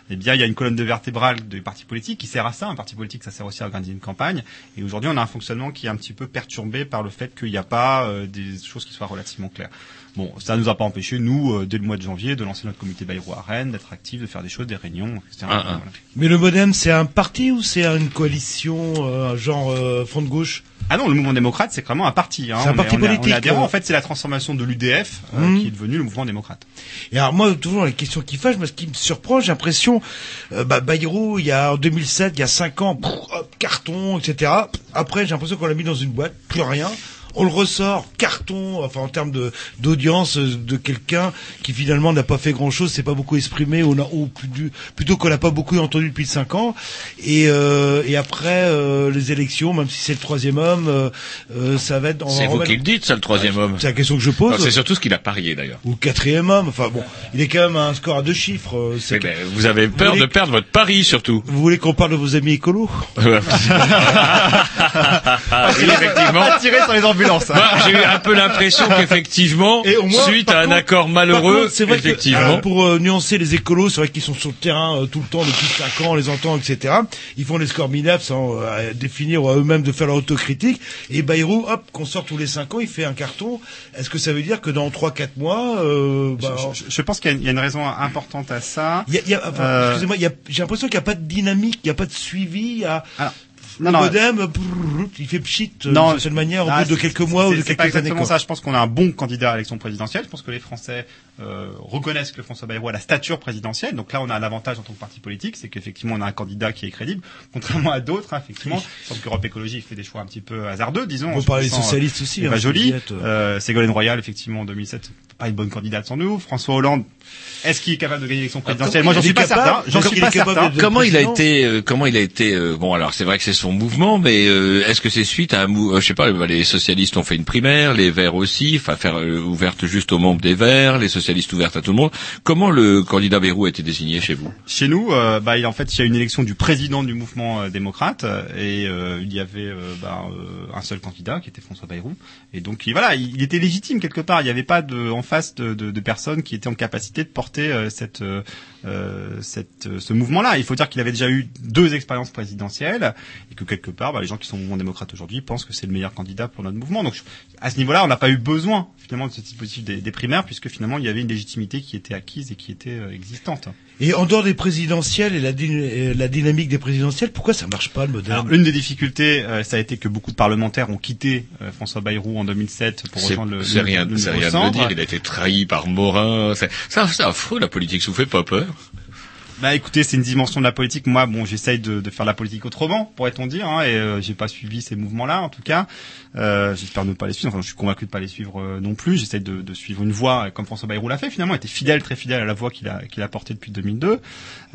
eh bien il y a une colonne de vertébrale des partis politiques qui sert à ça. Un parti politique, ça sert aussi à organiser une campagne. Et aujourd'hui, on a un fonctionnement qui est un petit peu perturbé par le fait qu'il n'y a pas euh, des choses qui soient relativement claires. Bon, ça nous a pas empêché, nous, euh, dès le mois de janvier, de lancer notre comité Bayrou à Rennes, d'être actifs, de faire des choses, des réunions, etc. Ah, ah. Voilà. Mais le modem, c'est un parti ou c'est une coalition, euh, genre euh, front de gauche? Ah non, le mouvement démocrate, c'est vraiment un parti. Hein. C'est un On parti est- on est- politique, On est adhérent. En fait, c'est la transformation de l'UDF euh, Mhm. qui est devenu le mouvement démocrate. Et alors moi, toujours les questions qui fâchent, parce qu'il me surprend, j'ai l'impression, euh, bah, Bayrou, il y a en 2007, il y a 5 ans, pff, hop, carton, etc. Après, j'ai l'impression qu'on l'a mis dans une boîte, plus rien. On le ressort, carton, enfin en termes de d'audience euh, de quelqu'un qui finalement n'a pas fait grand chose, s'est pas beaucoup exprimé, ou, n'a- ou plutôt qu'on n'a pas beaucoup entendu depuis 5 ans. Et, euh, et après euh, les élections, même si c'est le troisième homme, euh, ça va être... C'est vous remettre- qui le dites, ça, le troisième homme. C'est la question que je pose. C'est surtout ce qu'il a parié d'ailleurs. Ou quatrième homme, enfin bon, il est quand même à un score à deux chiffres. ben, vous avez peur de perdre votre pari surtout. Vous voulez qu'on parle de vos amis écolos <laughs> oui, effectivement. Pas tirer sur les ambulances. Hein. J'ai eu un peu l'impression qu'effectivement, moins, suite à un contre- accord malheureux, contre, c'est vrai effectivement. que, euh, pour euh, nuancer les écolos, c'est vrai qu'ils sont sur le terrain euh, tout le temps depuis 5 ans, on les entend, etc. Ils font des scores minables sans euh, définir ou à eux-mêmes de faire leur autocritique. Et Bayrou, hop, qu'on sort tous les 5 ans, il fait un carton. Est-ce que ça veut dire que dans 3-4 mois, euh, bah, Je, je- je pense qu'il y, a une- il y a une raison importante à ça. enfin, Euh, excusez-moi, j'ai l'impression qu'il n'y a pas de dynamique, il n'y a pas de suivi. Il y a, Alors, le modem, brrr, il fait pchit euh, d'une certaine manière au ah, bout de c'est- quelques mois ou de c'est pas quelques années. exactement ça. Je pense qu'on a un bon candidat à l'élection présidentielle. Je pense que les Français euh, reconnaissent que François Bayrou a la stature présidentielle. Donc là, on a l'avantage en tant que parti politique, c'est qu'effectivement, on a un candidat qui est crédible, contrairement à d'autres. hein, effectivement, je pense qu'Europe Écologie fait des choix un petit peu hasardeux, disons. On parler des socialistes euh, aussi, hein, Juliette, euh. euh, Ségolène Royal, effectivement, en 2007, pas une bonne candidate sans nous. François Hollande, est-ce qu'il est capable de gagner l'élection présidentielle? Moi, j'en suis pas certain. J'en suis pas certain. Comment il a été euh, Comment il a été euh, Bon, alors c'est vrai que c'est son mouvement, mais euh, est-ce que c'est suite à un mou euh, Je sais pas. Les socialistes ont fait une primaire, les Verts aussi, enfin faire euh, ouverte juste aux membres des Verts, les socialistes ouvertes à tout le monde. Comment le candidat Bayrou a été désigné chez vous? Chez nous, euh, bah, il, en fait, il y a une élection du président du mouvement euh, démocrate euh, et il y avait bah, un seul candidat qui était François Bayrou. Et donc, il, voilà, il, était légitime quelque part. Il n'y avait pas de, en face de, de, de personnes qui étaient en capacité de porter cette, euh, cette, euh, ce mouvement-là. Il faut dire qu'il avait déjà eu deux expériences présidentielles et que quelque part, bah, les gens qui sont au mouvement démocrate aujourd'hui pensent que c'est le meilleur candidat pour notre mouvement. Donc, à ce niveau-là, on n'a pas eu besoin finalement de ce dispositif des, des primaires puisque finalement, il y avait une légitimité qui était acquise et qui était euh, existante. Et en dehors des présidentielles et la, dy- euh, la dynamique des présidentielles, pourquoi ça marche pas le Alors, une des difficultés, euh, ça a été que beaucoup de parlementaires ont quitté euh, François Bayrou en 2007 pour rejoindre le, c'est le- rien, le rien de le dire. Il a été trahi par Morin. C'est affreux la politique. Ça vous fait pas peur Bah écoutez, c'est une dimension de la politique. Moi, bon, j'essaye de, de faire la politique autrement, pourrait-on dire, hein, et euh, j'ai pas suivi ces mouvements-là, en tout cas. Euh, J'espère ne pas les suivre. Enfin, je suis convaincu de pas les suivre euh, non plus. J'essaye de, de suivre une voie comme François Bayrou l'a fait. Finalement, il était fidèle, très fidèle à la voie qu'il a qu'il a portée depuis 2002.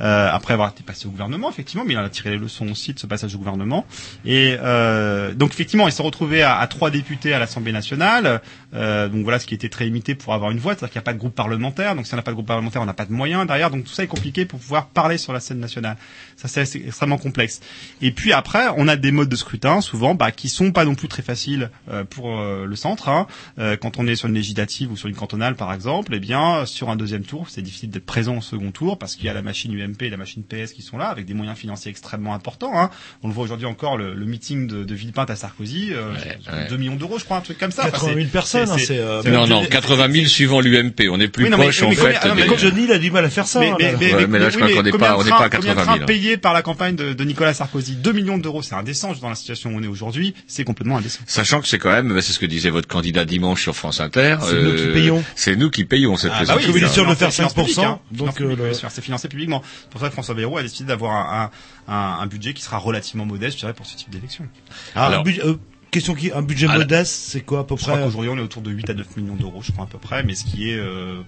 Euh, après avoir été passé au gouvernement, effectivement, mais il en a tiré les leçons aussi de ce passage au gouvernement. Et euh, donc, effectivement, il s'est retrouvé à, à trois députés à l'Assemblée nationale. Donc voilà, ce qui était très limité pour avoir une voix, c'est-à-dire qu'il n'y a pas de groupe parlementaire. Donc si on n'a pas de groupe parlementaire, on n'a pas de moyens derrière. Donc tout ça est compliqué pour pouvoir parler sur la scène nationale. Ça c'est extrêmement complexe. Et puis après, on a des modes de scrutin souvent bah, qui sont pas non plus très faciles euh, pour euh, le centre. hein. Euh, quand on est sur une législative ou sur une cantonale par exemple, eh bien sur un deuxième tour, c'est difficile d'être présent au second tour parce qu'il y a la machine UMP et la machine PS qui sont là avec des moyens financiers extrêmement importants. hein. On le voit aujourd'hui encore le, le meeting de, de Villepinte à Sarkozy, euh, ouais. 2 millions d'euros, je crois, un truc comme ça. Enfin, 80 000 c'est- personnes, c'est- hein, c'est- c'est, euh, Non, non, 80 000 suivant l'UMP. On est plus Oui, non, mais- proche mais en fait. mais des- comme Johnny, il a du mal à faire ça. Mais, hein, mais, là. mais, Ouais, mais là, je crois qu'on n'est pas- on n'est pas à combien de 80 000, par la campagne de, de Nicolas Sarkozy 2 millions d'euros, c'est indécent dans la situation où on est aujourd'hui, c'est complètement indécent. Sachant que c'est quand même, c'est ce que disait votre candidat dimanche sur France Inter. C'est nous qui payons. C'est nous qui payons cette Ah bah oui, est sûr de faire financé 5%, public, hein. donc, euh, le- c'est financé publiquement. C'est pour ça que François Bayrou a décidé d'avoir un, un, un, un budget qui sera relativement modeste, je dirais, pour ce type d'élection. Ah, Alors- un budget- euh, question qui, un budget modeste, c'est quoi à peu Je près qu'aujourd'hui on est autour de 8 à 9 millions d'euros, je crois à peu près, mais ce qui est euh,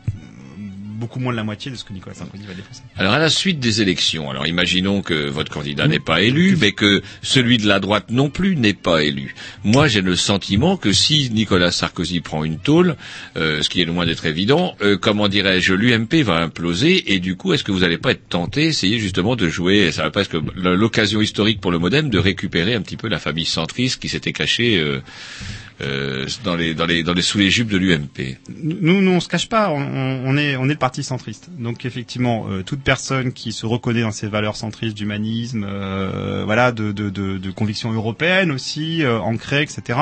beaucoup moins de la moitié de ce que Nicolas Sarkozy va dépenser. Alors à la suite des élections, alors imaginons que votre candidat n'est pas élu, mais que celui de la droite non plus n'est pas élu. Moi, j'ai le sentiment que si Nicolas Sarkozy prend une tôle, euh, ce qui est loin d'être évident, euh, comment dirais-je, l'UMP va imploser et du coup, est-ce que vous n'allez pas être tenté, essayer justement de jouer, ça va presque l'occasion historique pour le MoDem de récupérer un petit peu la famille centriste qui s'était cachée euh, euh, dans les dans les dans les sous les jupes de l'UMP. Nous, nous, on se cache pas, on, on est, on est le parti centriste. Donc effectivement, euh, toute personne qui se reconnaît dans ces valeurs centristes d'humanisme, euh, voilà, de, de, de, de convictions européennes aussi, euh, ancrées, etc.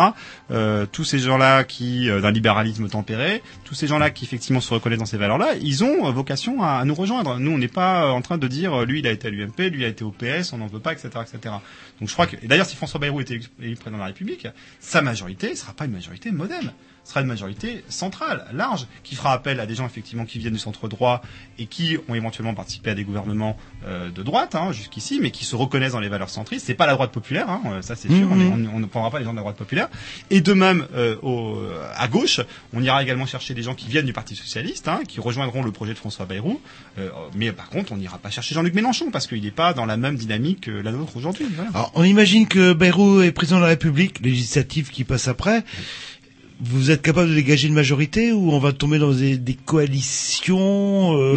Euh, tous ces gens-là qui, d'un libéralisme tempéré, tous ces gens-là qui effectivement se reconnaissent dans ces valeurs-là, ils ont vocation à, à nous rejoindre. Nous, on n'est pas en train de dire, lui, il a été à l'UMP, lui, il a été au PS, on n'en veut pas, etc., etc. Donc je crois que, d'ailleurs, si François Bayrou était élu président de la République, sa majorité ne pas une majorité modem sera une majorité centrale, large, qui fera appel à des gens effectivement qui viennent du centre droit et qui ont éventuellement participé à des gouvernements euh, de droite hein, jusqu'ici, mais qui se reconnaissent dans les valeurs centristes. C'est pas la droite populaire, hein, euh, ça c'est sûr. On est- On, ne prendra pas les gens de la droite populaire. Et de même, euh, au, à gauche, on ira également chercher des gens qui viennent du Parti socialiste, hein, qui rejoindront le projet de François Bayrou. Euh, mais par contre, on n'ira pas chercher Jean-Luc Mélenchon parce qu'il n'est pas dans la même dynamique que la nôtre aujourd'hui. Voilà. Alors, on imagine que Bayrou est président de la République, législative qui passe après. Vous êtes capable de dégager une majorité ou on va tomber dans des, des coalitions euh,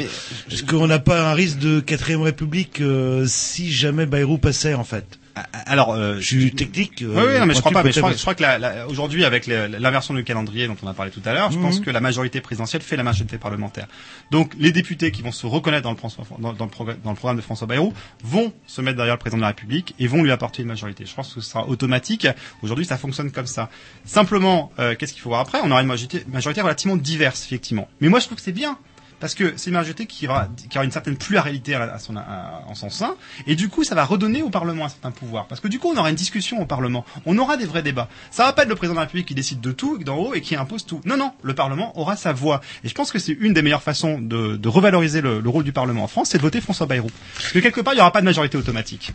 Est-ce qu'on n'a pas un risque de quatrième République euh, si jamais Bayrou passait en fait? Alors, euh, Je suis technique. euh, Oui, oui, non, mais je crois pas. Mais je crois, je crois que la- la- aujourd'hui, avec l'inversion du calendrier dont on a parlé tout à l'heure, je Mhm. pense que la majorité présidentielle fait la majorité parlementaire. Donc, les députés qui vont se reconnaître dans le, dans, dans le, dans le programme de François Bayrou vont se mettre derrière le président de la République et vont lui apporter une majorité. Je pense que ce sera automatique. Aujourd'hui, ça fonctionne comme ça. Simplement, euh, qu'est-ce qu'il faut voir après? On aura une majorité, majorité relativement diverse, effectivement. Mais moi, je trouve que c'est bien. Parce que c'est une majorité qui aura, une certaine pluralité à, son, en son sein, et du coup, ça va redonner au Parlement un certain pouvoir, parce que du coup, on aura une discussion au Parlement, on aura des vrais débats. Ça va pas être le président de la République qui décide de tout d'en haut et qui impose tout. Non, non, le Parlement aura sa voix, et je pense que c'est une des meilleures façons de, revaloriser le, le rôle du Parlement en France, c'est de voter François Bayrou, parce que quelque part, il y aura pas de majorité automatique.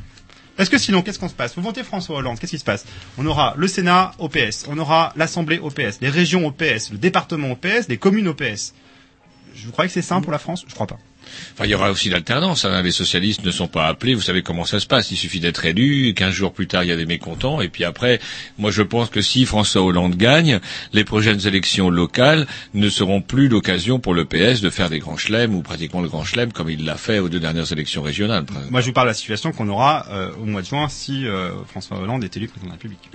Parce que sinon, qu'est-ce qu'on se passe? Vous votez François Hollande, qu'est-ce qui se passe? On aura le Sénat au PS, on aura l'Assemblée au PS, les régions au PS, le département au PS, les communes au PS. Je croyais que c'est simple pour la France Je crois pas. Enfin, il y aura aussi l'alternance. Hein. Les socialistes ne sont pas appelés. Vous savez comment ça se passe. Il suffit d'être élu. Quinze jours plus tard, il y a des mécontents. Et puis après, moi, je pense que si François Hollande gagne, les prochaines élections locales ne seront plus l'occasion pour le PS de faire des grands chelems ou pratiquement le grand chelem comme il l'a fait aux deux dernières élections régionales. Moi, je vous parle de la situation qu'on aura euh, au mois de juin si euh, François Hollande est élu président de la République.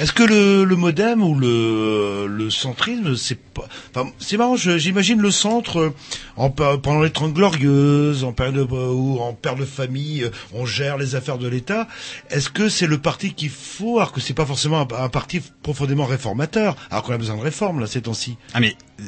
Est-ce que le, le modem ou le, le centrisme, c'est pas, enfin, c'est marrant, j'imagine le centre, euh, en, pe- pendant les Trente En période de, ou en père de famille, euh, on gère les affaires de l'État. Est-ce que c'est le parti qu'il faut, alors que c'est pas forcément un, un parti profondément réformateur, alors qu'on a besoin de réformes, là, ces temps-ci? Ah mais euh,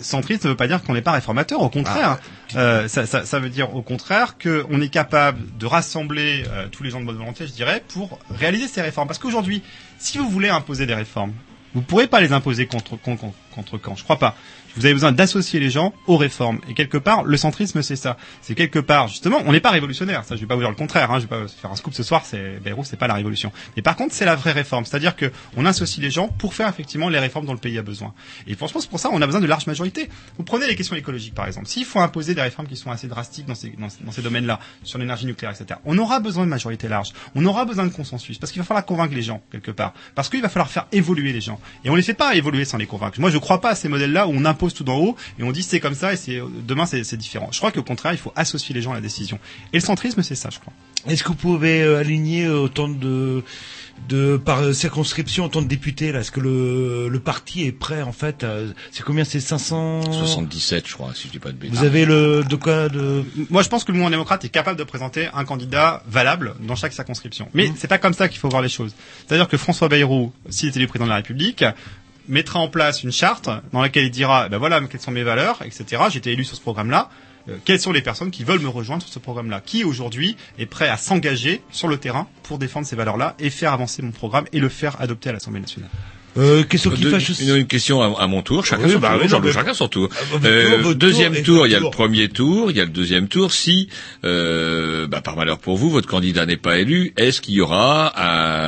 centriste ne veut pas dire qu'on n'est pas réformateur, au contraire. Euh, ça, ça, ça veut dire au contraire qu'on est capable de rassembler euh, tous les gens de bonne volonté, je dirais, pour réaliser ces réformes. Parce qu'aujourd'hui, si vous voulez imposer des réformes, vous ne pourrez pas les imposer contre, contre, contre quand? Je crois pas. Vous avez besoin d'associer les gens aux réformes. Et quelque part, le centrisme, c'est ça. C'est quelque part, justement, on n'est pas révolutionnaire. Ça, je vais pas vous dire le contraire. Hein. Je vais pas faire un scoop ce soir. C'est Bayrou, c'est pas la révolution. Mais par contre, c'est la vraie réforme. C'est-à-dire que on associe les gens pour faire effectivement les réformes dont le pays a besoin. Et franchement, c'est pour ça on a besoin de large majorité. Vous prenez les questions écologiques, par exemple. S'il faut imposer des réformes qui sont assez drastiques dans ces, dans, dans ces domaines-là, sur l'énergie nucléaire, etc., on aura besoin de majorité large. On aura besoin de consensus. Parce qu'il va falloir convaincre les gens, quelque part. Parce qu'il va falloir faire évoluer les gens. Et on les fait pas évoluer sans les convaincre. Moi, je crois pas à ces modèles-là où on impose tout d'en haut et on dit c'est comme ça et c'est demain c'est différent. Je crois qu'au contraire, il faut associer les gens à la décision. Et le centrisme, c'est ça, je crois. Est-ce que vous pouvez euh, aligner autant de, de par euh, circonscription autant de députés là? Est-ce que le, le parti est prêt en fait à- C'est combien? C'est 500 77, je crois, si je dis pas de bêtises. Vous avez le de quoi de? Moi, je pense que le mouvement démocrate est capable de présenter un candidat valable dans chaque circonscription. Mais Mmh. c'est pas comme ça qu'il faut voir les choses. C'est-à-dire que François Bayrou, s'il est élu président de la République, mettra en place une charte dans laquelle il dira, ben voilà, quelles sont mes valeurs, etc. J'ai été élu sur ce programme-là. Euh, quelles sont les personnes qui veulent me rejoindre sur ce programme-là? Qui aujourd'hui est prêt à s'engager sur le terrain pour défendre ces valeurs-là et faire avancer mon programme et le faire adopter à l'Assemblée nationale? Euh, question qui fâche une, une question à, à mon tour, chacun Oui, son bah tour, non, mais- chacun son tour. Ah, votre Euh, tour, deuxième tour il y a le premier tour, il y a le deuxième tour. Si, euh, bah, par malheur pour vous, votre candidat n'est pas élu, est-ce qu'il y aura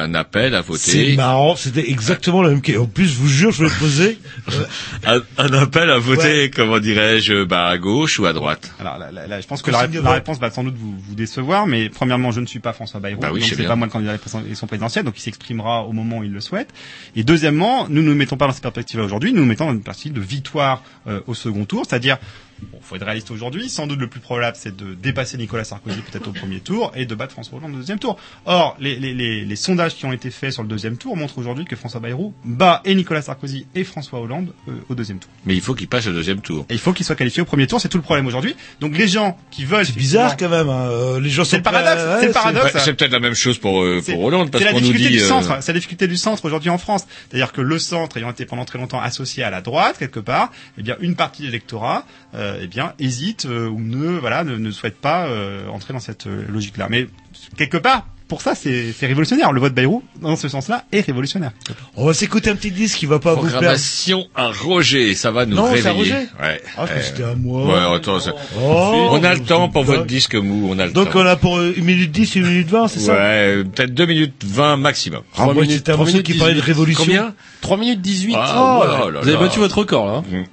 un appel à C'est voter marrant, c'était exactement la même question. En plus, je vous jure, je vais le poser. <laughs> un, un appel à voter, comment dirais-je, bah, à gauche ou à droite? Alors là, là, là, je pense que la, réponse va sans doute vous, vous décevoir, mais premièrement, je ne suis pas François Bayrou, Bah oui, je donc c'est pas moi le candidat à l'élection présidentielle, donc il s'exprimera au moment où il le souhaite. Et deuxièmement, nous ne nous mettons pas dans cette perspective-là aujourd'hui, nous nous mettons dans une perspective de victoire euh, au second tour, c'est-à-dire, bon, faut être réaliste aujourd'hui, sans doute le plus probable, c'est de dépasser Nicolas Sarkozy peut-être au premier tour et de battre François Hollande au deuxième tour. Or, les, les, les, les sondages qui ont été faits sur le deuxième tour montrent aujourd'hui que François Bayrou bat et Nicolas Sarkozy et François Hollande euh, au deuxième tour. Mais il faut qu'il passe au deuxième tour. Et il faut qu'il soit qualifié au premier tour, c'est tout le problème aujourd'hui. Donc les gens qui veulent... C'est bizarre quand même. Hein. euh, Les gens C'est sont le paradoxe, c'est le paradoxe. Bah, c'est peut-être la même chose pour, euh, C'est- pour Hollande, parce C'est la qu'on nous difficulté dit... du euh, centre. C'est la difficulté du centre aujourd'hui en France. C'est-à-dire que le centre ayant été pendant très longtemps associé à la droite quelque part, eh bien une partie de l'électorat, eh bien hésite euh, ou ne voilà ne, ne souhaite pas euh, entrer dans cette euh, logique-là. Mais quelque part, pour ça, c'est c'est révolutionnaire. Le vote Bayrou, dans ce sens-là, est révolutionnaire. On va s'écouter un petit disque qui va pas vous plaire. Programmation à Roger, ça va nous Non, réveiller. Roger Ouais. Ah, je Euh, c'était à moi. Ouais, attends, ça- Oh, on a le temps pour votre disque mou, on a le Donc temps. on a pour euh, 1 minute 10 et 1 minute 20, c'est ça? Ouais, euh, peut-être 2 minutes 20 maximum. Ah, moi, minutes- un trois morceau minutes qui parlait de 18. révolution. Combien? 3 minutes 18. Ah, Oh, ouais, là, là vous avez battu votre record là. hein.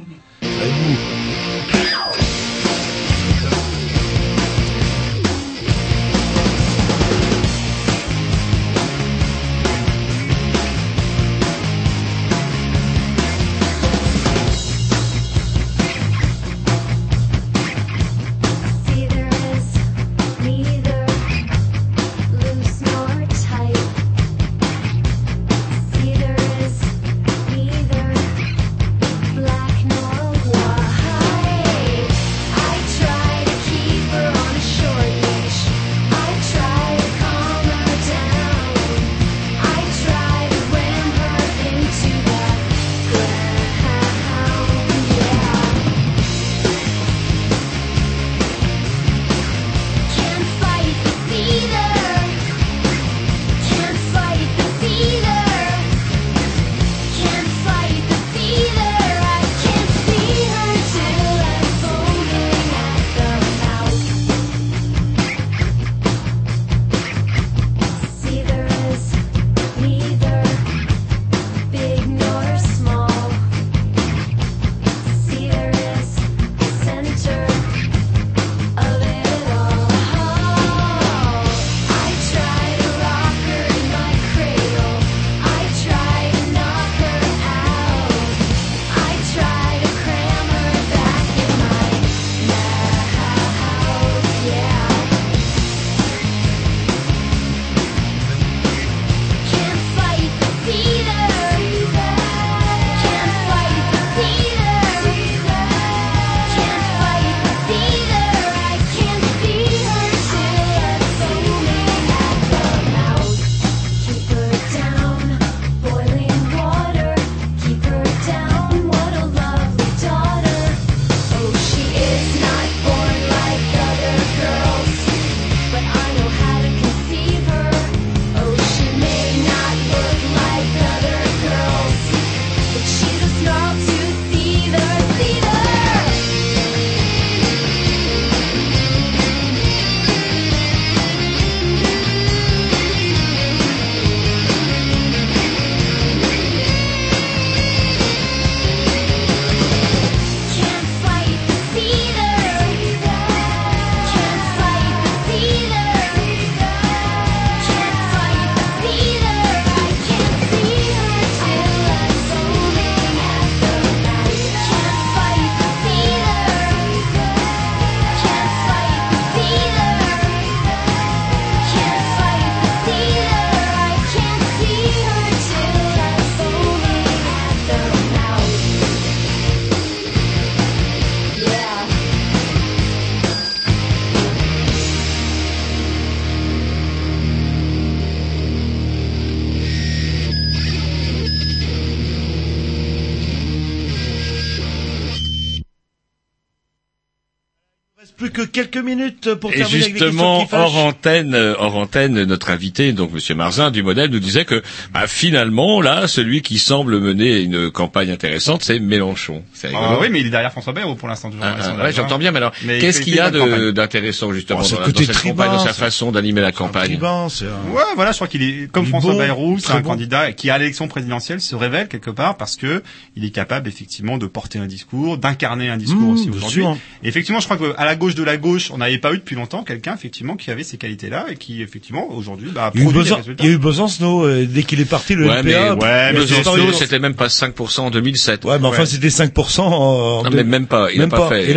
Pour Et avec justement, qui hors antenne, euh, hors antenne, notre invité, donc Monsieur Marzin du modèle, nous disait que bah, finalement, là, celui qui semble mener une campagne intéressante, c'est Mélenchon. C'est Ah oui, mais il est derrière François Bayrou pour l'instant. Ah, ah, ouais, j'entends bien, mais alors, qu'est-ce qu'il il y a d'intéressant justement Oh, dans, dans cette tribun, campagne, dans sa façon d'animer la campagne Tribun, c'est un- Ouais, voilà, je crois qu'il est comme François Bayrou, c'est un candidat qui à l'élection présidentielle se révèle quelque part parce que il est capable effectivement de porter un discours, d'incarner un discours Mmh, aussi aujourd'hui. effectivement, je crois qu'à la gauche de la gauche, on n'avait pas eu depuis longtemps quelqu'un effectivement qui avait ces qualités-là et qui effectivement aujourd'hui bah, Il y a eu produit des Besan- résultats. il y a eu Besancenot, euh, dès qu'il est parti, le Ouais, mais, LPA. ouais, mais Besançon, c'est sûr. c'était même pas 5% en 2007. Ouais, mais enfin, c'était 5% en... Non, de- mais même pas, il même pas a pas c'est, fait. Et c'est,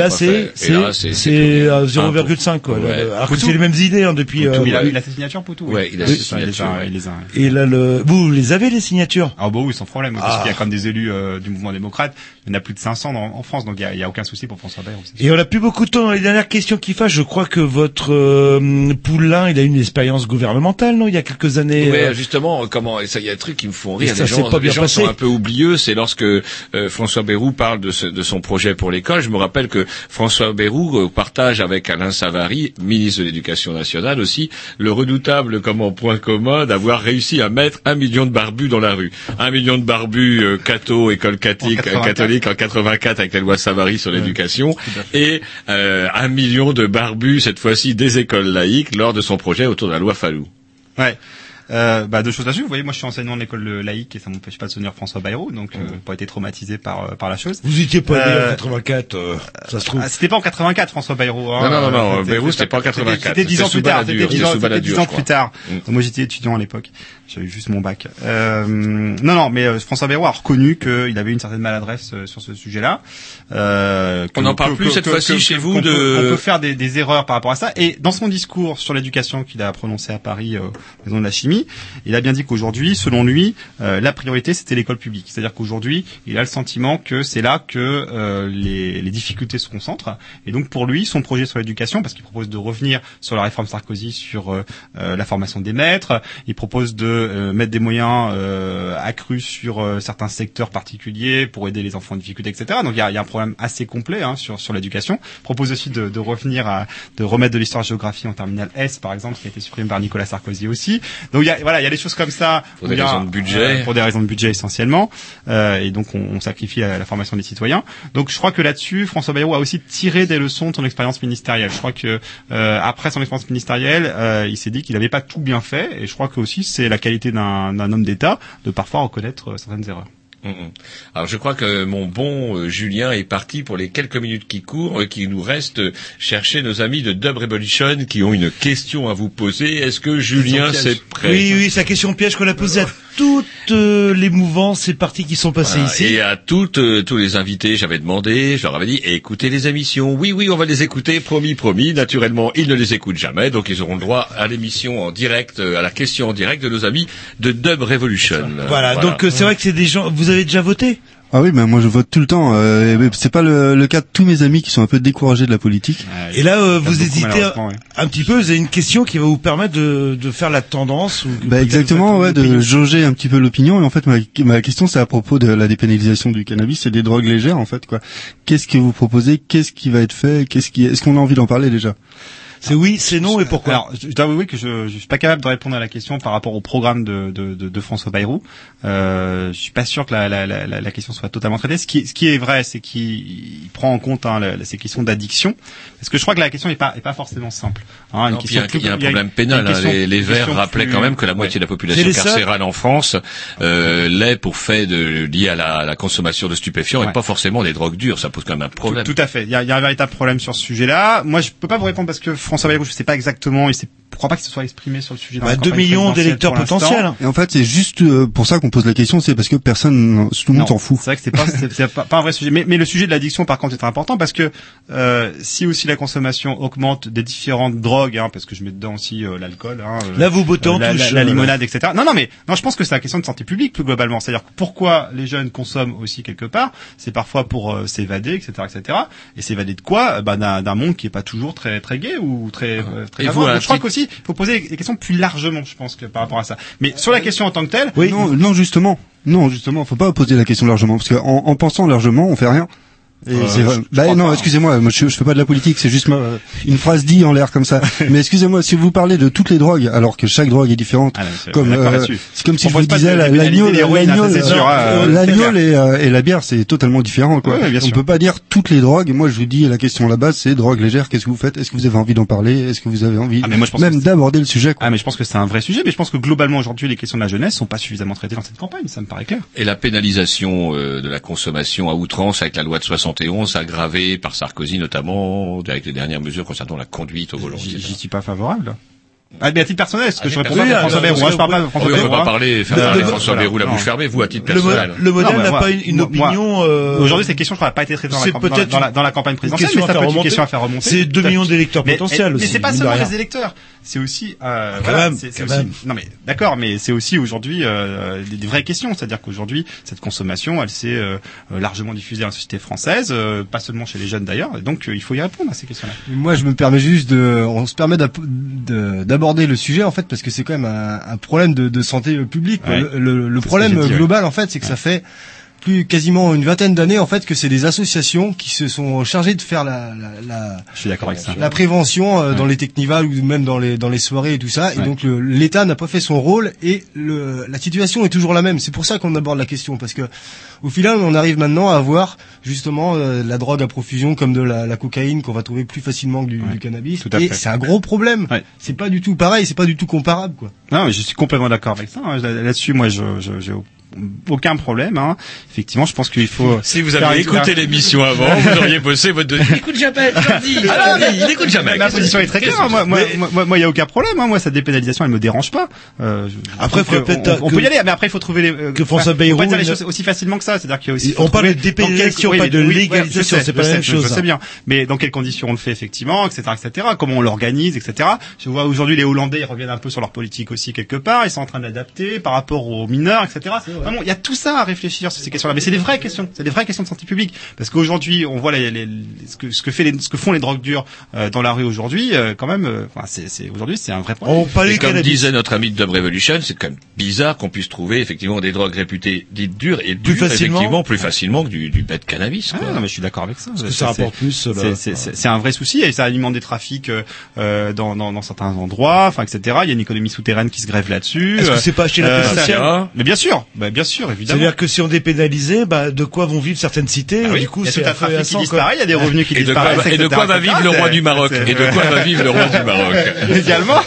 là, c'est- c'est c'est à tout. 0,5, quoi. Ouais. Alors que Poutou. c'est les mêmes idées, hein, depuis, euh, il, a, ouais. il a ses signatures Poutou. Ouais, il a ses signatures, ouais. il les a. Et là, le, vous les avez, les signatures? Ah bah oui, sans problème, parce Ah. qu'il y a comme des élus euh, du mouvement démocrate, il y en a plus de 500 dans- en France, donc il y a, il y a aucun souci pour François Bayrou. Et on a plus beaucoup de temps dans les dernières questions qui fâchent. Je crois que votre euh, Poulain, il a une expérience gouvernementale, non? Il y a quelques années. Ouais, euh, justement, comment et ça, il y a des trucs qui me font rire. Ça les gens, pas les bien gens sont un peu oublieux. C'est lorsque euh, François Bayrou parle de, ce- de son projet pour l'école. Je me rappelle que François Bayrou euh, partage avec Alain Savary, ministre de l'Éducation nationale aussi, le redoutable comment point commun d'avoir réussi à mettre un million de barbus dans la rue. Un million de barbus euh, catho, école catholique, En 84. catholique en 84 avec la loi Savary sur l'éducation, et euh, un million de barbus cette fois-ci des écoles laïques lors de son projet autour de la loi Fallou. Ouais. Euh, bah, deux choses là-dessus. Vous voyez, moi, je suis enseignant de l'école laïque et ça m'empêche pas de soutenir François Bayrou, donc euh, pas été traumatisé par euh, par la chose. Vous étiez pas né Euh, en 84, euh, ça se trouve. Ah, c'était pas en 84, François Bayrou. Hein. Non, non, non, non, Bayrou, c'était pas en 84. C'était dix ans plus tard. C'était dix ans, plus tard. Mm. Donc, moi, j'étais étudiant à l'époque. J'avais juste mon bac. Euh, non, non, mais euh, François Bayrou a reconnu qu'il avait une certaine maladresse euh, sur ce sujet-là. Euh, On en parle que- plus que- cette fois-ci chez vous de- On peut faire des, des erreurs par rapport à ça. Et dans son discours sur l'éducation qu'il a prononcé à Paris, euh, maison de la chimie, il a bien dit qu'aujourd'hui, selon lui, euh, la priorité c'était l'école publique. C'est-à-dire qu'aujourd'hui, il a le sentiment que c'est là que euh, les, les difficultés se concentrent. Et donc pour lui, son projet sur l'éducation, parce qu'il propose de revenir sur la réforme Sarkozy sur euh, euh, la formation des maîtres, il propose de euh, mettre des moyens euh, accrus sur certains secteurs particuliers pour aider les enfants en difficulté, etc. Donc il y a, y a un problème assez complet hein, sur sur l'éducation. Propose aussi de, de revenir à de remettre de l'histoire-géographie en terminale S, par exemple, qui a été supprimé par Nicolas Sarkozy aussi. Donc il y voilà, il y a des choses comme ça. Pour des a, raisons de budget. euh, pour des raisons de budget essentiellement, euh, et donc on, on sacrifie la, la formation des citoyens. Donc je crois que là-dessus, François Bayrou a aussi tiré des leçons de son expérience ministérielle. Je crois que euh, après son expérience ministérielle, euh, il s'est dit qu'il n'avait pas tout bien fait, et je crois que aussi c'est la qualité d'un homme d'État de parfois reconnaître certaines erreurs. Mm. Alors je crois que mon bon euh, Julien est parti pour les quelques minutes qui courent et qu'il nous reste euh, chercher nos amis de Dub Revolution qui ont une question à vous poser. Est-ce que Julien c'est piège. prêt Oui, oui, la question piège qu'on a posée à toutes euh, les mouvances et parties qui sont passées Voilà. ici. Et à toutes, euh, tous les invités, j'avais demandé, je leur avais dit, écoutez les émissions. Oui, oui, on va les écouter, promis, promis. Naturellement, ils ne les écoutent jamais, donc ils auront le droit à l'émission en direct, euh, à la question en direct de nos amis de Dub Revolution. Voilà, donc euh, c'est vrai que c'est des gens. Vous avez déjà voté? Ah oui, mais moi je vote tout le temps. Euh, c'est pas le, le cas de tous mes amis qui sont un peu découragés de la politique. Et là, euh, vous hésitez ouais. un petit peu. Vous avez une question qui va vous permettre de, de faire la tendance. Ou Bah exactement, vous ouais, de jauger un petit peu l'opinion. Et en fait, ma, ma question c'est à propos de la dépénalisation du cannabis et des drogues légères. En fait, quoi. Qu'est-ce que vous proposez? Qu'est-ce qui va être fait? Qu'est-ce qui Est-ce qu'on a envie d'en parler déjà? C'est oui, c'est non et pourquoi Alors, je je dois avouer que je, je suis pas capable de répondre à la question par rapport au programme de, de, de, de François Bayrou. Euh, je suis pas sûr que la, la, la, la question soit totalement traitée. Ce qui, est- ce qui est vrai, c'est qu'il il prend en compte hein, la- ces questions d'addiction, parce que je crois que la question est pas, est pas forcément simple. Hein, Non, il y a, il y a un problème pénal. hein. question- Les, Verts rappelaient plus- quand même que la moitié de la population carcérale en France euh, l'est pour fait de, lié à la, à la consommation de stupéfiants et pas forcément des drogues dures. Ça pose quand même un problème. Tout, tout à fait. Il y a, il y a un véritable problème sur ce sujet-là. Moi, je peux pas vous répondre parce que François Bayrou, je sais pas exactement, il sait, je crois pas qu'il se soit exprimé sur le sujet. dans Bah, millions d'électeurs potentiels. Et en fait, c'est juste euh, pour ça qu'on pose la question, c'est parce que personne, tout le monde s'en fout. C'est vrai que c'est pas, c'est, pas, pas un vrai sujet. Mais, mais le sujet de l'addiction, par contre, est très important parce que euh, si aussi la consommation augmente des différentes drogues, hein, parce que je mets dedans aussi euh, l'alcool. Hein, euh, Là, vous bottez la, touche, la, la limonade, etc. Non, non, mais non, je pense que c'est la question de santé publique plus globalement. C'est-à-dire pourquoi les jeunes consomment aussi quelque part, c'est parfois pour euh, s'évader, etc., etc. Et s'évader de quoi? Bah, d'un, d'un monde qui est pas toujours très très gai ou très euh, très. Et vous, je crois qu'aussi, faut poser des questions plus largement, je pense, que par rapport à ça. Mais sur la question en tant que telle, Non, non, justement. Non, justement, faut pas poser la question largement, parce qu'en en, pensant largement, on fait rien. Et Euh, je- je bah non, excusez-moi, moi je, je fais pas de la politique, c'est juste ma- une phrase dit en l'air comme ça. <laughs> Mais excusez-moi, si vous parlez de toutes les drogues, alors que chaque drogue est différente, c'est- comme euh, c'est comme si On je vous disais l'agneau, l'agneau, hein, euh, euh, et, la bière, c'est totalement différent. Quoi. Ouais, on peut pas dire toutes les drogues. Moi, je vous dis la question là-bas, c'est drogue légère. Qu'est-ce que vous faites? Est-ce que vous avez envie d'en parler? Est-ce que vous avez envie Ah, mais moi, je pense même d'aborder le sujet quoi. Ah mais je pense que c'est un vrai sujet, mais je pense que globalement aujourd'hui les questions de la jeunesse sont pas suffisamment traitées dans cette campagne, ça me paraît clair. Et la pénalisation de la consommation à outrance avec la loi de 71, aggravée par Sarkozy notamment, avec les dernières mesures concernant la conduite au volant. J'y j'y suis pas favorable. Ah, mais à titre personnel, est-ce que Ah, je mais réponds pas François Bayrou je parle pas de oui, François on Bayrou. peut pas hein. parler- faire parler François. Bayrou, la bouche fermée, vous, à titre personnel. le modèle mais n'a pas une- opinion. euh, Aujourd'hui, ces questions, je crois, pas été traitées dans la campagne présidentielle, question mais ça peut être une question à faire remonter. C'est 2 Tout à millions d'électeurs Mais- potentiels Mais aussi, c'est pas seulement les électeurs. C'est aussi, euh, voilà, c'est- aussi- non mais d'accord, mais c'est aussi aujourd'hui euh, des, vraies questions. C'est-à-dire qu'aujourd'hui, cette consommation, elle s'est largement diffusée dans la société française, euh, pas seulement chez les jeunes d'ailleurs. Donc, il faut y répondre à ces questions-là. Moi, je me permets juste de, on se permet de- d'aborder le sujet en fait parce que c'est quand même un, un problème de, de santé publique. Ouais. Le, problème ouais. global en fait, c'est que ça fait plus quasiment une vingtaine d'années en fait que c'est des associations qui se sont chargées de faire la, la, la, Je suis d'accord avec ça. la prévention euh, dans Ouais. les technivals ou même dans les dans les soirées et tout ça. Et Ouais. donc l'État n'a pas fait son rôle et le, la situation est toujours la même. C'est pour ça qu'on aborde la question parce que au final on arrive maintenant à avoir justement euh, la drogue à profusion comme de la, la cocaïne qu'on va trouver plus facilement que du, du cannabis. tout à et c'est un gros problème. C'est pas du tout pareil, c'est pas du tout comparable quoi. Non, mais je suis complètement d'accord avec ça. hein. Là- Là-dessus, moi, je, je, j'ai aucun problème. Hein. Effectivement, je pense qu'il faut. <laughs> Si vous avez écouté l'émission avant, <laughs> vous auriez bossé votre. Il écoute jamais, dis. Ah, il écoute jamais. Ma position est très claire. que Moi, moi, moi, moi, il y a aucun problème. Hein. Moi, cette dépénalisation, elle me dérange pas. Euh, je- Après, on, peut y aller, mais après, il faut trouver les. que François Bayrou, On peut pas dire les choses aussi facilement que ça. C'est-à-dire qu'il y a aussi. On parle de dépénalisation, pas de légalisation, c'est pas la même chose, Je sais hein. bien. Mais dans quelles conditions on le fait effectivement, etc., etc. Comment on l'organise, etc. Je vois aujourd'hui les Hollandais, ils reviennent un peu sur leur politique aussi quelque part. Ils sont en train d'adapter par rapport aux mineurs, etc. Vraiment, il y a tout ça à réfléchir sur ces questions-là. Mais c'est des vraies questions. C'est des vraies questions de santé publique. Parce qu'aujourd'hui, on voit les, les- les- ce, que, ce que fait les, ce que font les drogues dures euh, dans la rue aujourd'hui. euh, quand même, euh, enfin, c'est, c'est aujourd'hui, c'est un vrai problème. Et comme disait notre ami de Dub Revolution, c'est quand même bizarre qu'on puisse trouver effectivement des drogues réputées dites dures et Plus dures, facilement. effectivement plus facilement que du, du bête cannabis. Quoi. Ah, non, mais je suis d'accord avec ça. Parce que C'est- ça rapporte plus, là. c'est- C'est c'est- c'est un vrai souci et ça alimente des trafics euh, euh, dans, dans, dans certains endroits, enfin, etc. Il y a une économie souterraine qui se grève là-dessus. Est-ce que Euh, c'est pas acheter la euh, Mais bien sûr, bah, bien sûr, évidemment. C'est-à-dire que si on dépénalisait, bah, de quoi vont vivre certaines cités Ah et oui, Du coup, c'est un trafic qui disparaît, il y a des revenus qui Et de quoi disparaissent, va- et de quoi va <laughs> vivre le roi du Maroc Et de quoi va vivre le roi du Maroc Également.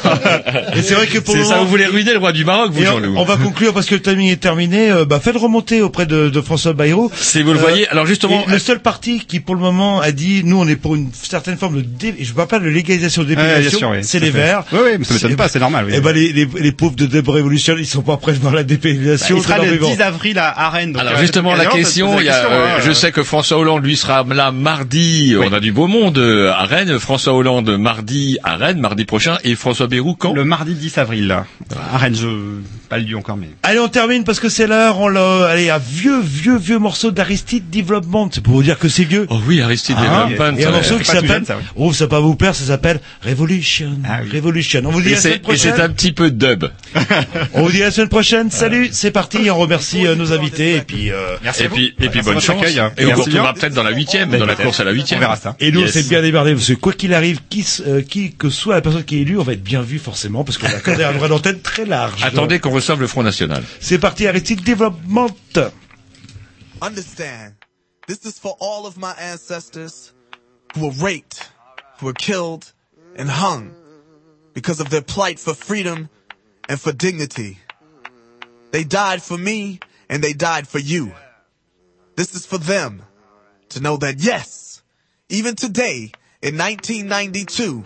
Et c'est vrai que pour ça, vous voulez ruiner le roi du Maroc, vous, Jean-Loup on va conclure parce que le timing est terminé. Euh, bah, faites remonter auprès de, de François Bayrou. Si vous le voyez, alors justement- le seul parti qui pour le moment a dit nous on est pour une certaine forme de dé... je parle pas de légalisation de dépénalisation, sûr, oui, c'est les fait. Verts. Oui, oui, mais ça m'étonne pas, c'est normal, oui. Et ben les, les, les pauvres de Deb Revolution ils sont pas prêts dans la dépénalisation. il sera c'est leur le vivant. 10 avril à Rennes. donc, Alors euh, justement la question, poser il y la a, question, euh, hein. je sais que François Hollande lui sera là mardi, on a du beau monde euh, à Rennes, François Hollande mardi à Rennes, mardi prochain, et François Bayrou quand? Le mardi 10 avril. À Rennes, je, pas encore, mais. Allez, on termine parce que c'est l'heure. On l'a, allez, un vieux, vieux, vieux morceau d'Aristide Development. C'est pour vous dire que c'est vieux. Oh oui, Aristide Hein Development. Et un morceau qui C'est s'appelle, oui. oh, ça va pas vous plaire, ça s'appelle Revolution. Revolution. On vous dit Et la c'est semaine et c'est prochaine. un petit peu dub. <laughs> On vous dit la semaine prochaine. Salut, c'est parti. On remercie euh, nos invités et puis, euh, et puis, et puis Merci bonne chance. accueil, hein. Et on Merci vous retrouvera peut-être dans la huitième, dans la course à la huitième. On verra ça. Et nous, Yes. s'est bien démerdé parce que quoi qu'il arrive, qui, euh, qui que soit la personne qui est élue, on va être bien vu forcément parce qu'on a accordé <laughs> un droit d'antenne très large. Attendez qu'on reçoive le Front National. C'est parti, Aristide Development. Understand, this is for all of my ancestors who were raped, who were killed, and hung because of their plight for freedom and for dignity. They died for me and they died for you. This is for them to know that yes, even today in 1992,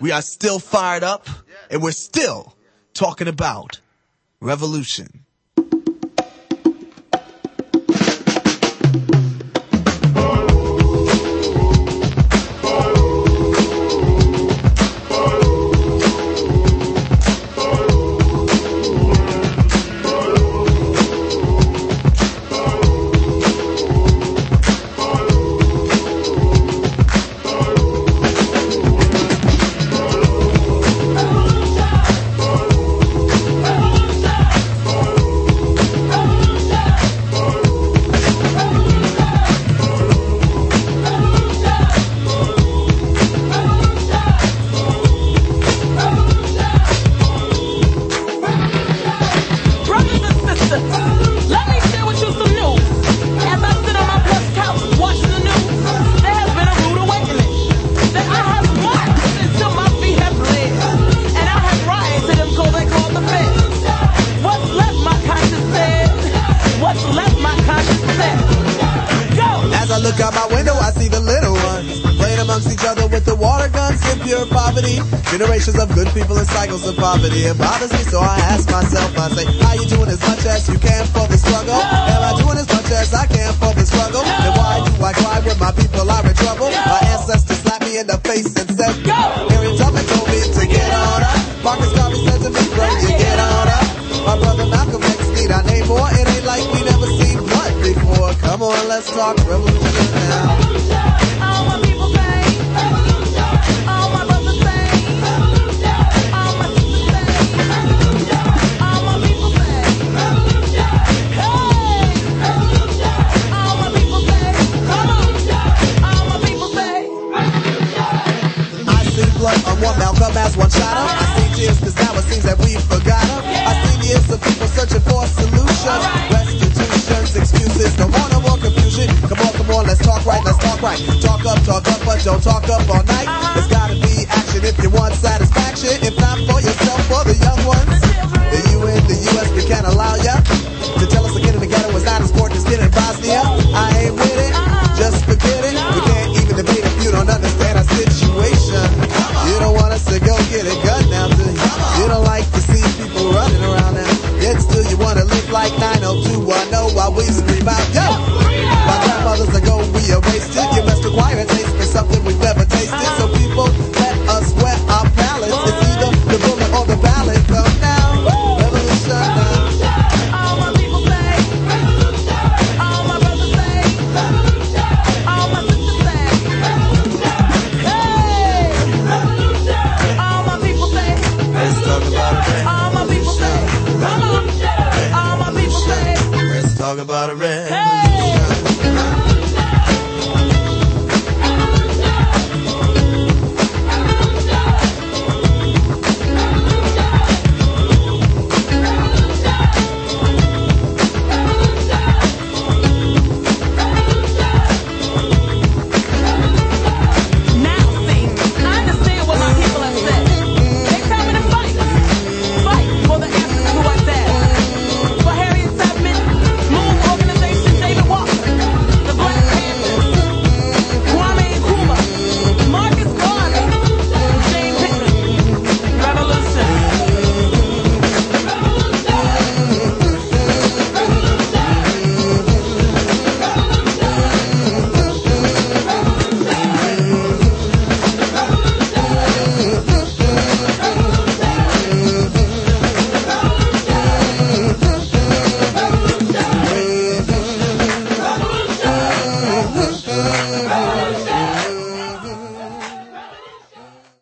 we are still fired up and we're still talking about revolution. Revolution!